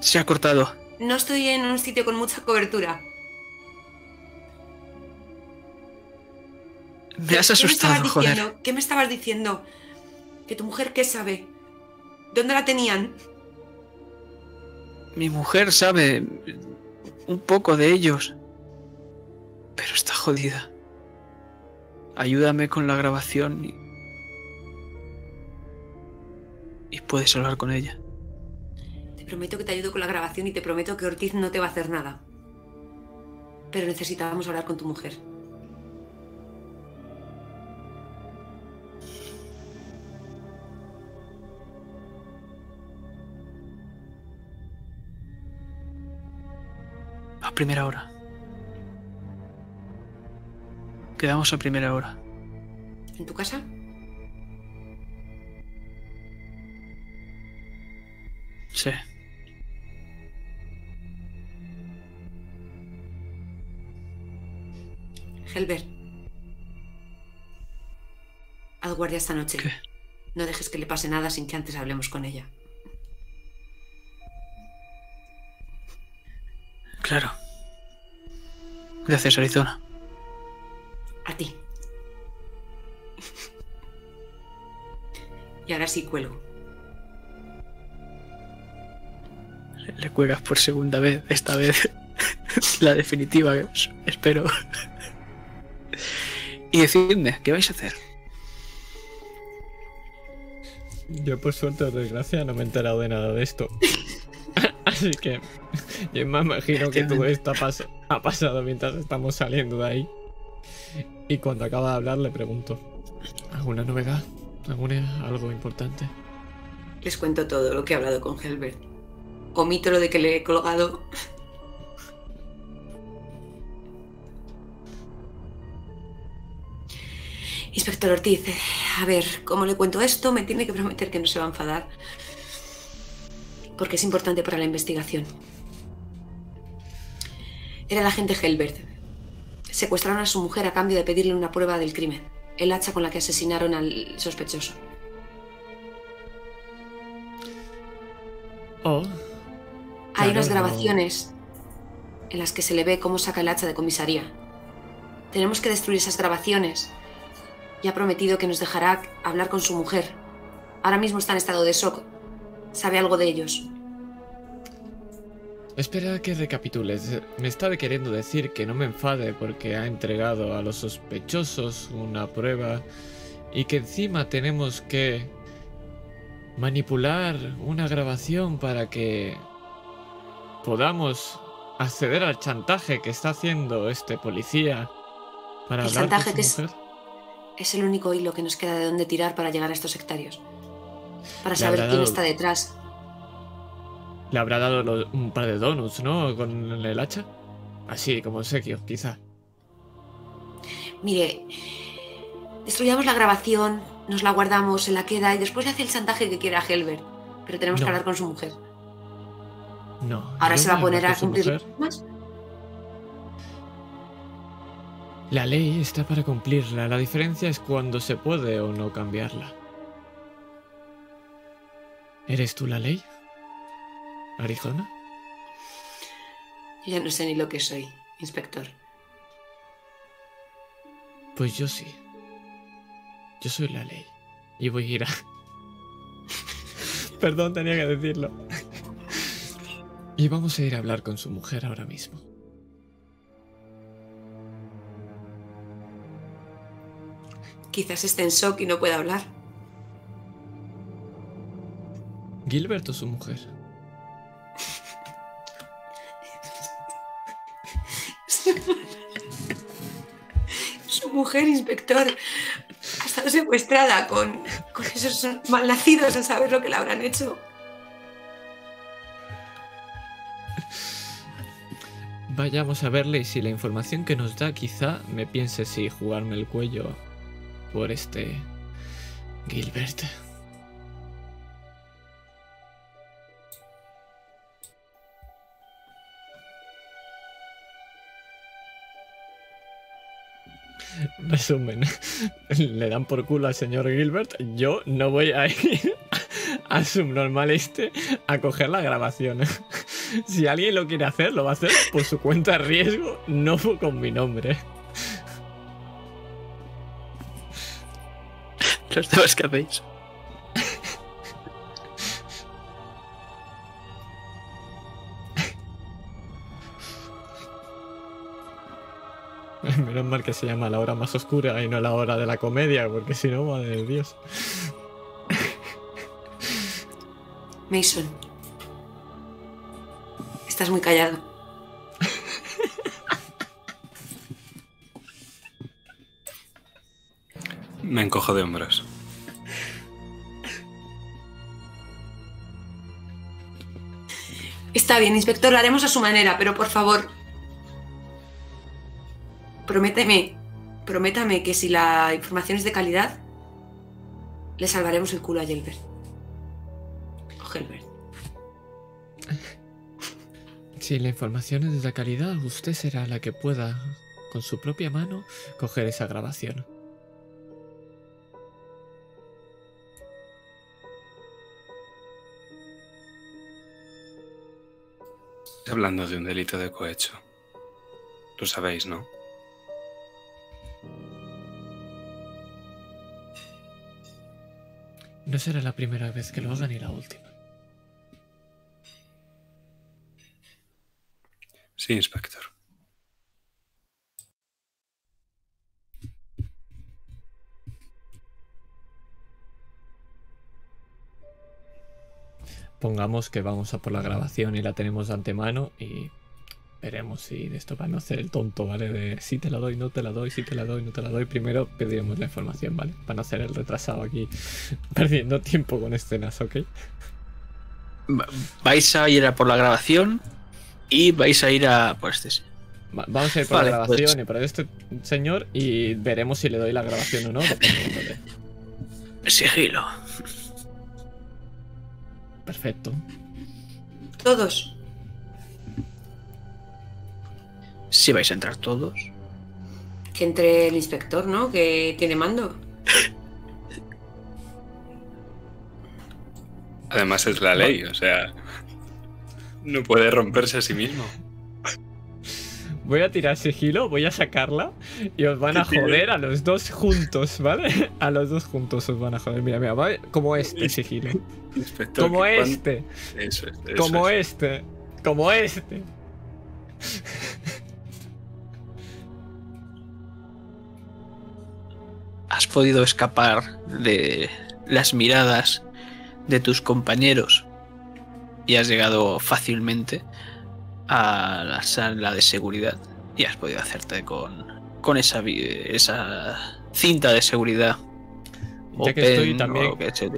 se ha cortado. no estoy en un sitio con mucha cobertura. Me has ¿Qué asustado, me joder. diciendo? ¿Qué me estabas diciendo? ¿Que tu mujer qué sabe? ¿Dónde la tenían? Mi mujer sabe un poco de ellos, pero está jodida. Ayúdame con la grabación y, y puedes hablar con ella. Te prometo que te ayudo con la grabación y te prometo que Ortiz no te va a hacer nada. Pero necesitábamos hablar con tu mujer. A primera hora. Quedamos a primera hora. ¿En tu casa? Sí. Helbert. Haz guardia esta noche. ¿Qué? No dejes que le pase nada sin que antes hablemos con ella. Claro. Gracias, Arizona. A ti. Y ahora sí cuelgo. Le cuelgas por segunda vez, esta vez la definitiva, espero. Y decidme, ¿qué vais a hacer? Yo por suerte o desgracia no me he enterado de nada de esto. Así que yo me imagino que todo esto ha, pas- ha pasado mientras estamos saliendo de ahí. Y cuando acaba de hablar le pregunto, ¿alguna novedad? ¿Alguna algo importante? Les cuento todo lo que he hablado con Helbert. Omito lo de que le he colgado. Inspector Ortiz, eh, a ver, ¿cómo le cuento esto? Me tiene que prometer que no se va a enfadar. Porque es importante para la investigación. Era el agente Helbert. Secuestraron a su mujer a cambio de pedirle una prueba del crimen. El hacha con la que asesinaron al sospechoso. Oh, Hay unas grabaciones en las que se le ve cómo saca el hacha de comisaría. Tenemos que destruir esas grabaciones. Y ha prometido que nos dejará hablar con su mujer. Ahora mismo está en estado de shock. Sabe algo de ellos. espera que recapitules. Me estaba queriendo decir que no me enfade porque ha entregado a los sospechosos una prueba y que encima tenemos que manipular una grabación para que podamos acceder al chantaje que está haciendo este policía para El hablar chantaje con que su es- mujer. Es el único hilo que nos queda de dónde tirar para llegar a estos sectarios. Para Le saber quién dado- está detrás. Le habrá dado lo- un par de donuts, ¿no? Con el hacha. Así, como obsequio, quizá. Mire, destruyamos la grabación, nos la guardamos, se la queda y después le hace el chantaje que quiera a Helbert. Pero tenemos No. que hablar con su mujer. No. Ahora se va a poner a cumplir más. La ley está para cumplirla. La diferencia es cuando se puede o no cambiarla. ¿Eres tú la ley? ¿Arizona? Yo ya no sé ni lo que soy, inspector. Pues yo sí. Yo soy la ley. Y voy a ir a... Perdón, tenía que decirlo. Y vamos a ir a hablar con su mujer ahora mismo. Quizás esté en shock y no pueda hablar. ¿Gilbert o su mujer? Su mujer, inspector, ha estado secuestrada con, con esos malnacidos a saber lo que le habrán hecho. Vayamos a verle y si la información que nos da quizá me piense si jugarme el cuello por este Gilbert. Resumen, le dan por culo al señor Gilbert. Yo no voy a ir al subnormal este a coger la grabación. Si alguien lo quiere hacer, lo va a hacer por su cuenta de riesgo, no con mi nombre. Los demás que hacéis. Menos mal que se llama la hora más oscura y no la hora de la comedia, porque si no, madre de Dios. Mason. Estás muy callado. Me encojo de hombros. Está bien, inspector, lo haremos a su manera, pero por favor, Prométeme, prométame que si la información es de calidad, le salvaremos el culo a Gelbert. Si la información es de calidad, usted será la que pueda, con su propia mano, coger esa grabación. Hablando de un delito de cohecho. Lo sabéis, ¿no? No será la primera vez que lo haga ni la última. Sí, inspector. Pongamos que vamos a por la grabación y la tenemos de antemano y veremos si de esto va a no hacer el tonto, ¿vale? De si te la doy, no te la doy, si te la doy, no te la doy. Primero pediremos la información, ¿vale? Para no hacer el retrasado aquí perdiendo tiempo con escenas, ¿ok? Va- Vais a ir a por la grabación y vais a ir a por este. Va- vamos a ir por Vale, la grabación pues- y por este señor y veremos si le doy la grabación o no. Sigilo. Perfecto. Todos. Si vais a entrar todos. Que entre el inspector, ¿no? Que tiene mando. Además es la ley, o sea, no puede romperse a sí mismo. Voy a tirar sigilo, voy a sacarla y os van a joder a los dos juntos, ¿vale? A los dos juntos os van a joder. Mira, mira, va como este sigilo. Inspector, Como este, Eso es. eso como es. este, como este. Has podido escapar de las miradas de tus compañeros y has llegado fácilmente a la sala de seguridad y has podido hacerte con, con esa, esa cinta de seguridad. Ya que estoy también- que se.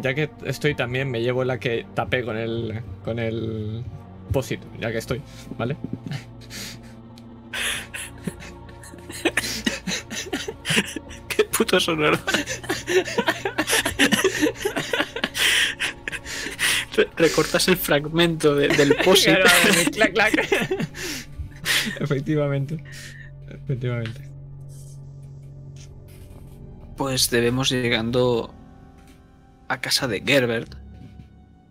Ya que estoy también, me llevo la que tapé con el. con el. Posit, ya que estoy, ¿vale? Qué puto sonoro. Re- Recortas el fragmento de- del post Claro, clac, clac. Efectivamente. Efectivamente. Pues debemos llegando a casa de Gerbert.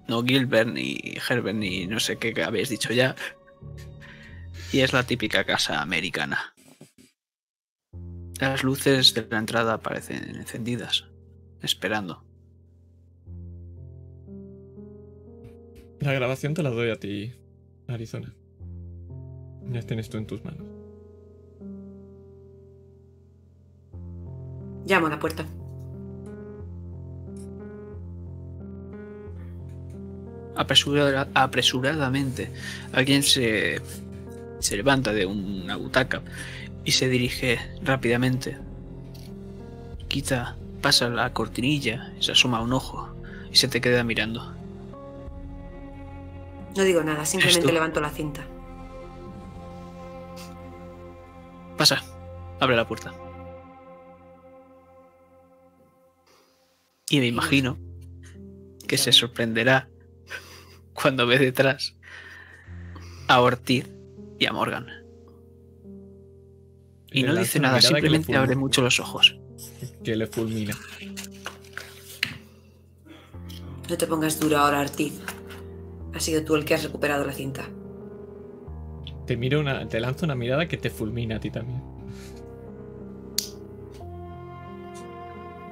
No Gilbert ni Herbert ni no sé qué habéis dicho ya. Y es la típica casa americana. Las luces de la entrada aparecen encendidas, esperando. La grabación te la doy a ti, Arizona. Ya tienes tú en tus manos. Llamo a la puerta. Apresura- apresuradamente, alguien se, se levanta de una butaca y se dirige rápidamente. Quita, pasa la cortinilla, se asoma un ojo y se te queda mirando. No digo nada, simplemente levanto la cinta. Pasa, abre la puerta. Y me imagino que se sorprenderá cuando ve detrás a Ortiz y a Morgan. Y Le no dice nada, simplemente abre mucho los ojos. Que le fulmina. No te pongas duro ahora, Artiz. Has sido tú el que has recuperado la cinta. Te miro una. Te lanza una mirada que te fulmina a ti también.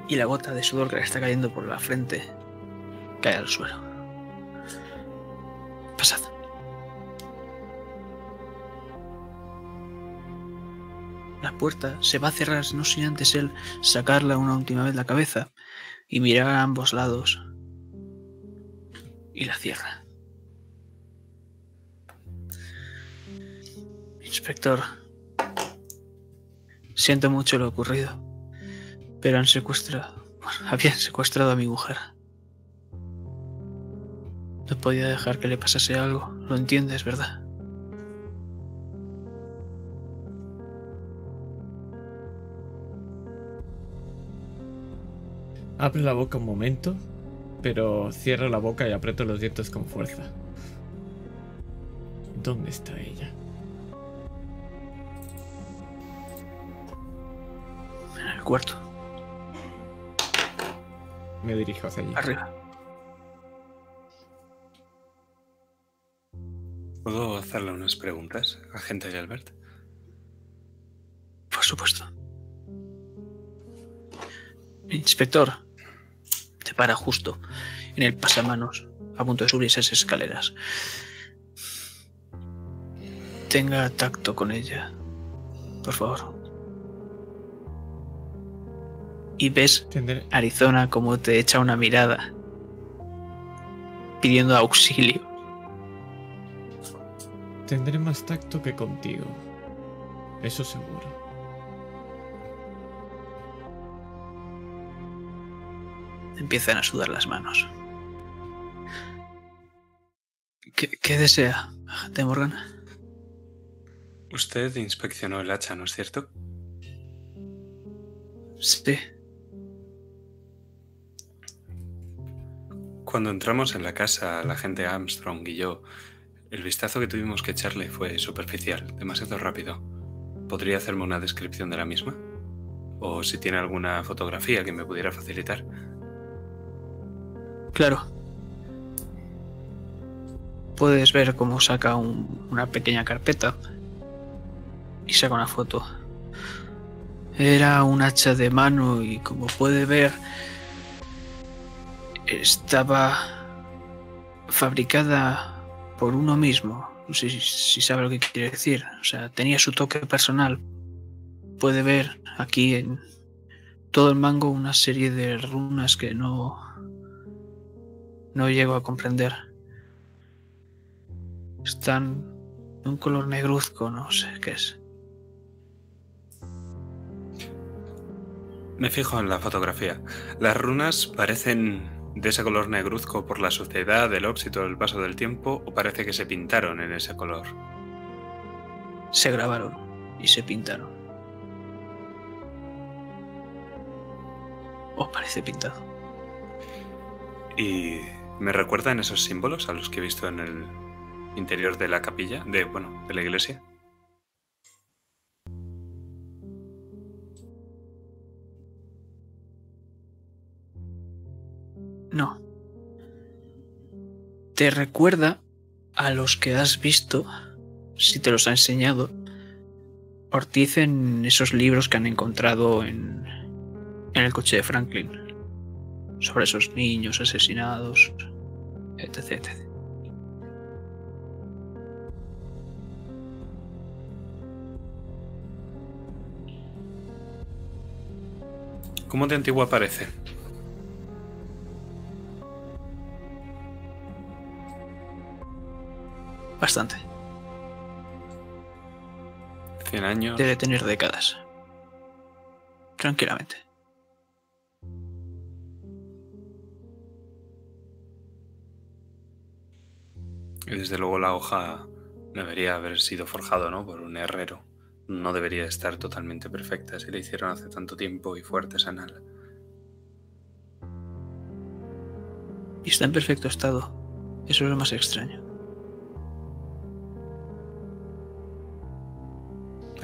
Y la gota de sudor que le está cayendo por la frente cae al suelo. Pasad. La puerta se va a cerrar no sin antes él sacarla una última vez la cabeza y mirar a ambos lados. Y la cierra. Inspector, siento mucho lo ocurrido, pero han secuestrado, habían secuestrado a mi mujer. No podía dejar que le pasase algo, lo entiendes, ¿verdad? Abre la boca un momento, pero cierra la boca y aprieto los dientes con fuerza. ¿Dónde está ella? Cuarto, Me dirijo hacia allí. arriba. ¿Puedo hacerle unas preguntas, agente Gilbert? Por supuesto. Inspector, te para justo en el pasamanos, a punto de subir esas escaleras. Tenga tacto con ella, por favor. Y ves Arizona como te echa una mirada, pidiendo auxilio. tendré más tacto que contigo. Eso seguro. Empiezan a sudar las manos. ¿Qué, qué desea, agente Morgan? Usted inspeccionó el hacha, ¿no es cierto? Sí. Cuando entramos en la casa, la gente Armstrong y yo, el vistazo que tuvimos que echarle fue superficial, demasiado rápido. ¿Podría hacerme una descripción de la misma? O si tiene alguna fotografía que me pudiera facilitar. Claro. Puedes ver cómo saca un- una pequeña carpeta y saca una foto. Era un hacha de mano y como puede ver estaba fabricada por uno mismo. No sé si, sabe lo que quiere decir. O sea, tenía su toque personal. Puede ver aquí en todo el mango una serie de runas que no no llego a comprender. Están de un color negruzco, no sé qué es. Me fijo en la fotografía. Las runas parecen de ese color negruzco por la suciedad, el óxido, el paso del tiempo, o parece que se pintaron en ese color. Se grabaron y se pintaron. ¿Os parece pintado? Y me recuerdan esos símbolos a los que he visto en el interior de la capilla, de bueno, de la iglesia. No. Te recuerda a los que has visto, si te los ha enseñado, Ortiz en esos libros que han encontrado en, en el coche de Franklin. Sobre esos niños asesinados, etc. etc. ¿Cómo de antigua parece? Bastante. 100 años. Debe tener décadas. Tranquilamente. Y desde luego la hoja debería haber sido forjado, ¿no? Por un herrero. No debería estar totalmente perfecta si la hicieron hace tanto tiempo y fue artesanal. Y está en perfecto estado. Eso es lo más extraño.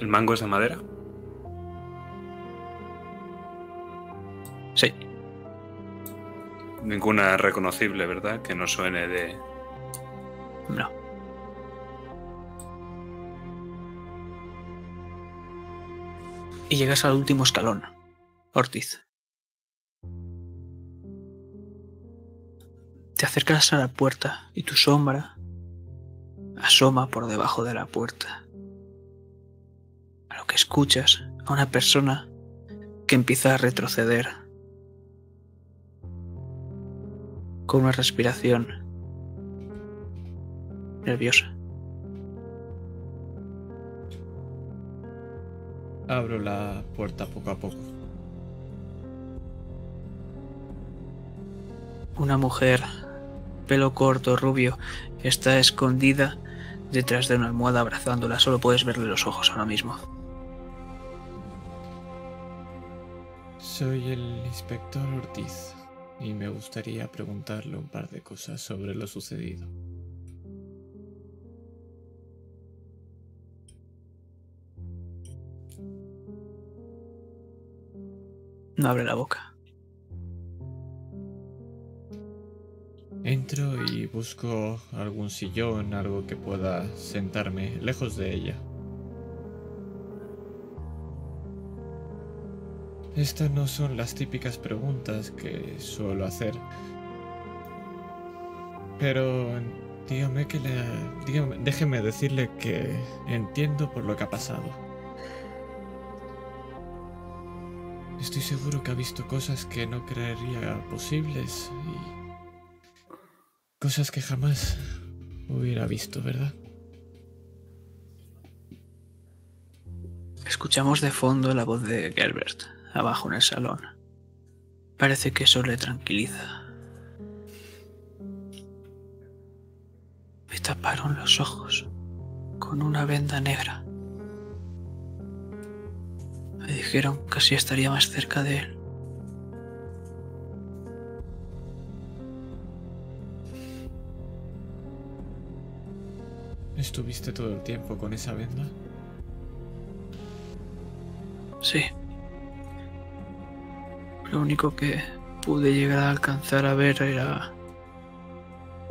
¿El mango es de madera? Sí, Ninguna reconocible, ¿verdad? Que no suene de... no. Y llegas al último escalón, Ortiz. Te acercas a la puerta y tu sombra asoma por debajo de la puerta. A lo que escuchas a una persona que empieza a retroceder con una respiración nerviosa. Abro la puerta poco a poco. Una mujer, pelo corto, rubio, está escondida detrás de una almohada abrazándola. Solo puedes verle los ojos ahora mismo. Soy el inspector Ortiz y me gustaría preguntarle un par de cosas sobre lo sucedido. No abre la boca. Entro y busco algún sillón, algo que pueda sentarme lejos de ella. Estas no son las típicas preguntas que suelo hacer. Pero dígame que le, dígame- déjeme decirle que entiendo por lo que ha pasado. Estoy seguro que ha visto cosas que no creería posibles y cosas que jamás hubiera visto, ¿verdad? Escuchamos de fondo la voz de Gerbert, abajo en el salón. Parece que eso le tranquiliza. Me taparon los ojos con una venda negra. Me dijeron que así estaría más cerca de él. ¿Estuviste todo el tiempo con esa venda? Sí. Lo único que pude llegar a alcanzar a ver era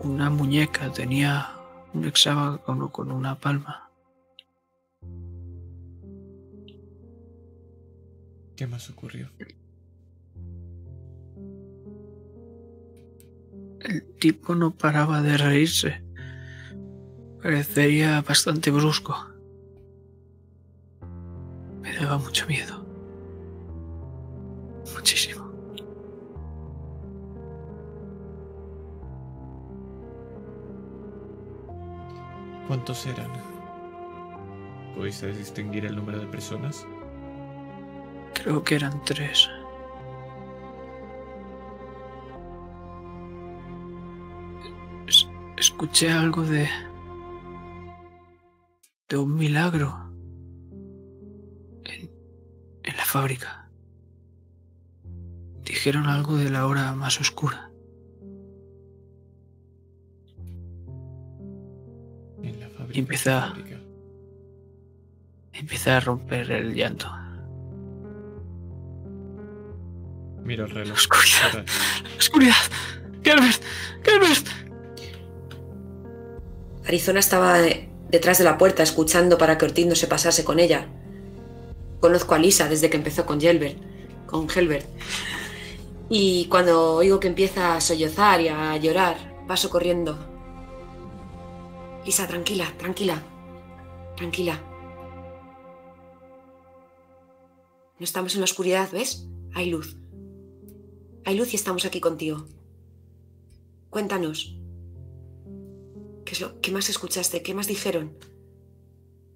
una muñeca. Tenía un hexágono con una palma. ¿Qué más ocurrió? El tipo no paraba de reírse. Parecería bastante brusco. Me daba mucho miedo. Muchísimo. ¿Cuántos eran? ¿Pudiste distinguir el número de personas? Creo que eran tres. Es- escuché algo de... de un milagro. En, en la fábrica. Dijeron algo de la hora más oscura. En la fábrica. empieza- a romper el llanto. Miro el reloj. Oscuridad. Ahora, ¡Oscuridad! ¡Gerbert! ¡Gerbert! Arizona estaba detrás de la puerta escuchando para que Ortiz no se pasase con ella. Conozco a Lisa desde que empezó con Gelbert, con Helbert. Y cuando oigo que empieza a sollozar y a llorar, paso corriendo. Lisa, tranquila, tranquila. Tranquila. No estamos en la oscuridad, ¿ves? Hay luz. Hay luz y estamos aquí contigo. Cuéntanos. ¿Qué es lo más escuchaste? ¿Qué más dijeron?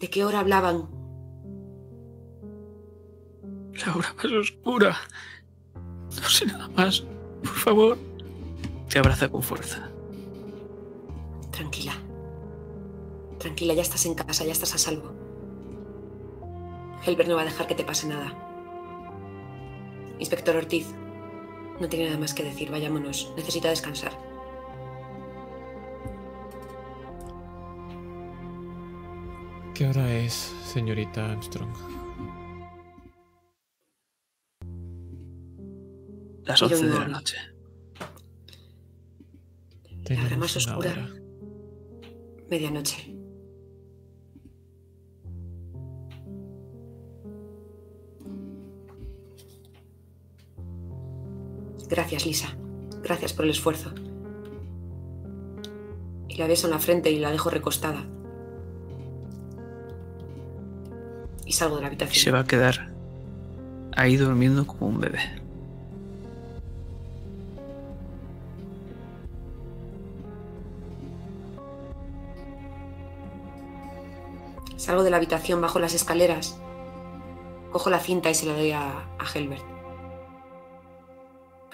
¿De qué hora hablaban? La hora más oscura. No sé nada más. Por favor. Te abraza con fuerza. Tranquila. Tranquila, ya estás en casa, ya estás a salvo. Helbert no va a dejar que te pase nada. Inspector Ortiz, no tiene nada más que decir, vayámonos. Necesita descansar. ¿Qué hora es, señorita Armstrong? Las Y yo 11 de la noche. Tenemos más una oscura. hora. Medianoche. Gracias, Lisa. Gracias por el esfuerzo. Y la beso en la frente y la dejo recostada. Y salgo de la Y habitación. se va a quedar ahí durmiendo como un bebé. Salgo de la habitación, bajo las escaleras, cojo la cinta y se la doy a, a Helbert.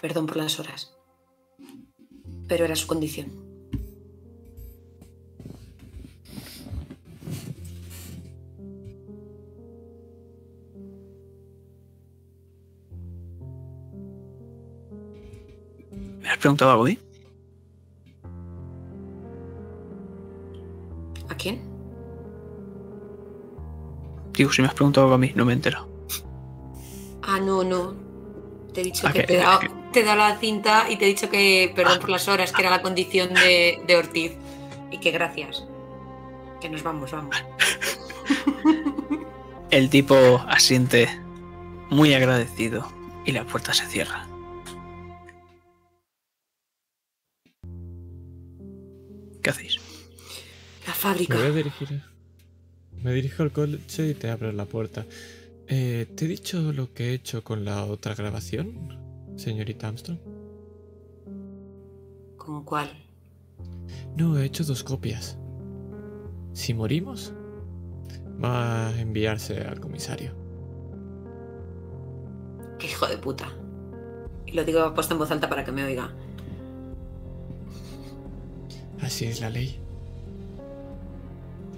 Perdón por las horas, pero era su condición. preguntado algo a mí? ¿A quién? Digo, si me has preguntado algo a mí, no me entero. Ah, no, no. Te he dicho que que- te he dado, que- te he dado la cinta y te he dicho que perdón Ah. por las horas, que era la condición de, de Ortiz. Y que gracias. Que nos vamos, vamos. El tipo asiente muy agradecido y la puerta se cierra. ¿Qué hacéis? La Me fábrica. voy a dirigir. Me dirijo al coche y te abro la puerta. Eh, ¿Te he dicho lo que he hecho con la otra grabación, señorita Armstrong? ¿Con cuál? No, he hecho dos copias. Si morimos, va a enviarse al comisario. Qué hijo de puta. Y lo digo puesto en voz alta para que me oiga. Así es la ley.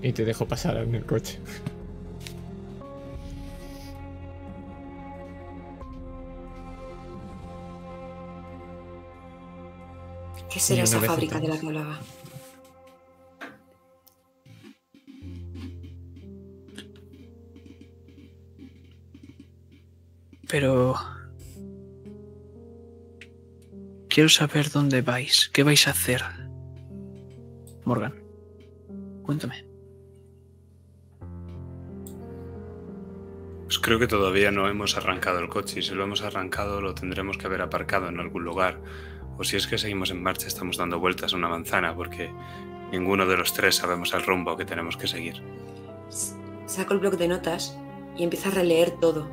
Y te dejo pasar en el coche. ¿Qué será esa fábrica de la que hablaba? Pero... Quiero saber dónde vais, qué vais a hacer. Morgan, cuéntame. Pues creo que todavía no hemos arrancado el coche y si lo hemos arrancado lo tendremos que haber aparcado en algún lugar. O si es que seguimos en marcha estamos dando vueltas a una manzana porque ninguno de los tres sabemos el rumbo que tenemos que seguir. Saco el bloc de notas y empiezo a releer todo.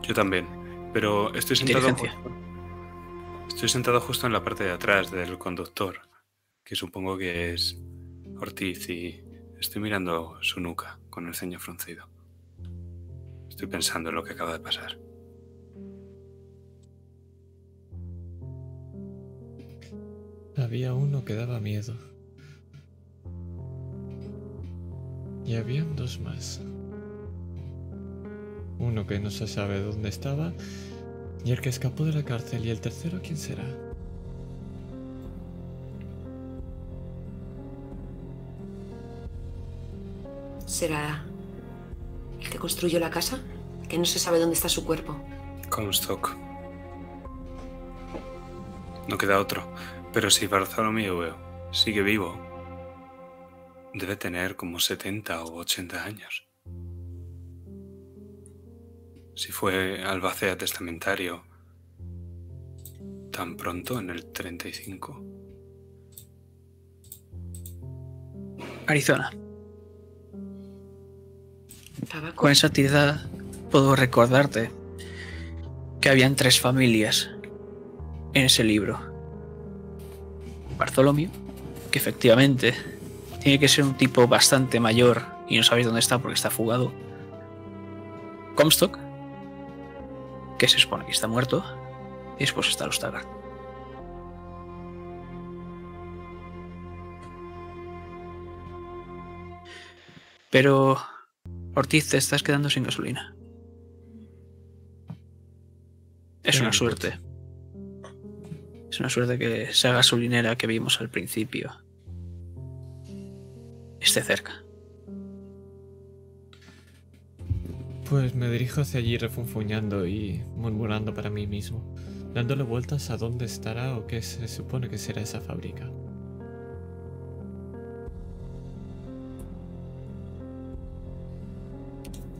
Yo también, pero estoy sentado Inteligencia. Estoy sentado justo en la parte de atrás del conductor, que supongo que es Ortiz, y estoy mirando su nuca con el ceño fruncido. Estoy pensando en lo que acaba de pasar. Había uno que daba miedo. Y habían dos más. Uno que no se sabe dónde estaba y el que escapó de la cárcel. ¿Y el tercero quién será? ¿Será el que construyó la casa? Que no se sabe dónde está su cuerpo. Comstock. No queda otro, pero si Bartholomew sigue vivo, debe tener como 70 o 80 años. Si fue albacea testamentario tan pronto en el 35. Arizona, Con esa tirada puedo recordarte que habían tres familias en ese libro. Bartholomew, que efectivamente tiene que ser un tipo bastante mayor y no sabéis dónde está porque está fugado. Comstock, que se supone que está muerto. Y después está los Taggart. Pero, Ortiz, te estás quedando sin gasolina. Es una un suerte. Es una suerte que esa gasolinera que vimos al principio esté cerca. Pues me dirijo hacia allí refunfuñando y murmurando para mí mismo, dándole vueltas a dónde estará o qué se supone que será esa fábrica.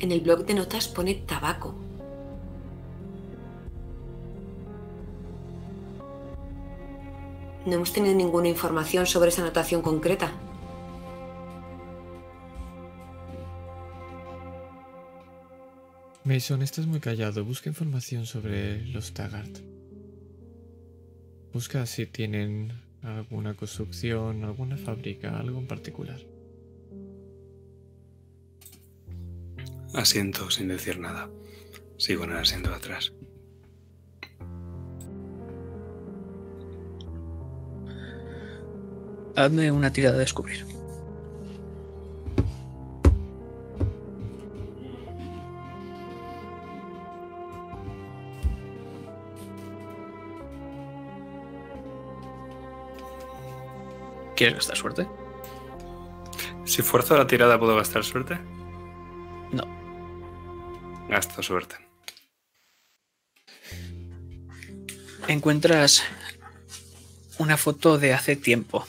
En el bloc de notas pone tabaco. No hemos tenido ninguna información sobre esa anotación concreta. Mason, estás muy callado. Busca información sobre los Taggart. Busca si tienen alguna construcción, alguna fábrica, algo en particular. Asiento sin decir nada. Sigo en el asiento atrás. Hazme una tirada de descubrir. ¿Quieres gastar suerte? Si fuerzo la tirada, ¿puedo gastar suerte? Gasto suerte. Encuentras una foto de hace tiempo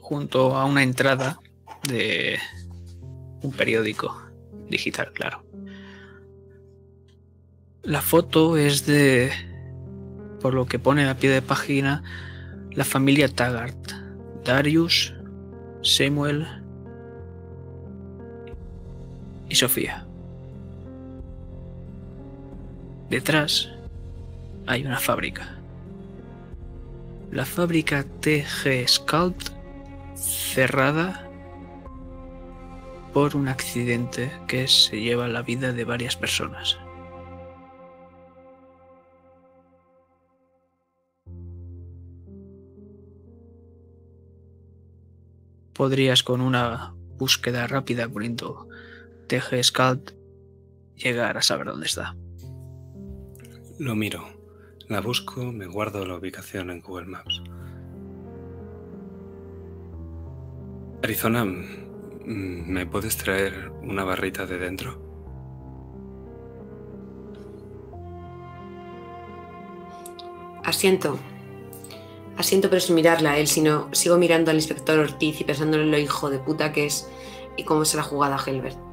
junto a una entrada de un periódico digital, claro. La foto es de, por lo que pone a pie de página, la familia Taggart. Darius, Samuel y Sofía. Detrás hay una fábrica. La fábrica TG Scalt cerrada por un accidente que se lleva la vida de varias personas. Podrías con una búsqueda rápida poniendo TG Scalt llegar a saber dónde está. Lo miro, la busco, me guardo la ubicación en Google Maps. Arizona, mm, ¿me puedes traer una barrita de dentro? Asiento. Asiento, pero sin mirarla a él, sino sigo mirando al inspector Ortiz y pensando en lo hijo de puta que es y cómo se la jugada a Helbert.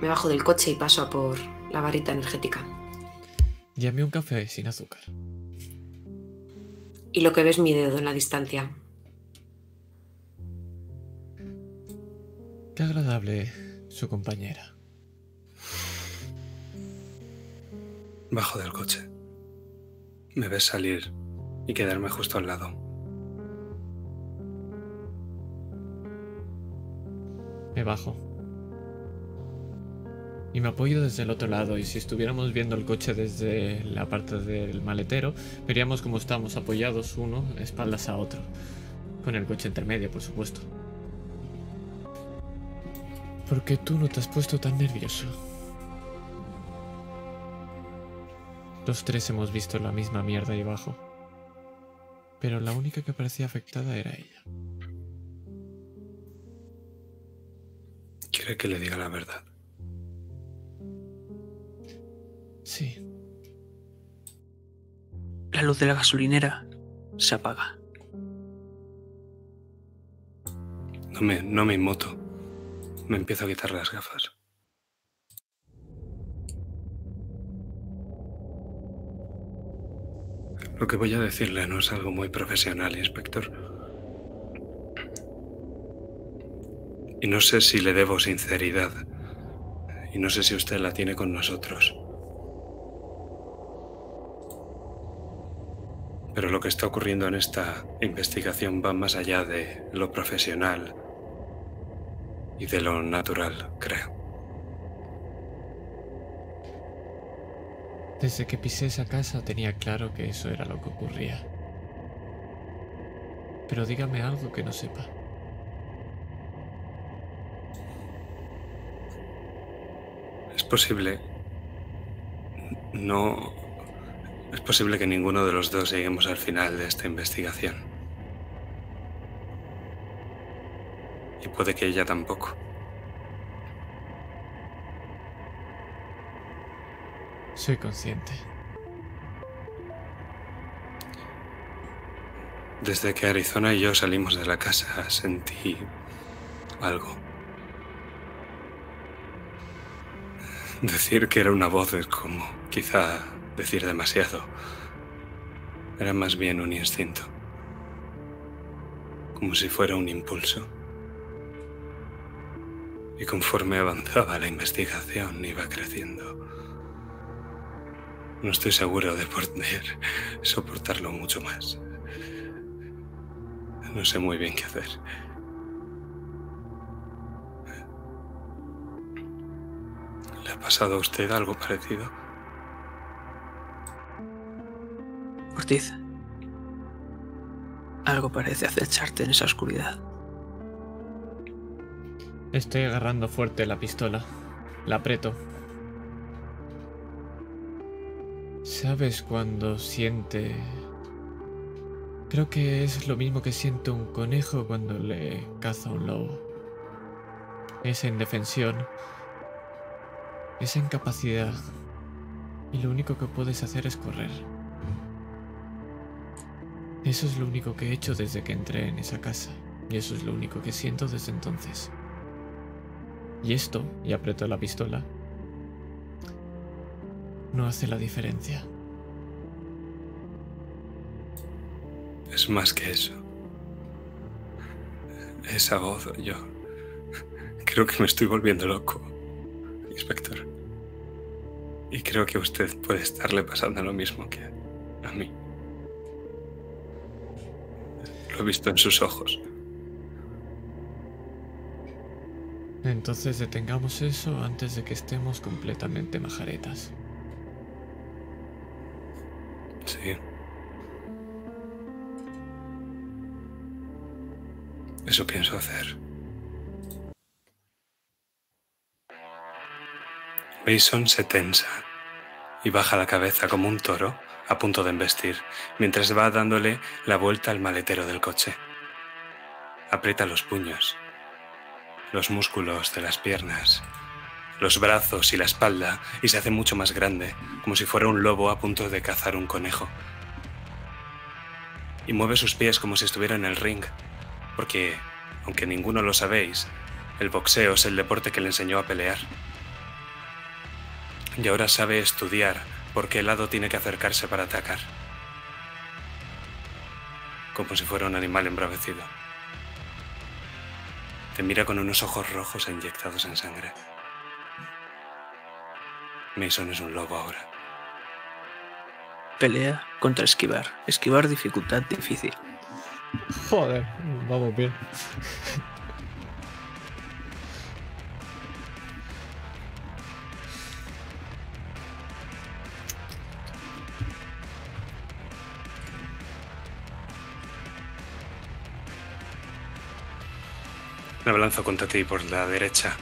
Me bajo del coche y paso a por la barrita energética. Llame un café sin azúcar. Y lo que ves mi dedo en la distancia. Qué agradable su compañera. Bajo del coche. Me ves salir y quedarme justo al lado. Me bajo. Y me apoyo desde el otro lado y si estuviéramos viendo el coche desde la parte del maletero, veríamos cómo estamos apoyados uno espaldas a otro. Con el coche intermedio, por supuesto. Porque tú no te has puesto tan nervioso. Los tres hemos visto la misma mierda ahí abajo. Pero la única que parecía afectada era ella. Quiere que le diga la verdad. Sí, La luz de la gasolinera se apaga. No me, no me inmuto. Me empiezo a quitar las gafas. Lo que voy a decirle no es algo muy profesional, inspector. Y no sé si le debo sinceridad. Y no sé si usted la tiene con nosotros. Pero lo que está ocurriendo en esta investigación va más allá de lo profesional y de lo natural, creo. desde que pisé esa casa tenía claro que eso era lo que ocurría. Pero dígame algo que no sepa. Es posible... No... Es posible que ninguno de los dos lleguemos al final de esta investigación. Y puede que ella tampoco. Soy consciente. Desde que Arizona y yo salimos de la casa sentí algo. Decir que era una voz es como quizá decir demasiado. Era más bien un instinto. Como si fuera un impulso. Y conforme avanzaba la investigación iba creciendo. No estoy seguro de poder soportarlo mucho más. No sé muy bien qué hacer. ¿Le ha pasado a usted algo parecido? Algo parece acecharte en esa oscuridad. Estoy agarrando fuerte la pistola. La aprieto. ¿Sabes cuando siente Creo que es lo mismo que siente un conejo cuando le caza un lobo. Esa indefensión. Esa incapacidad. Y lo único que puedes hacer es correr. Eso es lo único que he hecho desde que entré en esa casa. Y eso es lo único que siento desde entonces. Y esto, y apretó la pistola, no hace la diferencia. Es más que eso. Esa voz, yo. Creo que me estoy volviendo loco, inspector. Y creo que usted puede estarle pasando lo mismo que a mí. Lo he visto en sus ojos. Entonces detengamos eso antes de que estemos completamente majaretas. Sí. Eso pienso hacer. Mason se tensa y baja la cabeza como un toro a punto de embestir, mientras va dándole la vuelta al maletero del coche. Aprieta los puños, los músculos de las piernas, los brazos y la espalda y se hace mucho más grande, como si fuera un lobo a punto de cazar un conejo. Y mueve sus pies como si estuviera en el ring, porque, aunque ninguno lo sabéis, el boxeo es el deporte que le enseñó a pelear. Y ahora sabe estudiar por qué lado tiene que acercarse para atacar. Como si fuera un animal embravecido. Te mira con unos ojos rojos e inyectados en sangre. Mason es un lobo ahora. Pelea contra esquivar. Esquivar dificultad difícil. Joder, vamos bien. Me abalanzo contra ti por la derecha,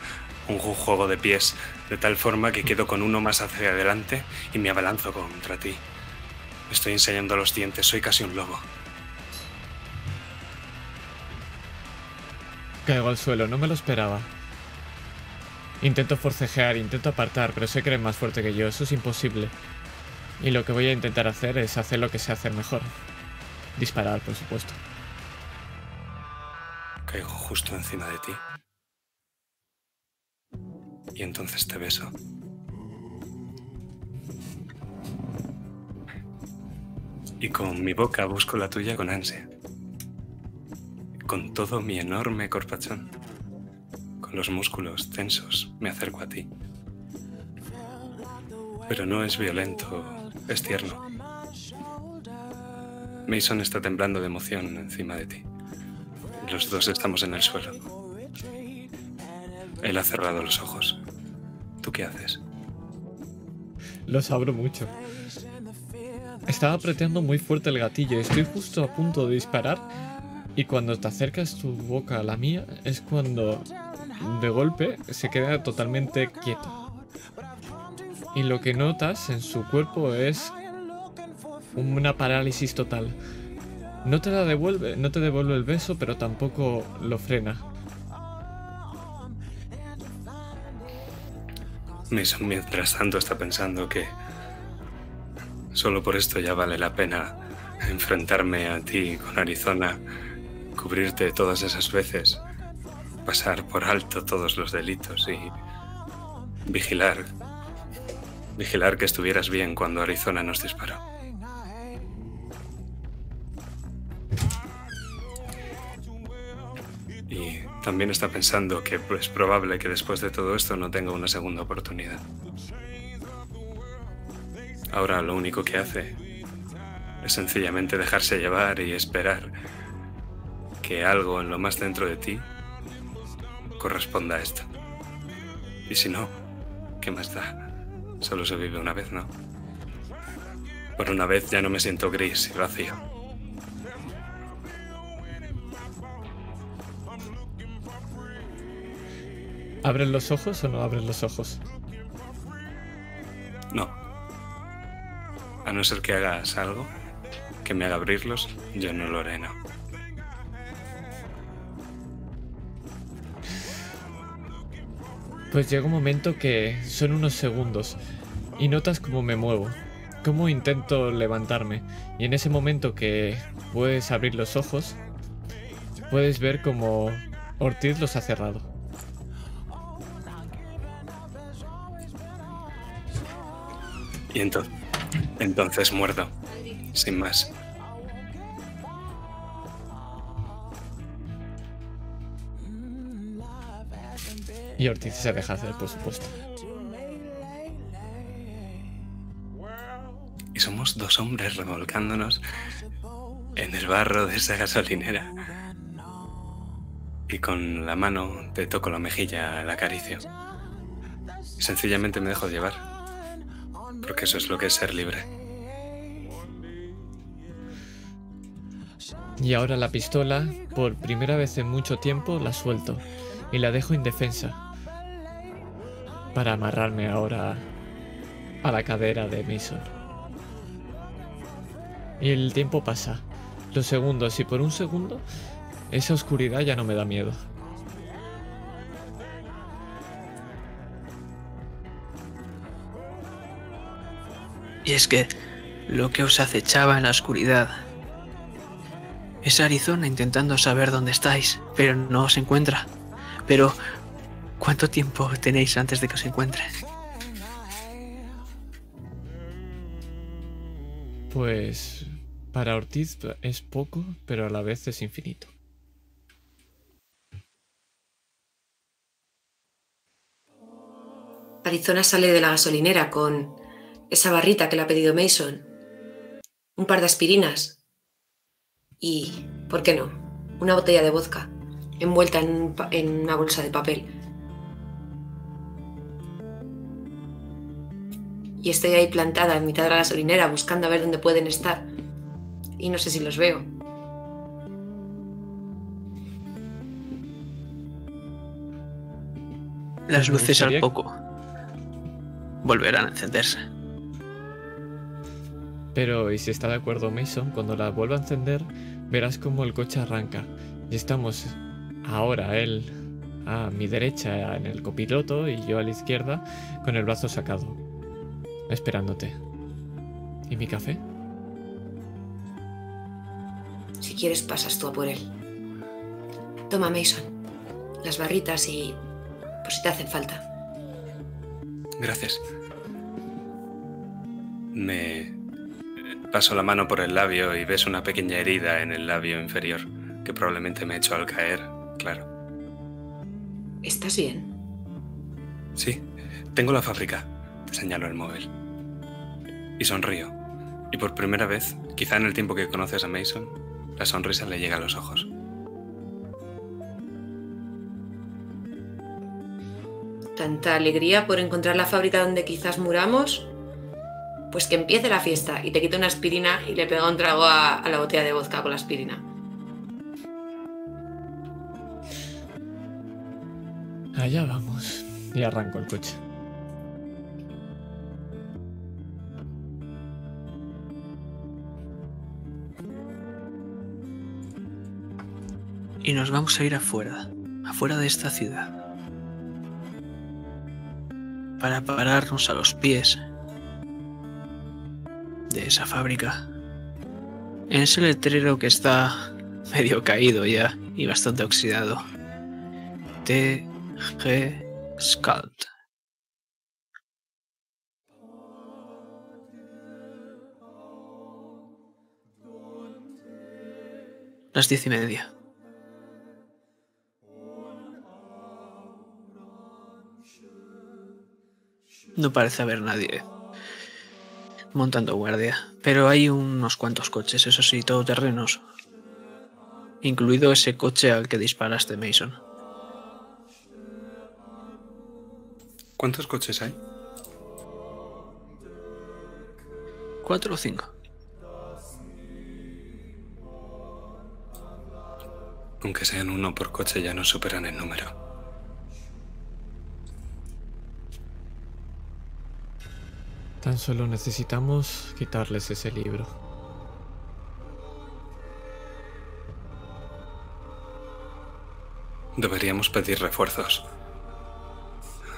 un ju- juego de pies, de tal forma que quedo con uno más hacia adelante y me abalanzo contra ti. Me estoy enseñando los dientes, soy casi un lobo. Caigo al suelo, no me lo esperaba. Intento forcejear, intento apartar, pero sé que eres más fuerte que yo, eso es imposible. Y lo que voy a intentar hacer es hacer lo que sé hacer mejor. Disparar, por supuesto. Caigo justo encima de ti. Y entonces te beso. Y con mi boca busco la tuya con ansia. Con todo mi enorme corpachón. Con los músculos tensos me acerco a ti. Pero no es violento, es tierno. Mason está temblando de emoción encima de ti. Los dos estamos en el suelo. Él ha cerrado los ojos. ¿Tú qué haces? Los abro mucho. Estaba apretando muy fuerte el gatillo. Estoy justo a punto de disparar. Y cuando te acercas tu boca a la mía, es cuando de golpe se queda totalmente quieto. Y lo que notas en su cuerpo es una parálisis total. No te la devuelve, no te devuelve el beso, pero tampoco lo frena. Mason, mientras tanto, está pensando que solo por esto ya vale la pena enfrentarme a ti con Arizona, cubrirte todas esas veces, pasar por alto todos los delitos y vigilar, vigilar que estuvieras bien cuando Arizona nos disparó. Y también está pensando que es probable que después de todo esto no tenga una segunda oportunidad. Ahora lo único que hace es sencillamente dejarse llevar y esperar que algo en lo más dentro de ti corresponda a esto. Y si no, ¿qué más da? Solo se vive una vez, ¿no? Por una vez ya no me siento gris y vacío. ¿Abres los ojos o no abres los ojos? No. A no ser que hagas algo que me haga abrirlos, yo no lo haré, no. Pues llega un momento que son unos segundos y notas cómo me muevo, cómo intento levantarme y en ese momento que puedes abrir los ojos, puedes ver como Ortiz los ha cerrado. Y entonces, entonces muerdo, sin más. Y Ortiz se deja hacer, por supuesto. Y somos dos hombres revolcándonos en el barro de esa gasolinera. Y con la mano te toco la mejilla, la acaricio. Y sencillamente me dejo llevar. Porque eso es lo que es ser libre. Y ahora la pistola, por primera vez en mucho tiempo, la suelto y la dejo indefensa. Para amarrarme ahora a la cadera de Mason. Y el tiempo pasa. Los segundos y por un segundo esa oscuridad ya no me da miedo. Y es que lo que os acechaba en la oscuridad es Arizona intentando saber dónde estáis, pero no os encuentra. Pero, ¿cuánto tiempo tenéis antes de que os encuentre? Pues para Ortiz es poco, pero a la vez es infinito. Arizona sale de la gasolinera con esa barrita que le ha pedido Mason, un par de aspirinas y, ¿por qué no?, una botella de vodka envuelta en, una bolsa de papel. Y estoy ahí plantada en mitad de la gasolinera buscando a ver dónde pueden estar. Y no sé si los veo. Las luces al poco volverán a encenderse. Pero, y si está de acuerdo Mason, cuando la vuelva a encender, verás como el coche arranca. Y estamos ahora él a mi derecha en el copiloto y yo a la izquierda con el brazo sacado, esperándote. ¿Y mi café? Si quieres, pasas tú a por él. Toma, Mason. Las barritas y... por si te hacen falta. Gracias. Me paso la mano por el labio y ves una pequeña herida en el labio inferior que probablemente me he hecho al caer, claro. ¿Estás bien? Sí, tengo la fábrica, te señalo el móvil. Y sonrío. Y por primera vez, quizá en el tiempo que conoces a Mason, la sonrisa le llega a los ojos. Tanta alegría por encontrar la fábrica donde quizás muramos. Pues que empiece la fiesta y te quita una aspirina y le pega un trago a, a la botella de vodka con la aspirina. Allá vamos. Y arranco el coche. Y nos vamos a ir afuera, afuera de esta ciudad. Para pararnos a los pies de esa fábrica. En ese letrero que está medio caído ya y bastante oxidado. TG Scald. Las diez y media. No parece haber nadie montando guardia, pero hay unos cuantos coches, eso sí, todoterrenos. Incluido ese coche al que disparaste, Mason. ¿Cuántos coches hay? ¿Cuatro o cinco? Aunque sean uno por coche, ya no superan el número. Tan solo necesitamos quitarles ese libro. Deberíamos pedir refuerzos.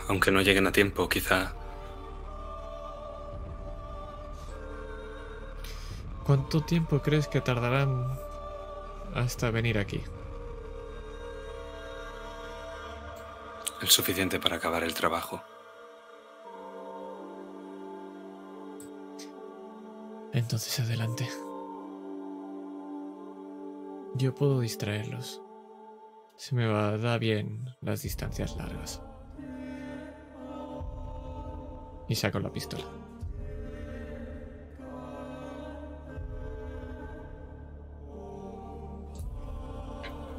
Aunque no lleguen a tiempo, quizá... ¿Cuánto tiempo crees que tardarán hasta venir aquí? El suficiente para acabar el trabajo. Entonces adelante. Yo puedo distraerlos. Se me va da bien las distancias largas. Y saco la pistola.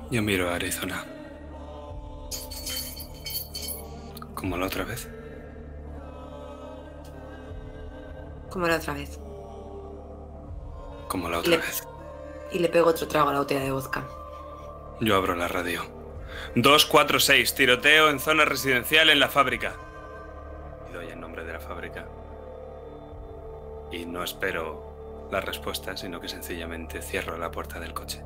Yo miro a Arizona. Como la otra vez. Como la otra vez. Como la otra Le- vez. Y le pego otro trago a la botella de vodka. Yo abro la radio. 246, tiroteo en zona residencial en la fábrica. Y doy el nombre de la fábrica. Y no espero la respuesta, sino que sencillamente cierro la puerta del coche.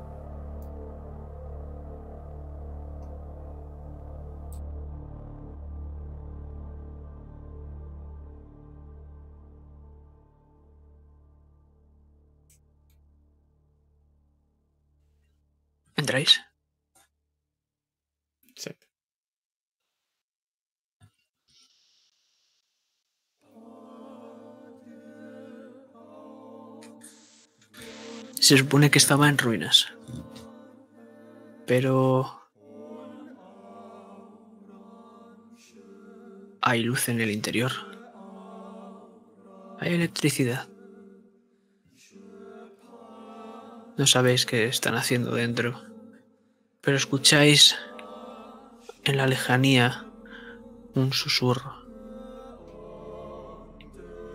¿Entráis? Sí. Se supone que estaba en ruinas. Pero... Hay luz en el interior. Hay electricidad. No sabéis qué están haciendo dentro. Pero escucháis en la lejanía un susurro.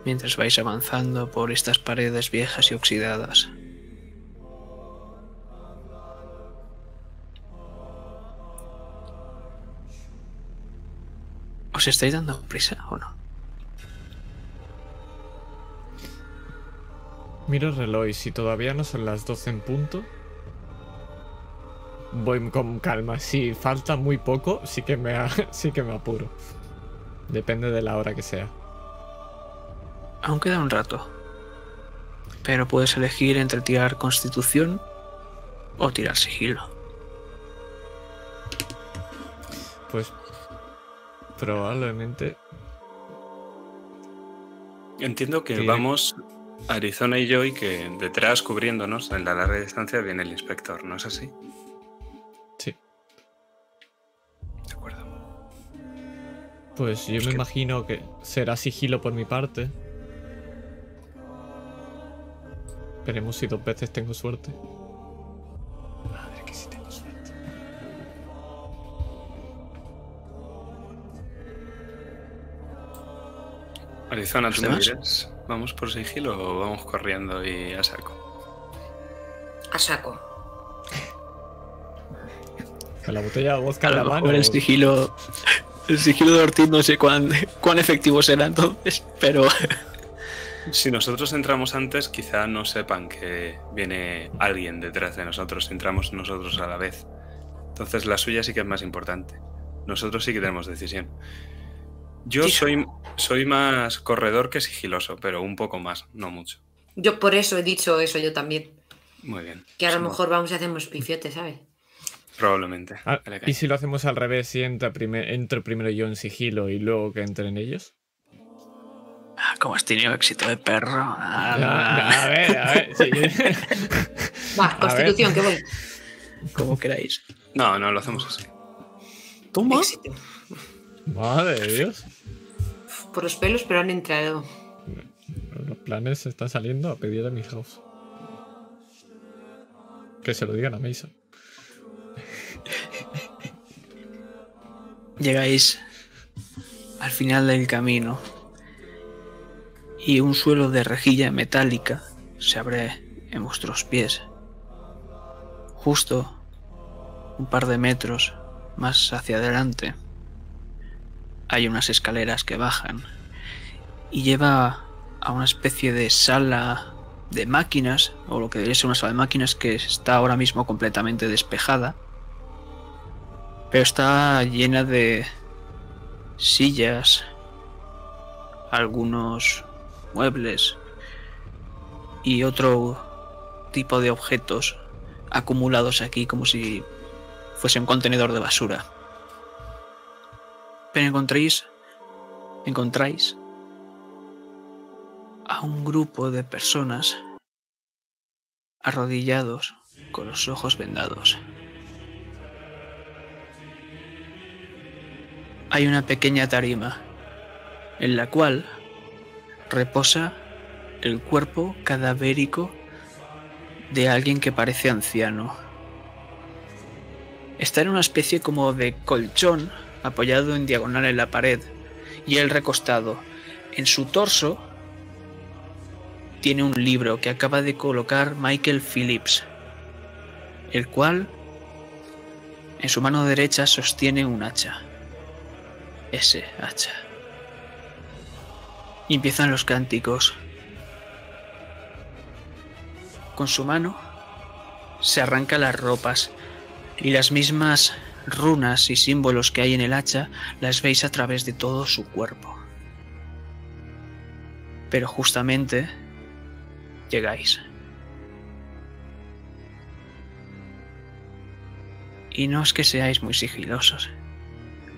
Mientras vais avanzando por estas paredes viejas y oxidadas. ¿Os estáis dando prisa o no? Miro el reloj y si todavía no son las 12 en punto. Voy con calma. Si falta muy poco, sí que me, sí que me apuro. Depende de la hora que sea. Aún queda un rato. Pero puedes elegir entre tirar constitución o tirar sigilo. Pues probablemente Entiendo que Sí. vamos Arizona y yo y que detrás, cubriéndonos en la larga distancia, viene el inspector, ¿no es así? Pues yo me que- imagino que será sigilo por mi parte. Veremos si dos veces tengo suerte. Madre que sí tengo suerte. Arizona, ¿tú me dirás? ¿Vamos por sigilo o vamos corriendo y a saco? A saco. Con la botella de vodka A en la mano. el sigilo. El sigilo de Ortiz no sé cuán, cuán efectivo será entonces, pero. Si nosotros entramos antes, quizá no sepan que viene alguien detrás de nosotros. si Entramos nosotros a la vez. Entonces la suya sí que es más importante. Nosotros sí que tenemos decisión. Yo soy, soy más corredor que sigiloso, pero un poco más, no mucho. Yo por eso he dicho eso yo también. Muy bien. Que a lo mejor vamos y hacemos pifiote, ¿sabes? Probablemente. Ah, ¿Y si lo hacemos al revés? Si entra primer- entro primero yo en sigilo y luego que entren ellos. Ah, Como has tenido éxito de perro. Ah, a ver, a ver. sí. Va, constitución, que voy. Como queráis. No, no, lo hacemos así. ¿Toma? Éxito. Madre de Dios. Por los pelos, pero han entrado. Los planes están saliendo a pedir a mi house. Que se lo digan a Mason. Llegáis al final del camino y un suelo de rejilla metálica se abre en vuestros pies. Justo un par de metros más hacia adelante hay unas escaleras que bajan y lleva a una especie de sala de máquinas, o lo que debería ser una sala de máquinas que está ahora mismo completamente despejada Pero está llena de sillas, algunos muebles y otro tipo de objetos acumulados aquí como si fuese un contenedor de basura. Pero encontréis, encontráis a un grupo de personas arrodillados con los ojos vendados. Hay una pequeña tarima en la cual reposa el cuerpo cadavérico de alguien que parece anciano. Está en una especie como de colchón apoyado en diagonal en la pared y él recostado. En su torso tiene un libro que acaba de colocar Michael Phillips, el cual en su mano derecha sostiene un hacha. Ese hacha. Y empiezan los cánticos. Con su mano se arranca las ropas y las mismas runas y símbolos que hay en el hacha las veis a través de todo su cuerpo. Pero justamente llegáis. Y no es que seáis muy sigilosos,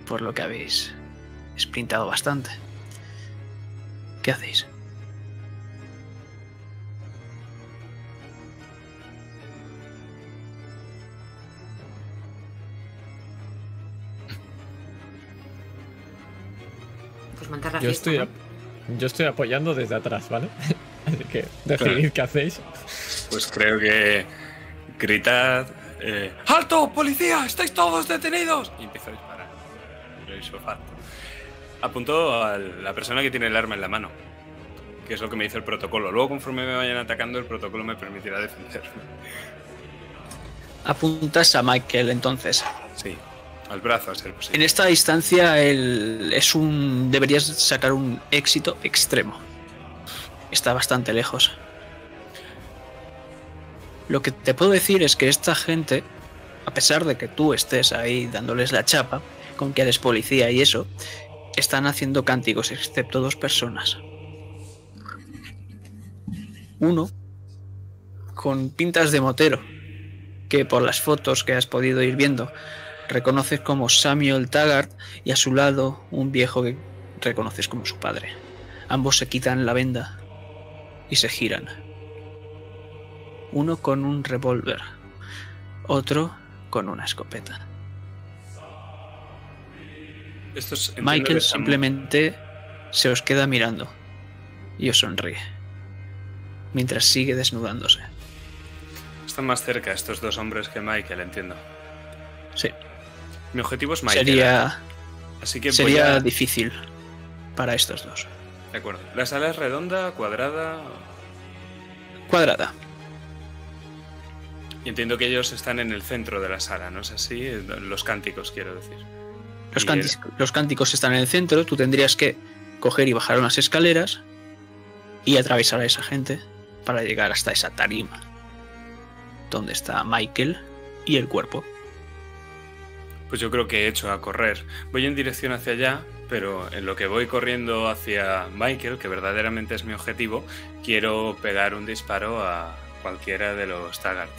por lo que habéis sprintado bastante. ¿Qué hacéis? Pues la Yo fiesta, estoy, yo estoy apoyando desde atrás, ¿vale? Así que decidid Claro. qué hacéis. Pues creo que gritad. eh, ¡Alto, policía! ¡Estáis todos detenidos! Y empiezo a disparar. Lo hizo facto. Apunto a la persona que tiene el arma en la mano. Que es lo que me dice el protocolo. Luego, conforme me vayan atacando, el protocolo me permitirá defenderme. Apuntas a Michael entonces. Sí, al brazo a ser En posible. esta instancia él es un deberías sacar un éxito extremo. Está bastante lejos. Lo que te puedo decir es que esta gente, a pesar de que tú estés ahí dándoles la chapa, con que eres policía y eso, están haciendo cánticos, excepto dos personas. Uno, con pintas de motero, que por las fotos que has podido ir viendo, reconoces como Samuel Taggart y a su lado un viejo que reconoces como su padre. Ambos se quitan la venda y se giran. Uno con un revólver, otro con una escopeta. Michael que simplemente se os queda mirando y os sonríe, mientras sigue desnudándose. Están más cerca estos dos hombres que Michael, entiendo. Sí, Mi objetivo es Michael. sería, Así que sería a- difícil para estos dos. De acuerdo. ¿La sala es redonda, cuadrada? Cuadrada. Y entiendo que ellos están en el centro de la sala, ¿no es así? Los cánticos, quiero decir. Los, cánticos están en el centro, tú tendrías que coger y bajar unas escaleras y atravesar a esa gente para llegar hasta esa tarima, donde está Michael y el cuerpo. Pues yo creo que he hecho a correr. Voy en dirección hacia allá, pero en lo que voy corriendo hacia Michael, que verdaderamente es mi objetivo, quiero pegar un disparo a cualquiera de los Taggart,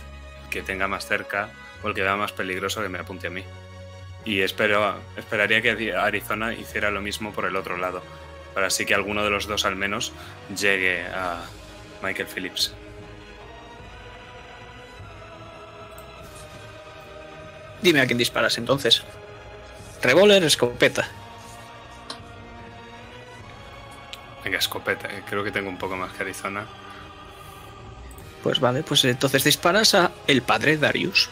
el que tenga más cerca o el que vea más peligroso que me apunte a mí. Y espero, esperaría que Arizona hiciera lo mismo por el otro lado, para así que alguno de los dos al menos llegue a Michael Phillips. Dime a quién disparas entonces. Revólver, escopeta. Venga, escopeta, que creo que tengo un poco más que Arizona. Pues vale, pues entonces disparas a el padre Darius.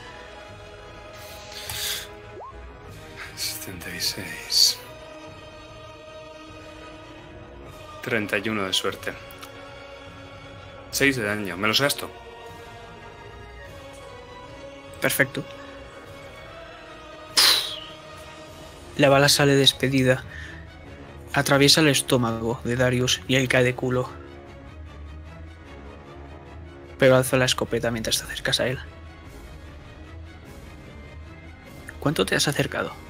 76. 31 de suerte. 6 de daño. ¿Me los gasto? Perfecto. La bala sale despedida. Atraviesa el estómago de Darius y él cae de culo. Pero alza la escopeta mientras te acercas a él. ¿Cuánto te has acercado?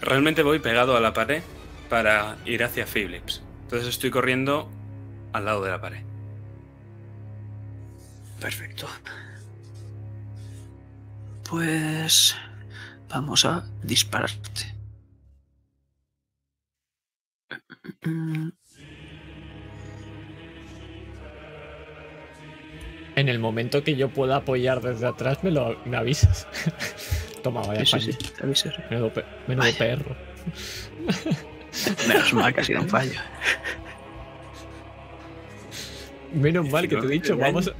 Realmente voy pegado a la pared para ir hacia Philips. Entonces estoy corriendo al lado de la pared. Perfecto. Pues vamos a dispararte. En el momento que yo pueda apoyar desde atrás, me lo me avisas. Toma, vaya Sí, sí, fallo. sí, te aviso. Menudo, pe- menudo Vaya. perro. Menos mal que ha sido un fallo. Menos mal que te he dicho, vamos a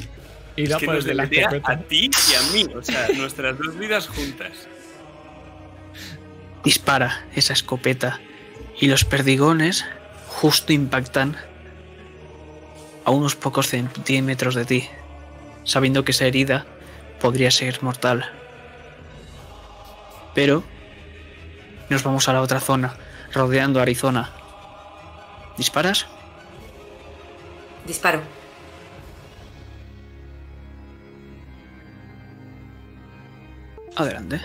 ir Es a que por el de la escopeta. a ti y a mí. O sea, nuestras dos vidas juntas. Dispara esa escopeta y los perdigones justo impactan a unos pocos centímetros de ti, sabiendo que esa herida podría ser mortal. Pero nos vamos a la otra zona, rodeando Arizona. ¿Disparas? Disparo. Adelante.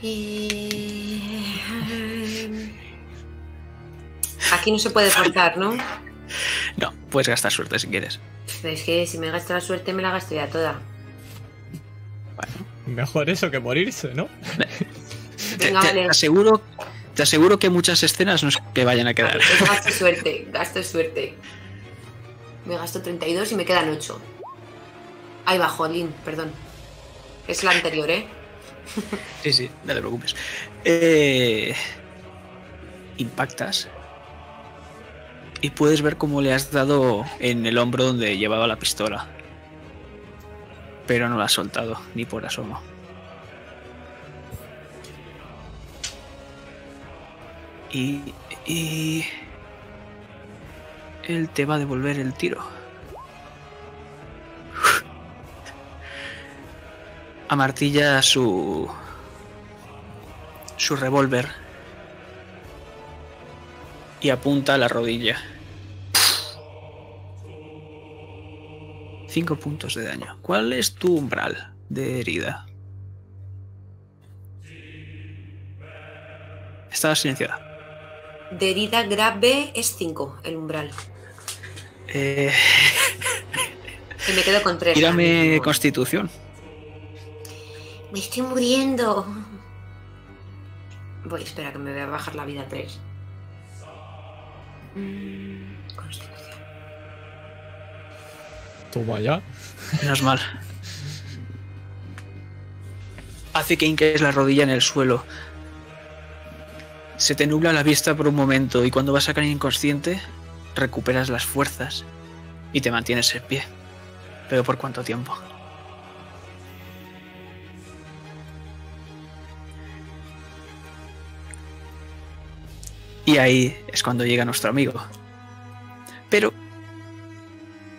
Y... Aquí no se puede forzar, ¿no? No, puedes gastar suerte si quieres. Es que si me gasto la suerte me la gasto ya toda. Mejor eso que morirse, ¿no? Te, Venga, te vale. aseguro, te aseguro que muchas escenas no es que vayan a quedar. Pues gasto suerte, gasto suerte. Me gasto 32 y me quedan 8. Ahí va, Jolín, perdón. Es la anterior, ¿eh? Sí, sí, no te preocupes. Eh, impactas y puedes ver cómo le has dado en el hombro donde llevaba la pistola. Pero no la has soltado, ni por asomo. Y, y... Él te va a devolver el tiro. Amartilla su... su revólver y apunta a la rodilla. Cinco puntos de daño. ¿Cuál es tu umbral de herida? Estaba silenciada. De herida grave es 5, el umbral. Eh, Y me quedo con 3. tírame constitución. Me estoy muriendo. Voy, espera, que me voy a bajar la vida a 3. Constitución. Toma ya. Menos mal. Hace que hinques la rodilla en el suelo. Se te nubla la vista por un momento y cuando vas a caer inconsciente, recuperas las fuerzas y te mantienes en pie. ¿Pero por cuánto tiempo? Y ahí es cuando llega nuestro amigo. Pero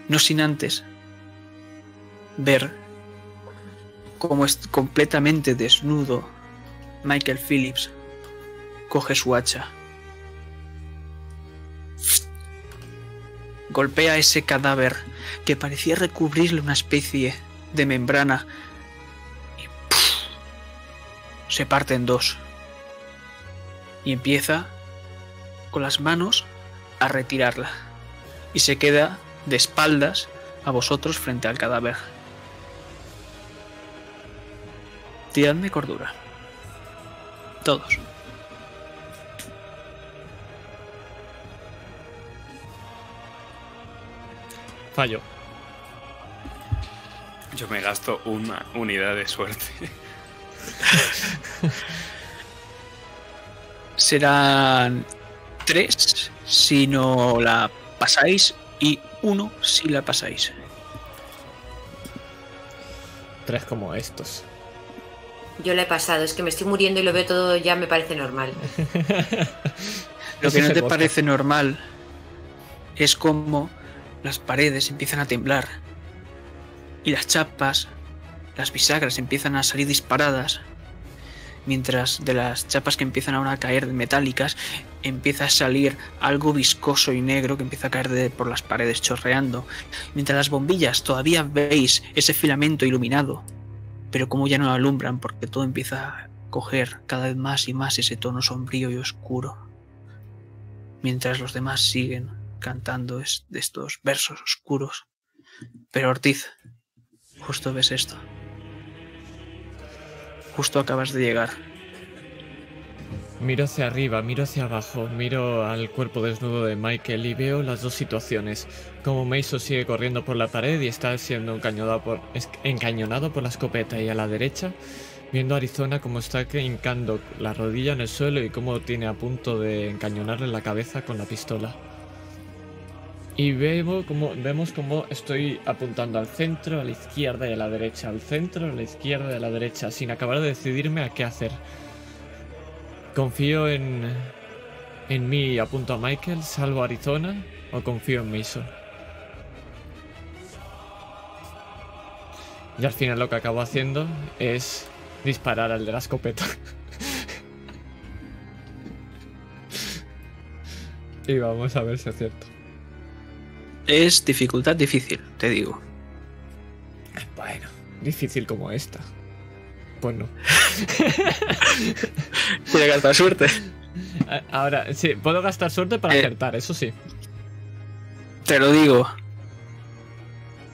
no sin antes ver cómo es completamente desnudo Michael Phillips coge su hacha. Golpea ese cadáver que parecía recubrirle una especie de membrana y se parte en dos. Y empieza con las manos a retirarla. Y se queda de espaldas a vosotros frente al cadáver. Tiradme cordura. Todos. Fallo. Yo me gasto una unidad de suerte. Serán tres si no la pasáis y uno si la pasáis. Tres como estos. Yo la he pasado, es que me estoy muriendo y lo veo todo ya me parece normal. Lo que es no te parece normal es como las paredes empiezan a temblar y las chapas, las bisagras empiezan a salir disparadas mientras de las chapas que empiezan ahora a caer metálicas empieza a salir algo viscoso y negro que empieza a caer por las paredes chorreando. Mientras las bombillas todavía veis ese filamento iluminado, pero como ya no alumbran porque todo empieza a coger cada vez más y más ese tono sombrío y oscuro. Mientras los demás siguen cantando es- estos versos oscuros. Pero Ortiz, justo ves esto. Justo acabas de llegar. Miro hacia arriba, miro hacia abajo, miro al cuerpo desnudo de Michael y veo las dos situaciones. Como Mason sigue corriendo por la pared y está siendo encañonado por, encañonado por la escopeta y a la derecha, viendo a Arizona como está hincando la rodilla en el suelo y cómo tiene a punto de encañonarle la cabeza con la pistola. Y vemos como, vemos como estoy apuntando al centro, a la izquierda y a la derecha, al centro, a la izquierda y a la derecha, sin acabar de decidirme a qué hacer. ¿Confío en, en mí y apunto a Michael, salvo Arizona o confío en Mason? Y al final lo que acabo haciendo es disparar al de la escopeta. y vamos a ver si es cierto. Es dificultad difícil, te digo. Bueno, difícil como esta. Pues no. Tiene gastar suerte. Ahora, sí, puedo gastar suerte para Eh. acertar, eso sí. Te lo digo.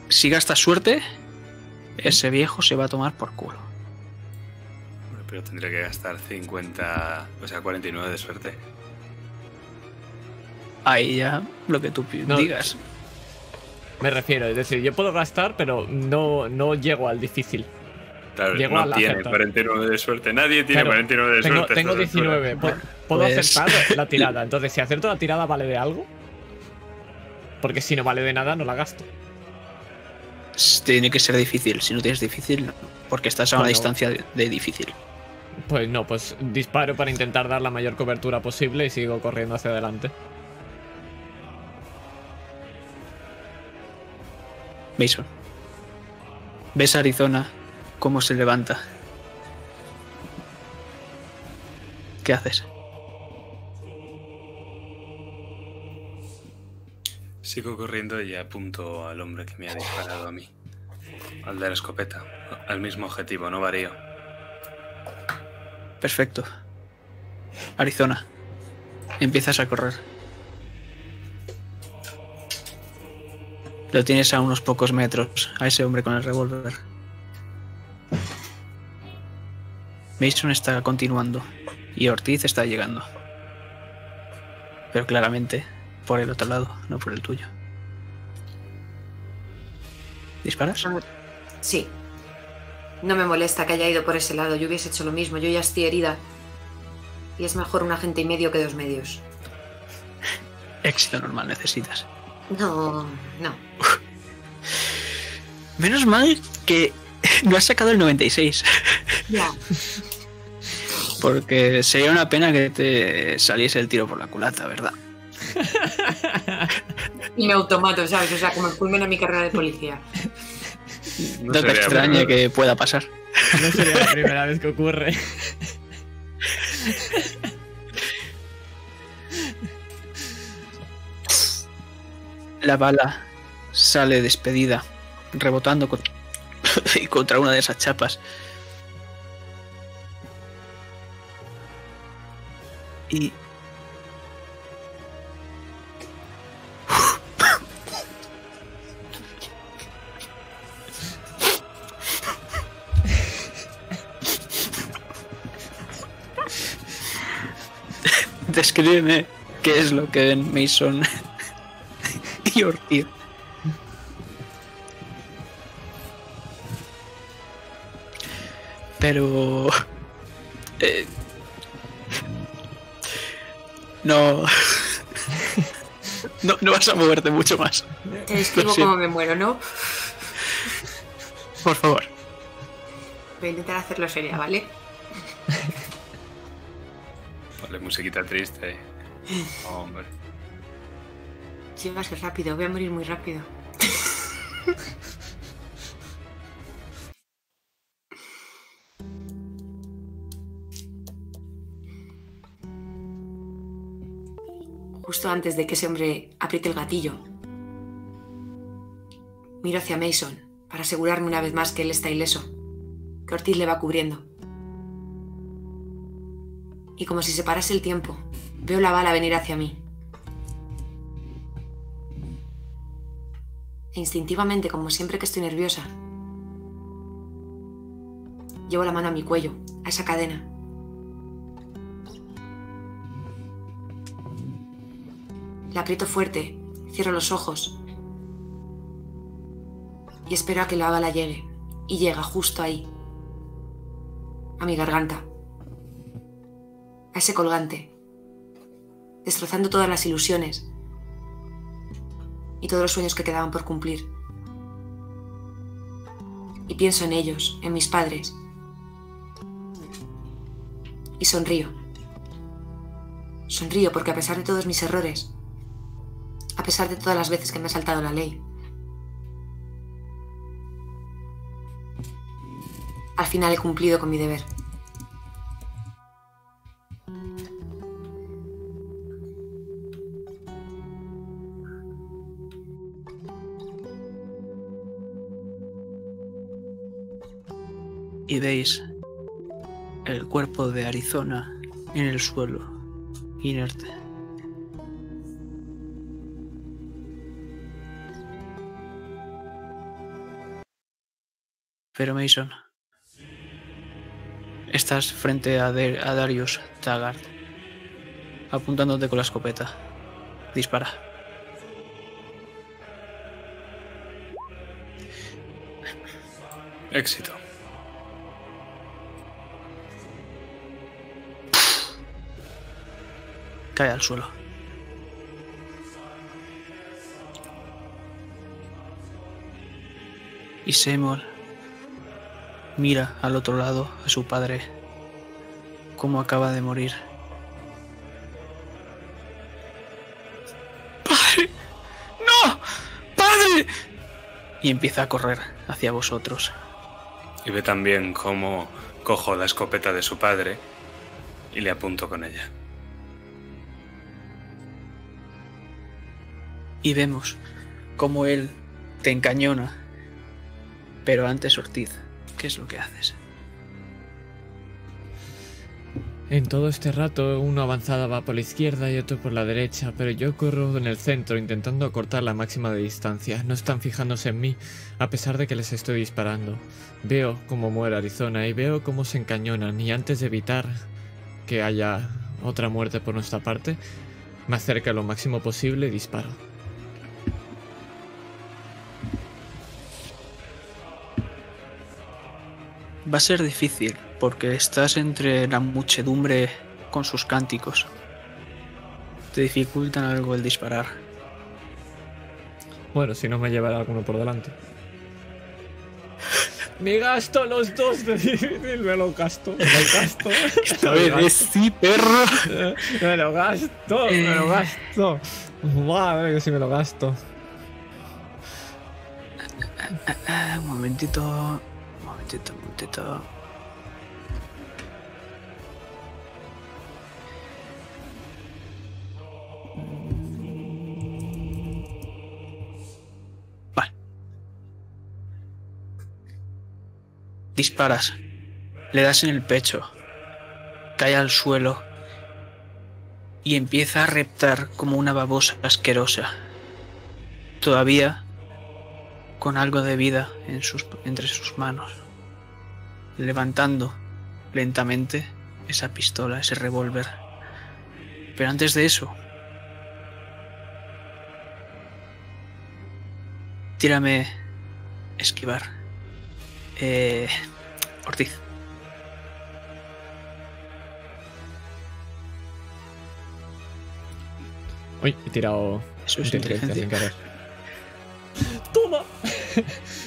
Si gastas suerte, ese viejo se va a tomar por culo. Pero tendré que gastar 50, o sea, 49 de suerte. Ahí ya lo que tú No. digas. Me refiero, es decir, yo puedo gastar, pero no, no llego al difícil. Claro, Llego no al tiene acertar. 49 de suerte. Nadie tiene Claro, 49 de Tengo, suerte. a tengo estas 19. alturas. ¿Pu- ¿Puedo Pues- acertar la tirada? Entonces, si acierto la tirada, ¿vale de algo? Porque si no vale de nada, no la gasto. Tiene que ser difícil. Si no tienes difícil, no. Porque estás a una Bueno. distancia de, de difícil. Pues no, pues disparo para intentar dar la mayor cobertura posible y sigo corriendo hacia adelante. Mason. Ves a Arizona cómo se levanta. ¿Qué haces? Sigo corriendo y apunto al hombre que me ha disparado a mí. Al de la escopeta. Al mismo objetivo, no varío. Perfecto. Arizona. Empiezas a correr. Lo tienes a unos pocos metros, a ese hombre con el revólver. Mason está continuando y Ortiz está llegando. Pero claramente por el otro lado, no por el tuyo. ¿Disparas? Sí. No me molesta que haya ido por ese lado. Yo hubiese hecho lo mismo. Yo ya estoy herida. Y es mejor un agente y medio que dos medios. Éxito normal necesitas. No, no. Menos mal que no has sacado el 96. Ya. Porque sería una pena que te saliese el tiro por la culata, ¿verdad? Y me automato, ¿sabes? O sea, como culmina mi carrera de policía. No No, te muy- que pueda pasar. No sería la primera vez que ocurre. La bala sale despedida, rebotando con- contra una de esas chapas. Y... Descríbeme qué es lo que ven Mason Pero... eh, no... no... No vas a moverte mucho más. Te siento. cómo me muero, ¿no? Por favor. Voy a intentar hacerlo seria, ¿vale? Vale, musiquita triste. Hombre. Va rápido, voy a morir muy rápido. Justo antes de que ese hombre apriete el gatillo, miro hacia Mason para asegurarme una vez más que él está ileso, que Ortiz le va cubriendo. Y como si se parase el tiempo, veo la bala venir hacia mí. E instintivamente, como siempre que estoy nerviosa, llevo la mano a mi cuello, a esa cadena. La aprieto fuerte, cierro los ojos y espero a que la bala llegue. Y llega justo ahí, a mi garganta, a ese colgante, destrozando todas las ilusiones y todos los sueños que quedaban por cumplir. Y pienso en ellos, en mis padres, y sonrío. Sonrío porque a pesar de todos mis errores, a pesar de todas las veces que me ha saltado la ley, al final he cumplido con mi deber. Y veis el cuerpo de Arizona en el suelo, inerte. Pero Mason, estás frente a, De- Darius Taggart, apuntándote con la escopeta. Dispara. Éxito. Cae al suelo. Y Seymour mira al otro lado a su padre, como acaba de morir. ¡Padre! ¡No! ¡Padre! Y empieza a correr hacia vosotros. Y ve también cómo cojo la escopeta de su padre y le apunto con ella. Y vemos cómo él te encañona. Pero antes Ortiz, ¿qué es lo que haces? En todo este rato, uno avanzada va por la izquierda y otro por la derecha, pero yo corro en el centro intentando acortar la máxima distancia. No están fijándose en mí, a pesar de que les estoy disparando. Veo cómo muere Arizona y veo cómo se encañonan, y antes de evitar que haya otra muerte por nuestra parte, me acerco lo máximo posible y disparo. Va a ser difícil porque estás entre la muchedumbre con sus cánticos. Te dificultan algo el disparar. Bueno, si no me llevará alguno por delante. Me gasto los dos de difícil, me lo gasto, me lo gasto. Lo gasto. sí, perro. Me lo gasto, me lo gasto. Madre que si me lo gasto. Ah, un momentito. Un momentito, Vale. Disparas. Le das en el pecho. Cae al suelo. Y empieza a reptar como una babosa asquerosa. Todavía con algo de vida entre sus manos, levantando lentamente esa pistola, ese revólver. Pero antes de eso, tírame esquivar. Eh, Ortiz. Uy, he tirado Eso es inteligencia sin querer. ¡Toma!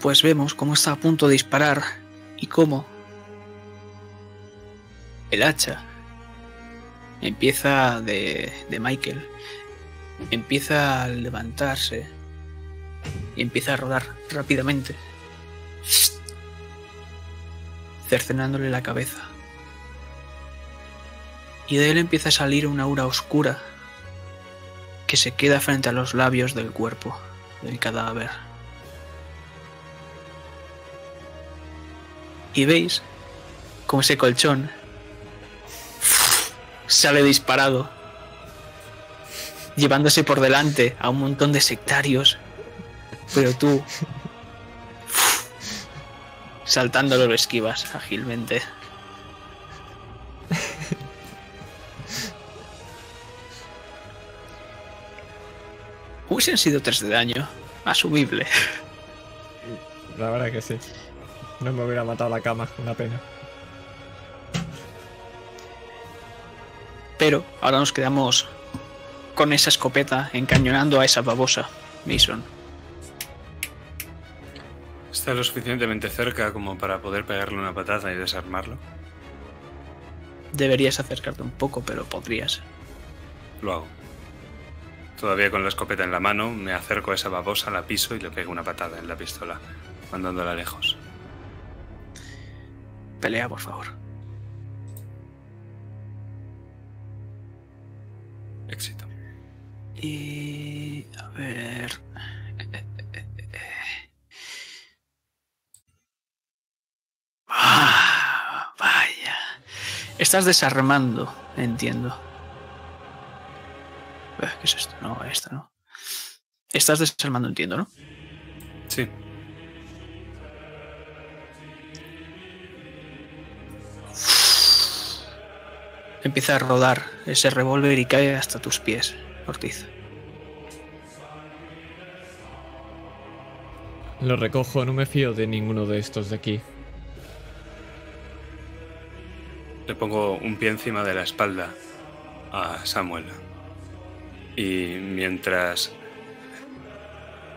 Pues vemos cómo está a punto de disparar y cómo el hacha empieza de, de Michael, empieza a levantarse y empieza a rodar rápidamente, cercenándole la cabeza. Y de él empieza a salir una aura oscura que se queda frente a los labios del cuerpo del cadáver. Y veis como ese colchón sale disparado, llevándose por delante a un montón de sectarios, pero tú saltándolo lo esquivas ágilmente. Hubiesen sido 3 de daño. Asumible. La verdad que sí. No me hubiera matado la cama, una pena. Pero ahora nos quedamos con esa escopeta encañonando a esa babosa, Mason. Está lo suficientemente cerca como para poder pegarle una patada y desarmarlo. Deberías acercarte un poco, pero podrías. Lo hago. Todavía con la escopeta en la mano, me acerco a esa babosa, la piso y le pego una patada en la pistola, mandándola lejos. Pelea, por favor. Éxito. Y... A ver... Ah, vaya. Estás desarmando, entiendo. Eh, ¿Qué es esto? No, esta no. Estás desarmando, entiendo, ¿no? Sí. Empieza a rodar ese revólver y cae hasta tus pies, Ortiz. Lo recojo, no me fío de ninguno de estos de aquí. Le pongo un pie encima de la espalda a Samuel. Y mientras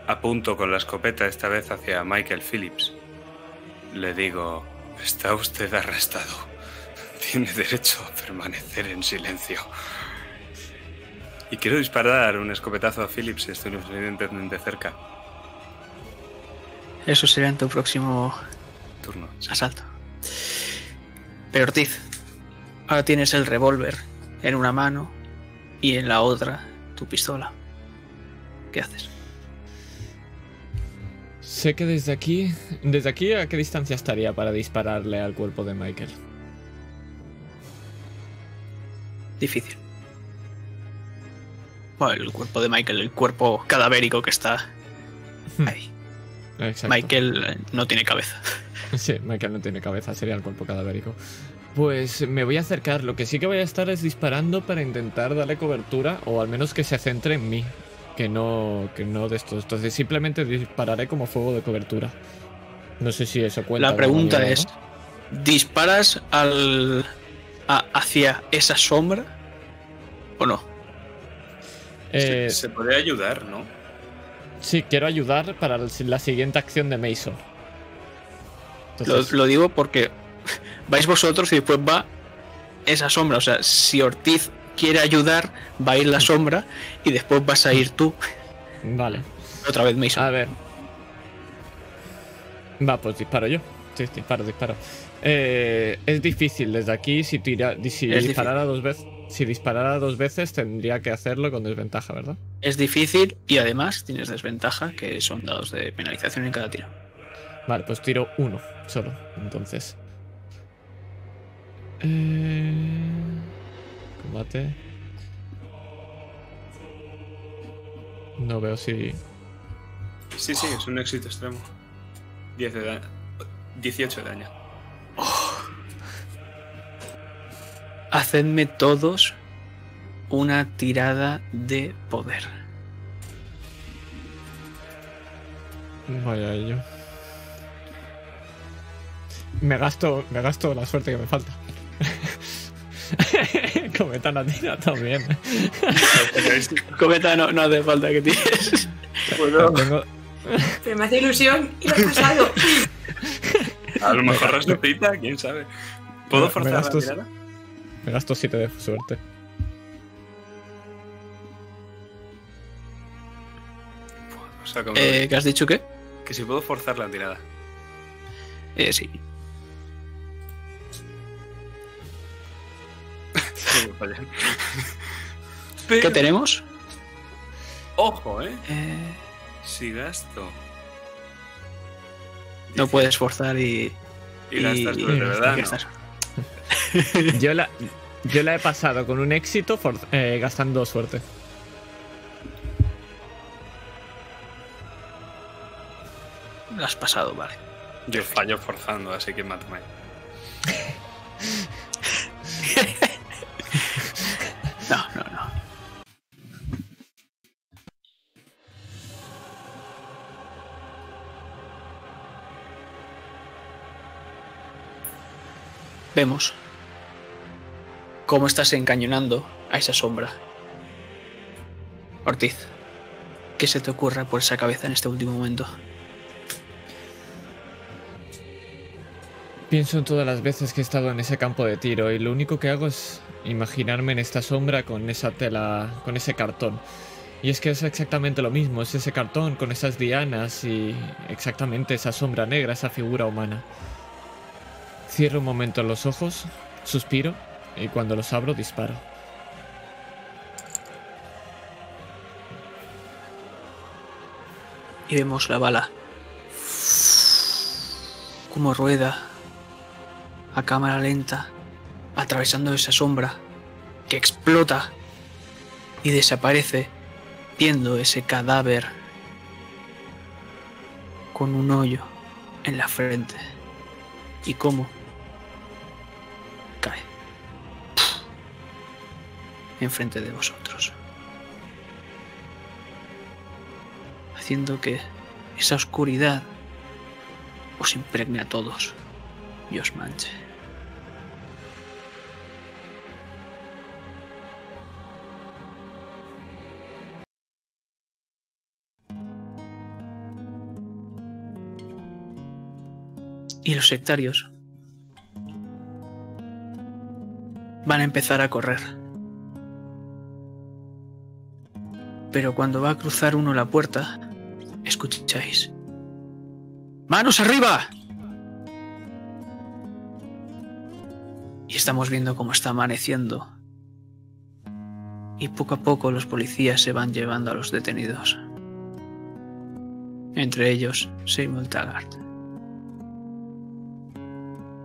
apunto con la escopeta esta vez hacia Michael Phillips, le digo, está usted arrestado. Tiene derecho a permanecer en silencio. Y quiero disparar un escopetazo a Phillips si estoy lo suficientemente cerca. Eso será en tu próximo Turno. asalto. Pero Ortiz, ahora tienes el revólver en una mano y en la otra tu pistola. ¿Qué haces? Sé que desde aquí. ¿Desde aquí a qué distancia estaría para dispararle al cuerpo de Michael? Difícil. Bueno, el cuerpo de Michael, el cuerpo cadavérico que está ahí. Exacto. Michael eh, no tiene cabeza. Sí, Michael no tiene cabeza, sería el cuerpo cadavérico. Pues me voy a acercar. Lo que sí que voy a estar es disparando para intentar darle cobertura, o al menos que se centre en mí. Que no, que no de estos. Entonces simplemente dispararé como fuego de cobertura. No sé si eso cuenta. La pregunta es, ¿no? ¿disparas al a- hacia esa sombra o no? Eh, se, se puede ayudar, ¿no? sí, quiero ayudar para la siguiente acción de Mason. Lo, lo digo porque vais vosotros y después va esa sombra. O sea, si Ortiz quiere ayudar, va a ir la sombra y después vas a ir tú. Vale. Otra vez Mason. A ver. Va, pues disparo yo. Sí, disparo, disparo. Eh, es difícil desde aquí. Si, tira, si disparara dos veces. Si disparara dos veces tendría que hacerlo con desventaja, ¿verdad? Es difícil y además tienes desventaja, que son dados de penalización en cada tiro. Vale, pues tiro uno solo. Entonces. Eh, combate. No veo si. Sí, sí, es un éxito extremo. 10 de daño. 18 de daño. Hacedme todos una tirada de poder. Vaya ello. Me gasto, me gasto la suerte que me falta. Cometa no tira también. Cometa, no, no hace falta que tires. Tengo- Pero me hace ilusión y lo he pasado. A lo mejor resucita, quién sabe. ¿Puedo me forzar la tirada? Me gasto 7 de suerte. O sea, como Eh, ¿Qué has dicho qué? que si puedo forzar la tirada. Eh, sí. ¿Qué tenemos? Ojo, ¿eh? Eh, Si gasto. no puedes forzar y. Y gastas y- tú, de verdad. y no. Yo la, yo la he pasado con un éxito for- eh, gastando suerte. Lo has pasado, vale. Yo fallo forzando, así que mátame. No, no, no. Vemos cómo estás encañonando a esa sombra. Ortiz, ¿qué se te ocurre por esa cabeza en este último momento? Pienso en todas las veces que he estado en ese campo de tiro y lo único que hago es imaginarme en esta sombra con esa tela, con ese cartón. Y es que es exactamente lo mismo, es ese cartón con esas dianas y exactamente esa sombra negra, esa figura humana. Cierro un momento los ojos, suspiro y cuando los abro disparo. y vemos la bala. Como rueda a cámara lenta atravesando esa sombra que explota y desaparece viendo ese cadáver con un hoyo en la frente. Y cómo enfrente de vosotros haciendo que esa oscuridad os impregne a todos y os manche. Y los sectarios van a empezar a correr. Pero cuando va a cruzar uno la puerta, escucháis. ¡Manos arriba! Y estamos viendo cómo está amaneciendo. Y poco a poco los policías se van llevando a los detenidos. Entre ellos, Seymour Taggart.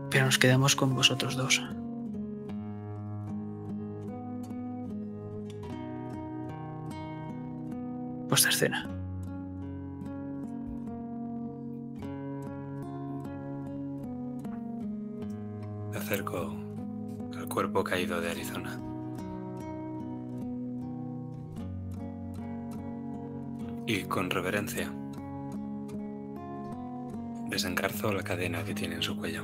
Pero nos quedamos con vosotros dos. Vuestra escena. Me acerco al cuerpo caído de Arizona. Y con reverencia desencarzo la cadena que tiene en su cuello.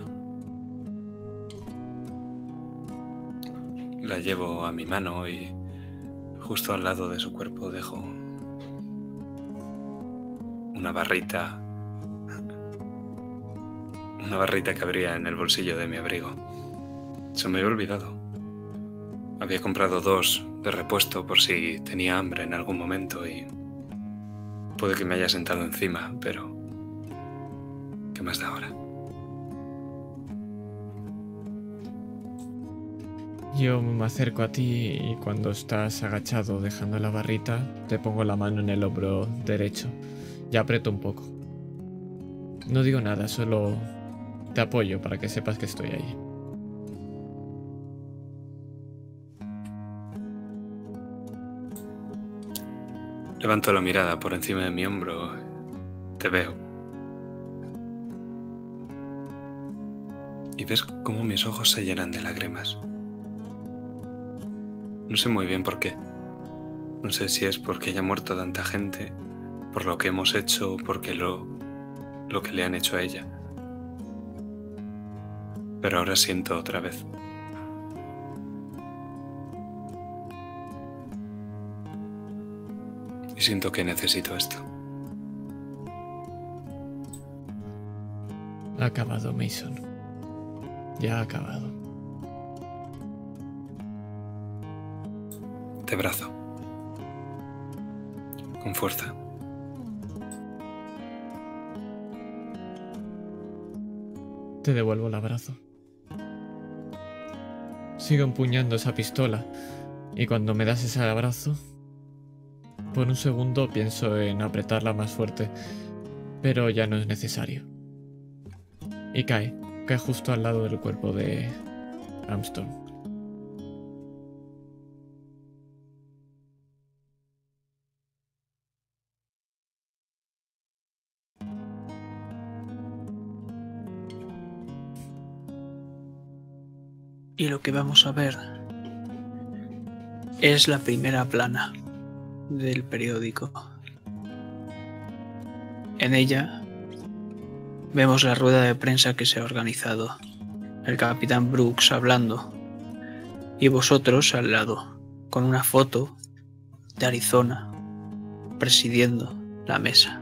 La llevo a mi mano y justo al lado de su cuerpo dejo una barrita una barrita que habría en el bolsillo de mi abrigo. Se me había olvidado. Había comprado dos de repuesto por si tenía hambre en algún momento y puede que me haya sentado encima, pero ¿qué más da ahora? Yo me acerco a ti y cuando estás agachado dejando la barrita, te pongo la mano en el hombro derecho y aprieto un poco. No digo nada, solo te apoyo para que sepas que estoy ahí. Levanto la mirada por encima de mi hombro. Te veo. Y ves cómo mis ojos se llenan de lágrimas. No sé muy bien por qué. No sé si es porque haya muerto tanta gente, por lo que hemos hecho porque lo, lo que le han hecho a ella. Pero ahora siento otra vez. Y siento que necesito esto. Ha acabado, Mason. Ya ha acabado. Te abrazo. Con fuerza. Te devuelvo el abrazo. Sigo empuñando esa pistola y cuando me das ese abrazo, por un segundo pienso en apretarla más fuerte, pero ya no es necesario. Y cae, cae justo al lado del cuerpo de Armstrong. Y lo que vamos a ver es la primera plana del periódico. En ella vemos la rueda de prensa que se ha organizado. El capitán Brooks hablando y vosotros al lado, con una foto de Arizona presidiendo la mesa.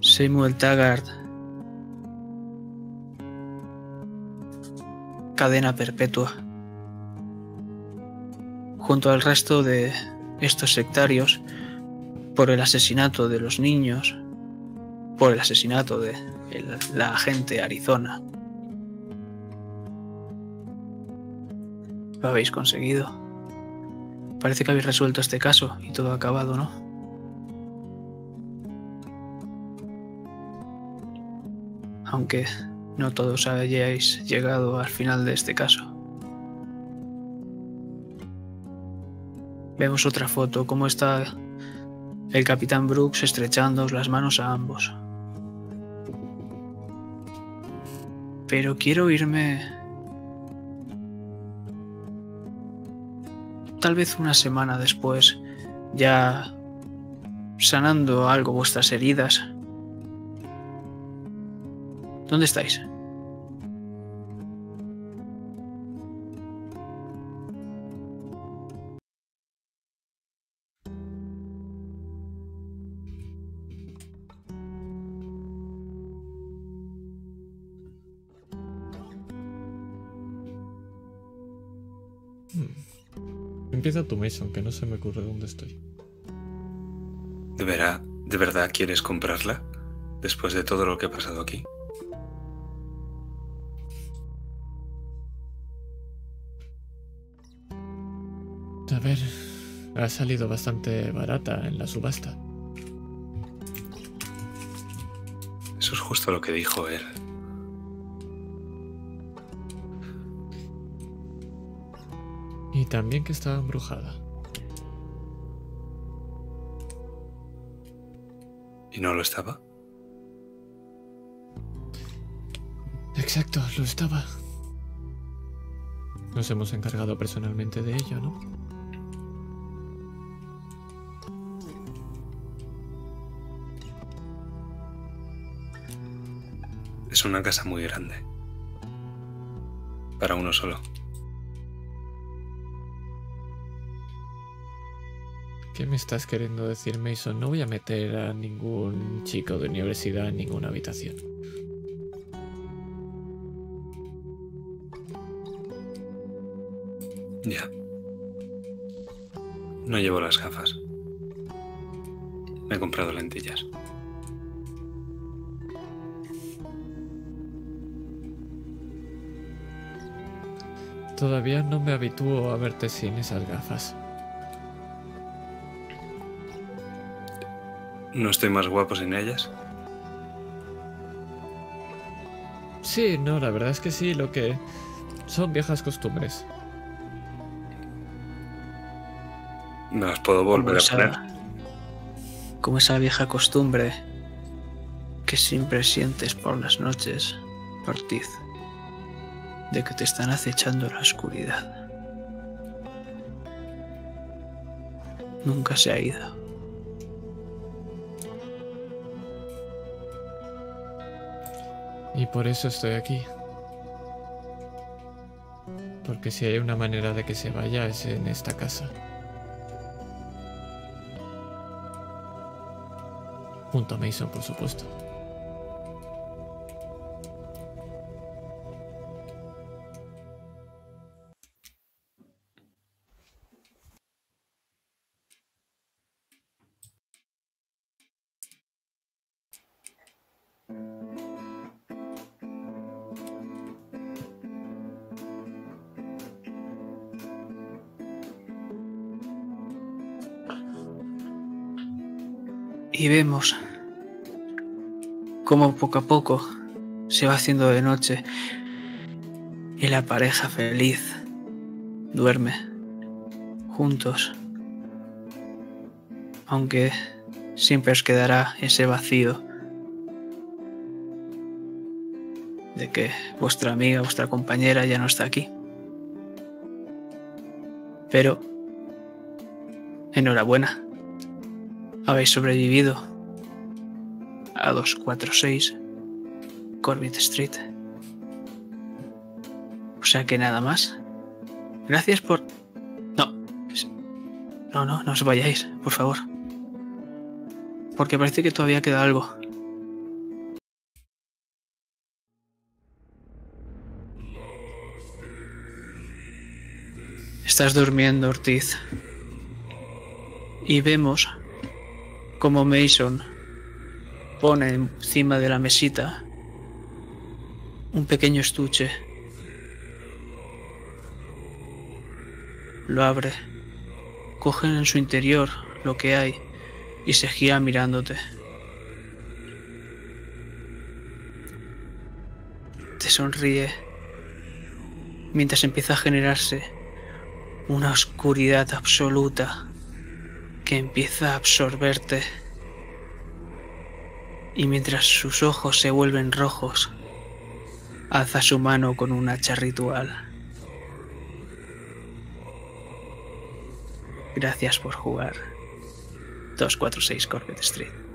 Samuel Taggart cadena perpetua. Junto al resto de estos sectarios, por el asesinato de los niños, por el asesinato de la agente Arizona. Lo habéis conseguido. Parece que habéis resuelto este caso y todo ha acabado, ¿no? Aunque no todos hayáis llegado al final de este caso. Vemos otra foto, cómo está el capitán Brooks estrechando las manos a ambos. Pero quiero irme... Tal vez una semana después, ya sanando algo vuestras heridas, ¿Dónde estáis? Hmm. Empieza tu Mason, que no se me ocurre dónde estoy. ¿De verdad, ¿De verdad quieres comprarla? Después de todo lo que ha pasado aquí. Ver, ha salido bastante barata en la subasta. Eso es justo lo que dijo él. Y también que estaba embrujada. ¿Y no lo estaba? Exacto, lo estaba. Nos hemos encargado personalmente de ello, ¿no? Es una casa muy grande. Para uno solo. ¿Qué me estás queriendo decir, Mason? No voy a meter a ningún chico de universidad en ninguna habitación. Ya. No llevo las gafas. Me he comprado lentillas. Todavía no me habitúo a verte sin esas gafas. ¿No estoy más guapo sin ellas? Sí, no, la verdad es que sí, lo que son viejas costumbres. No las puedo volver a poner. Como esa vieja costumbre que siempre sientes por las noches, Ortiz de que te están acechando la oscuridad. Nunca se ha ido. Y por eso estoy aquí. Porque si hay una manera de que se vaya es en esta casa. Junto a Mason, por supuesto. Y vemos cómo poco a poco se va haciendo de noche y la pareja feliz duerme juntos. Aunque siempre os quedará ese vacío de que vuestra amiga, vuestra compañera ya no está aquí. Pero, enhorabuena, habéis sobrevivido a 246 Corbett Street. O sea que nada más. Gracias por... No. No, no, no os vayáis, por favor. Porque parece que todavía queda algo. Estás durmiendo, Ortiz. Y vemos como Mason pone encima de la mesita un pequeño estuche. Lo abre, coge en su interior lo que hay y se gira mirándote. Te sonríe mientras empieza a generarse una oscuridad absoluta que empieza a absorberte. Y mientras sus ojos se vuelven rojos, alza su mano con un hacha ritual. Gracias por jugar. 246 Corbett Street.